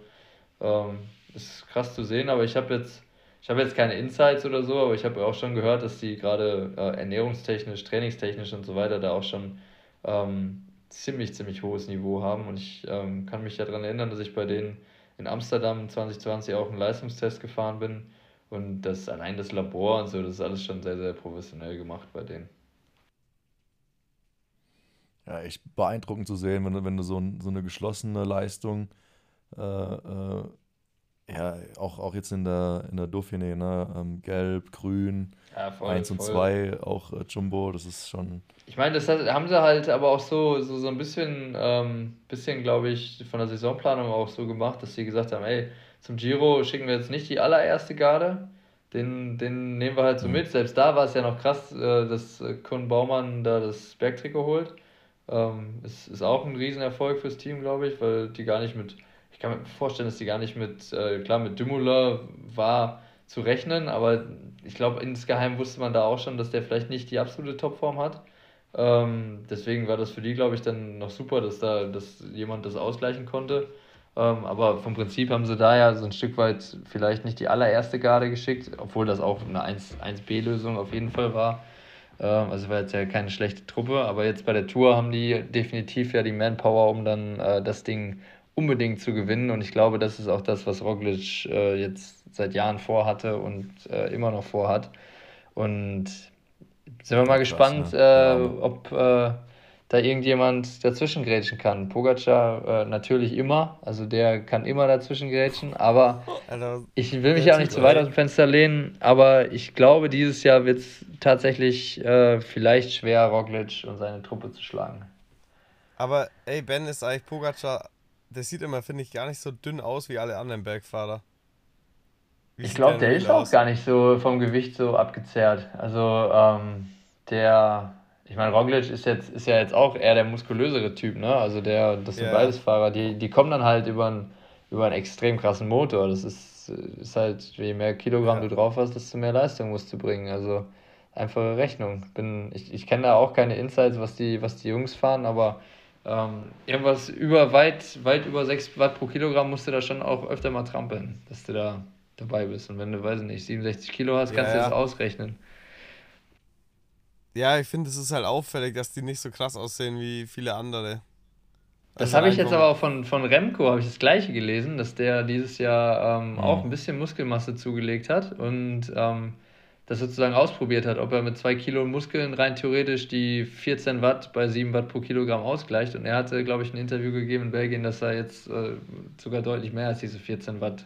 ähm, ist krass zu sehen, aber ich habe jetzt, ich habe jetzt keine Insights oder so, aber ich habe auch schon gehört, dass die gerade äh, ernährungstechnisch, trainingstechnisch und so weiter da auch schon ähm, ziemlich, ziemlich hohes Niveau haben. Und ich ähm, kann mich daran erinnern, dass ich bei denen in Amsterdam 2020 auch einen Leistungstest gefahren bin. Und das allein das Labor und so, das ist alles schon sehr, sehr professionell gemacht bei denen.
Ja, echt beeindruckend zu sehen, wenn du, wenn du so, ein, so eine geschlossene Leistung äh, äh, ja, auch, auch jetzt in der, in der Dauphiné, ne? Ähm, Gelb, Grün, ja, voll, 1 und 2, auch äh, Jumbo, das ist schon.
Ich meine, das haben sie halt aber auch so, so, so ein bisschen, ähm, bisschen glaube ich, von der Saisonplanung auch so gemacht, dass sie gesagt haben, ey, zum Giro schicken wir jetzt nicht die allererste Garde, den, den nehmen wir halt so mhm. mit. Selbst da war es ja noch krass, äh, dass äh, Kun Baumann da das Bergtrikot holt. Ähm, ist, ist auch ein Riesenerfolg fürs Team, glaube ich, weil die gar nicht mit ich kann mir vorstellen, dass die gar nicht mit, äh, klar, mit Dümmler war zu rechnen, aber ich glaube, insgeheim wusste man da auch schon, dass der vielleicht nicht die absolute Topform hat. Ähm, deswegen war das für die, glaube ich, dann noch super, dass da dass jemand das ausgleichen konnte. Ähm, aber vom Prinzip haben sie da ja so ein Stück weit vielleicht nicht die allererste Garde geschickt, obwohl das auch eine 1, 1B-Lösung auf jeden Fall war. Ähm, also war jetzt ja keine schlechte Truppe, aber jetzt bei der Tour haben die definitiv ja die Manpower, um dann äh, das Ding unbedingt zu gewinnen. Und ich glaube, das ist auch das, was Roglic äh, jetzt seit Jahren vorhatte und äh, immer noch vorhat. Und sind wir mal gespannt, ne? äh, ob äh, da irgendjemand dazwischen grätschen kann. Pogacar äh, natürlich immer, also der kann immer dazwischen grätschen, aber also, ich will mich ja auch nicht zu weit aus dem Fenster lehnen, aber ich glaube, dieses Jahr wird es tatsächlich äh, vielleicht schwer, Roglic und seine Truppe zu schlagen.
Aber ey, Ben, ist eigentlich Pogacar der sieht immer, finde ich, gar nicht so dünn aus wie alle anderen Bergfahrer.
Wie ich glaube, der ist aus? auch gar nicht so vom Gewicht so abgezerrt. Also, ähm, der, ich meine, Roglic ist jetzt ist ja jetzt auch eher der muskulösere Typ, ne? Also der, das sind yeah. beides Fahrer, die, die kommen dann halt über einen, über einen extrem krassen Motor. Das ist, ist halt, je mehr Kilogramm ja. du drauf hast, desto mehr Leistung musst du bringen. Also einfache Rechnung. Bin, ich ich kenne da auch keine Insights, was die, was die Jungs fahren, aber ähm, irgendwas über weit, weit über 6 Watt pro Kilogramm musst du da schon auch öfter mal trampeln, dass du da dabei bist. Und wenn du, weiß nicht, 67 Kilo hast, kannst ja, du das ausrechnen.
Ja, ich finde, es ist halt auffällig, dass die nicht so krass aussehen wie viele andere.
Das also habe ich jetzt aber auch von, von Remco, habe ich das gleiche gelesen, dass der dieses Jahr ähm, mhm. auch ein bisschen Muskelmasse zugelegt hat und ähm, das sozusagen ausprobiert hat, ob er mit zwei Kilo Muskeln rein theoretisch die 14 Watt bei 7 Watt pro Kilogramm ausgleicht. Und er hatte, glaube ich, ein Interview gegeben in Belgien, dass er jetzt äh, sogar deutlich mehr als diese 14 Watt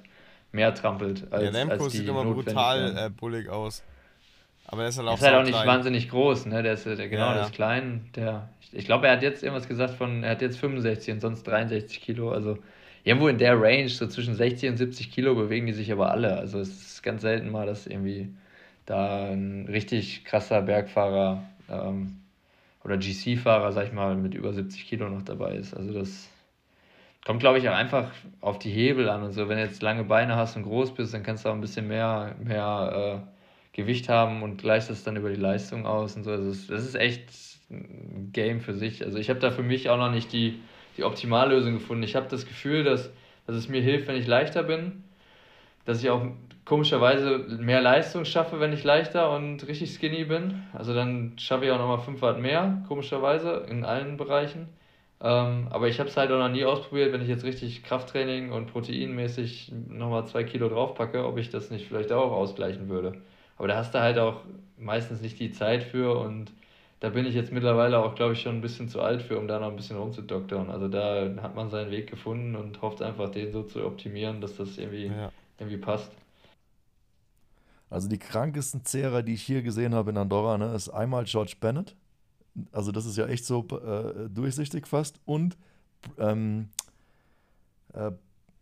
mehr trampelt. Als, ja, Lemko als die sieht immer
brutal äh, bullig aus. Aber er
ist halt auch, ist halt auch nicht wahnsinnig groß, ne? Der ist der, genau, ja, ja. der ist klein. Der, ich, ich glaube, er hat jetzt irgendwas gesagt von, er hat jetzt 65 und sonst 63 Kilo. Also irgendwo in der Range, so zwischen 60 und 70 Kilo bewegen die sich aber alle. Also es ist ganz selten mal, dass irgendwie da ein richtig krasser Bergfahrer ähm, oder GC-Fahrer, sag ich mal, mit über 70 Kilo noch dabei ist. Also das kommt, glaube ich, auch einfach auf die Hebel an und so. Wenn du jetzt lange Beine hast und groß bist, dann kannst du auch ein bisschen mehr, mehr äh, Gewicht haben und gleichst das dann über die Leistung aus und so. Also das ist echt ein Game für sich. Also ich habe da für mich auch noch nicht die, die Optimallösung gefunden. Ich habe das Gefühl, dass, dass es mir hilft, wenn ich leichter bin, dass ich auch komischerweise mehr Leistung schaffe, wenn ich leichter und richtig skinny bin. Also dann schaffe ich auch nochmal 5 Watt mehr, komischerweise, in allen Bereichen. Ähm, aber ich habe es halt auch noch nie ausprobiert, wenn ich jetzt richtig Krafttraining und proteinmäßig nochmal 2 Kilo draufpacke, ob ich das nicht vielleicht auch ausgleichen würde. Aber da hast du halt auch meistens nicht die Zeit für und da bin ich jetzt mittlerweile auch, glaube ich, schon ein bisschen zu alt für, um da noch ein bisschen rumzudoktern. Also da hat man seinen Weg gefunden und hofft einfach, den so zu optimieren, dass das irgendwie, ja. Irgendwie passt.
Also die krankesten Zehrer, die ich hier gesehen habe in Andorra, ne, ist einmal George Bennett. Also das ist ja echt so äh, durchsichtig fast. Und ähm, äh,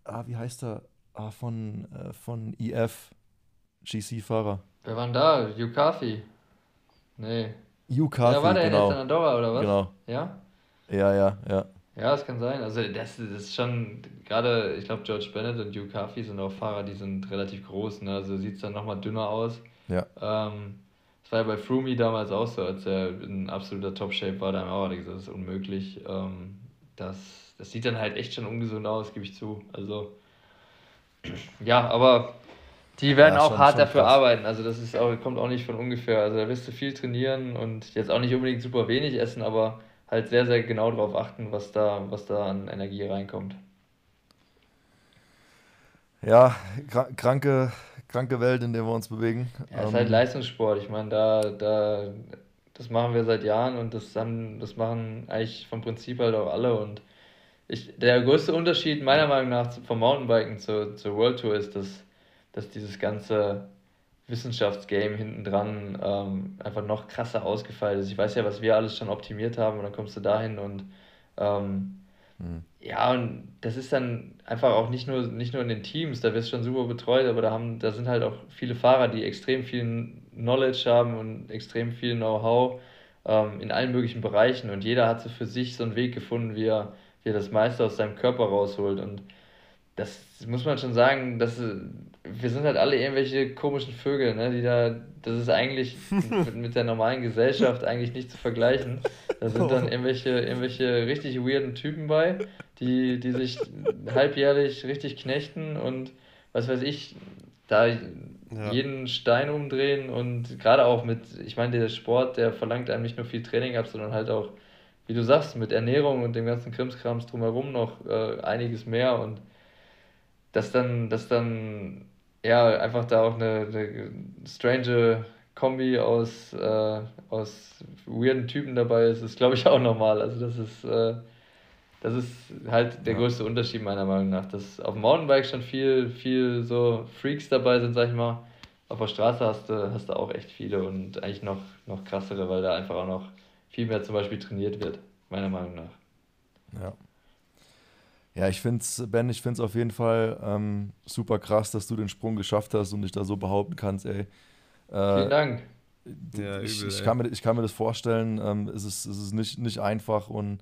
ah, wie heißt er? Ah, von, äh, von EF, GC-Fahrer.
Wer war denn da? Yukafi? Nee.
Yukafi,
Ja, war der genau. jetzt in Andorra oder was?
Genau.
Ja?
Ja, ja, ja.
Ja, das kann sein. Also das, das ist schon, gerade, ich glaube, George Bennett und Hugh Carthy sind auch Fahrer, die sind relativ groß. Ne? Also sieht es dann nochmal dünner aus.
Ja.
Ähm, das war ja bei Froome damals auch so, als er in absoluter Top-Shape war, da haben wir auch gesagt, das ist unmöglich. Ähm, das, das sieht dann halt echt schon ungesund aus, gebe ich zu. Also, <clears throat> ja, aber die werden ja, auch schon, hart schon dafür krass. arbeiten. Also das ist auch, kommt auch nicht von ungefähr. Also da wirst du viel trainieren und jetzt auch nicht unbedingt super wenig essen, aber halt sehr, sehr genau darauf achten, was da, was da an Energie reinkommt.
Ja, kranke, kranke Welt, in der wir uns bewegen.
Ja, es ist halt ähm, Leistungssport. Ich meine, da, da, das machen wir seit Jahren und das, haben, das machen eigentlich vom Prinzip halt auch alle. Und ich, der größte Unterschied meiner Meinung nach vom Mountainbiken zur, zur World Tour ist, dass, dass dieses ganze Wissenschaftsgame hinten dran ähm, einfach noch krasser ausgefeilt ist. Ich weiß ja, was wir alles schon optimiert haben und dann kommst du dahin und ähm, hm. ja, und das ist dann einfach auch nicht nur, nicht nur in den Teams, da wirst du schon super betreut, aber da, haben, da sind halt auch viele Fahrer, die extrem viel Knowledge haben und extrem viel Know-how ähm, in allen möglichen Bereichen und jeder hat so für sich so einen Weg gefunden, wie er, wie er das meiste aus seinem Körper rausholt und das muss man schon sagen, dass wir sind halt alle irgendwelche komischen Vögel, ne, die da, das ist eigentlich mit, mit der normalen Gesellschaft eigentlich nicht zu vergleichen. Da sind dann irgendwelche, irgendwelche richtig weirden Typen bei, die, die sich halbjährlich richtig knechten und was weiß ich, da ja. jeden Stein umdrehen und gerade auch mit, ich meine, der Sport, der verlangt einem nicht nur viel Training ab, sondern halt auch, wie du sagst, mit Ernährung und dem ganzen Krimskrams drumherum noch äh, einiges mehr und dass dann, dass dann ja einfach da auch eine, eine strange Kombi aus, äh, aus weirden Typen dabei ist, ist glaube ich auch normal. Also das ist, äh, das ist halt der ja. größte Unterschied meiner Meinung nach. Dass auf dem Mountainbike schon viel, viel so Freaks dabei sind, sag ich mal. Auf der Straße hast du, hast du auch echt viele und eigentlich noch, noch krassere, weil da einfach auch noch viel mehr zum Beispiel trainiert wird, meiner Meinung nach.
Ja. Ja, ich finde es, Ben, ich finde es auf jeden Fall ähm, super krass, dass du den Sprung geschafft hast und dich da so behaupten kannst, ey.
Äh, Vielen Dank.
Ja, ich, übel, ich, kann mir, ich kann mir das vorstellen, ähm, es ist, es ist nicht, nicht einfach und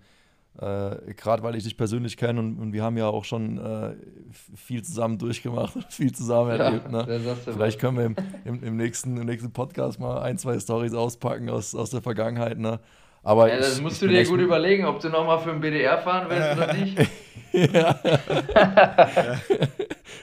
äh, gerade weil ich dich persönlich kenne und, und, wir haben ja auch schon äh, viel zusammen durchgemacht, <laughs> viel zusammen ja, erlebt. Ne? Vielleicht können wir im, im, im, nächsten, im nächsten Podcast mal ein, zwei Stories auspacken aus, aus der Vergangenheit. Ne?
Aber ja, das ich, musst ich du dir gut überlegen, ob du nochmal für den BDR fahren willst oder nicht. <laughs>
ja.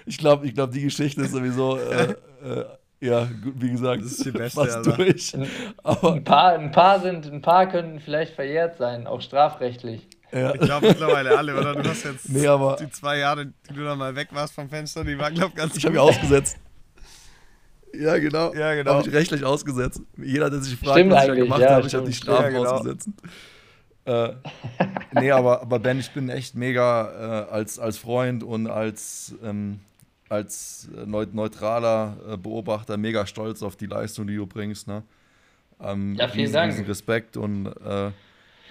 ich glaube, ich glaub, die Geschichte ist sowieso, äh, äh, ja, wie gesagt, das ist die beste, fast durch.
Aber ein, paar, ein, paar sind, ein paar könnten vielleicht verjährt sein, auch strafrechtlich.
Ja. Ich glaube mittlerweile alle, oder? Du hast jetzt nee, die zwei Jahre, die du da mal weg warst vom Fenster, die waren, glaube ich, ganz
Ich habe ja ausgesetzt. Ja, genau. Ja, genau. Habe ich rechtlich ausgesetzt. Jeder, der sich fragt, stimmt was ich da gemacht ja, habe, ich habe die Strafe ja, genau. ausgesetzt. Äh, <laughs> nee, aber, aber Ben, ich bin echt mega äh, als, als Freund und als, ähm, als neutraler äh, Beobachter mega stolz auf die Leistung, die du bringst. Ne? Ähm,
ja, vielen riesen, Dank.
Respekt und äh,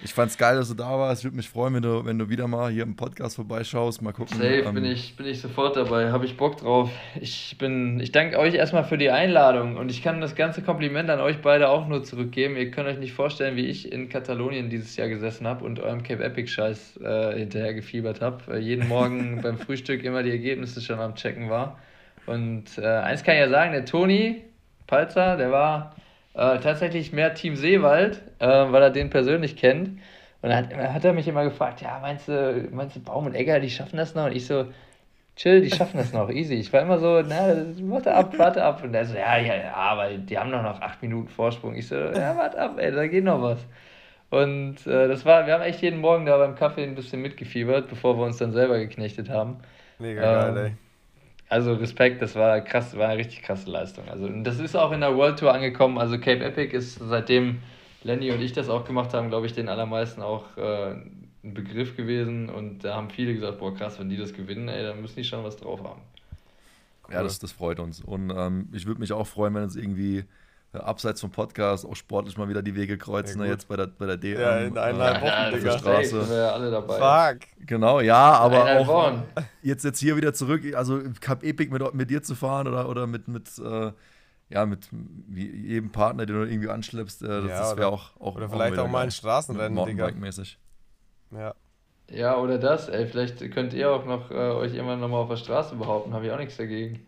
ich fand's geil, dass du da warst. Ich würde mich freuen, wenn du, wenn du wieder mal hier im Podcast vorbeischaust. Mal gucken.
Safe, ähm, bin, ich, bin ich sofort dabei. Habe ich Bock drauf. Ich, bin, ich danke euch erstmal für die Einladung und ich kann das ganze Kompliment an euch beide auch nur zurückgeben. Ihr könnt euch nicht vorstellen, wie ich in Katalonien dieses Jahr gesessen habe und eurem Cape Epic-Scheiß äh, hinterher gefiebert habe. Äh, jeden Morgen <laughs> beim Frühstück immer die Ergebnisse schon am Checken war. Und äh, eins kann ich ja sagen: der Toni Palzer, der war Äh, tatsächlich mehr Team Seewald, äh, weil er den persönlich kennt. Und dann hat, hat, er mich immer gefragt, ja, meinst du, meinst du Baum und Egger, die schaffen das noch? Und ich so, chill, die schaffen das noch, easy. Ich war immer so, na, warte ab, warte ab. Und er so, ja, ja, ja, aber die haben doch noch acht Minuten Vorsprung. Ich so, ja, warte ab, ey, da geht noch was. Und äh, das war, wir haben echt jeden Morgen da beim Kaffee ein bisschen mitgefiebert, bevor wir uns dann selber geknechtet haben.
Mega geil,
Ähm,
ey.
Also Respekt, das war krass, war eine richtig krasse Leistung. Also das ist auch in der World Tour angekommen. Also Cape Epic ist seitdem Lenny und ich das auch gemacht haben, glaube ich, den allermeisten auch äh, ein Begriff gewesen. Und da haben viele gesagt, boah krass, wenn die das gewinnen, ey, dann müssen die schon was drauf haben.
Ja, das, das freut uns. Und ähm, ich würde mich auch freuen, wenn uns irgendwie abseits vom Podcast auch sportlich mal wieder die Wege kreuzen.
Ja,
ne, jetzt bei der, bei der DM.
Ja, in eineinhalb
äh,
Wochen,
Ja,
Digga.
Straße.
sind wir ja alle dabei.
Fuck.
Genau, ja, aber auch
Wochen.
jetzt, jetzt hier wieder zurück, also Cup Epic mit, mit dir zu fahren oder, oder mit, mit, äh, ja, mit jedem Partner, den du irgendwie anschleppst, äh, das,
Ja,
das wäre auch, auch
Oder vielleicht auch mal ein Straßenrennen, Digga. Ja.
Ja, oder das, ey, vielleicht könnt ihr auch noch äh, euch irgendwann nochmal auf der Straße behaupten, habe ich auch nichts dagegen.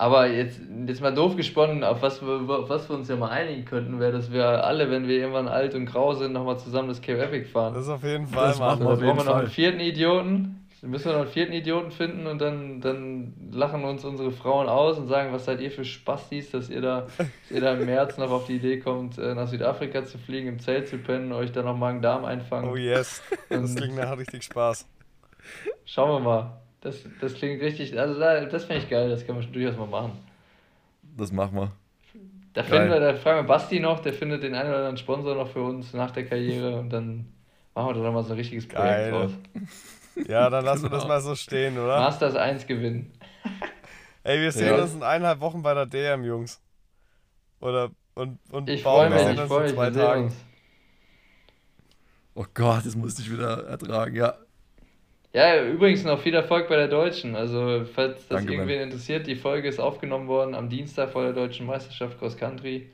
Aber jetzt, jetzt mal doof gesponnen, auf was wir, auf was wir uns ja mal einigen könnten, wäre, dass wir alle, wenn wir irgendwann alt und grau sind, nochmal zusammen das Cape Epic fahren.
Das ist auf jeden Fall,
Das machen wir
Da
auf jeden
brauchen wir noch einen vierten Idioten. Dann müssen wir noch einen vierten Idioten finden und dann, dann lachen uns unsere Frauen aus und sagen, was seid ihr für Spastis, dass ihr da, dass ihr da im März noch auf die Idee kommt, äh, nach Südafrika zu fliegen, im Zelt zu pennen, euch dann noch Magen-Darm einfangen.
Oh yes. Das klingt nach richtig Spaß.
Schauen wir mal. Das, das klingt richtig, also da, das finde ich geil, das können wir schon durchaus mal machen.
Das machen wir.
Da,
Geil.
finden wir, da fragen wir Basti noch, der findet den einen oder anderen Sponsor noch für uns nach der Karriere und dann machen wir da noch mal so ein richtiges Projekt
Geil.
draus.
Ja, dann lassen wir das
Genau.
mal so stehen, oder?
Masters 1 gewinnen.
Ey, wir sehen
Ja.
uns in eineinhalb Wochen bei der DM, Jungs. Oder und, und
Ich freue mich, ich freue
in
mich,
zwei Tagen.
Oh Gott, das musste ich wieder ertragen. Ja,
Ja, übrigens noch viel Erfolg bei der Deutschen. Also, falls das
Danke,
irgendwen interessiert, die Folge ist aufgenommen worden am Dienstag vor der Deutschen Meisterschaft Cross Country.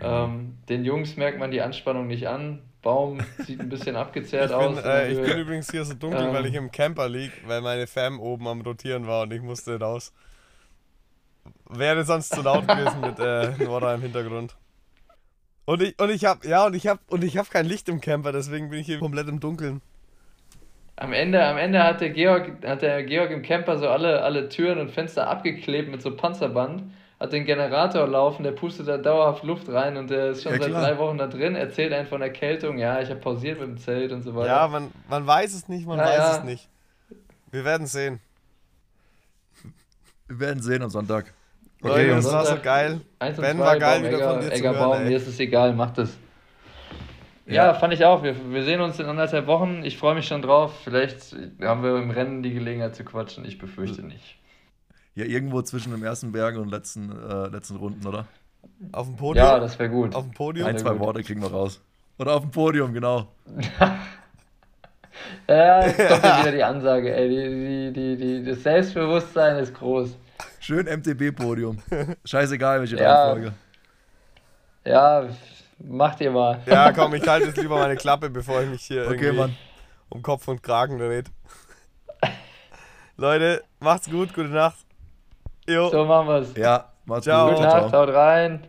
Ähm, den Jungs merkt man die Anspannung nicht an. Baum sieht ein bisschen abgezerrt
Ich
aus. <laughs>
bin,
in der
äh, ich bin übrigens hier so dunkel,
Ähm.
weil ich im Camper lieg, weil meine Fam oben am Rotieren war und ich musste raus. Wäre sonst zu laut gewesen mit äh, Nora im Hintergrund. Und ich, und ich hab, ja, und ich hab, und ich hab kein Licht im Camper, deswegen bin ich hier komplett im Dunkeln.
Am Ende, am Ende hat der Georg, hat der Georg im Camper so alle, alle Türen und Fenster abgeklebt mit so Panzerband, hat den Generator laufen, der pustet da dauerhaft Luft rein und der ist schon
Ja,
seit drei Wochen da drin, erzählt einen von Erkältung, ja, ich habe pausiert mit dem Zelt und so weiter.
Ja, man, man weiß es nicht, man
Ja,
weiß
ja.
es nicht. Wir werden sehen.
wir werden sehen am Sonntag.
Leute,
Okay,
das
Jungs.
war so geil. Ben war geil,
Baum,
wieder
Egger,
von dir zu
Egger,
hören,
Baum,
ey.
mir ist es egal, macht es. Ja,
Ja.
fand ich auch. Wir, wir sehen uns in anderthalb Wochen. Ich freue mich schon drauf. Vielleicht haben wir im Rennen die Gelegenheit zu quatschen. Ich befürchte nicht.
Ja, irgendwo zwischen dem ersten Berg und letzten, äh, letzten Runden, oder?
Auf dem Podium.
Ja, das wäre gut.
auf dem Podium.
Ein, zwei
gut.
Worte kriegen wir raus. Oder auf dem Podium, genau. <laughs>
Ja, jetzt kommt <laughs> ja wieder die Ansage, ey. Die, die, die, die, das Selbstbewusstsein ist groß.
Schön MTB-Podium. <laughs> Scheißegal, welche
Ja.
Reihenfolge.
Ja, Macht ihr mal.
Ja, komm, ich halte jetzt lieber meine Klappe, bevor ich mich hier
okay,
irgendwie
Mann.
um Kopf und Kragen dreht. Leute, macht's gut, gute Nacht. Jo.
So machen wir's.
Ja, macht's
ciao.
gut.
Gute Nacht, haut rein.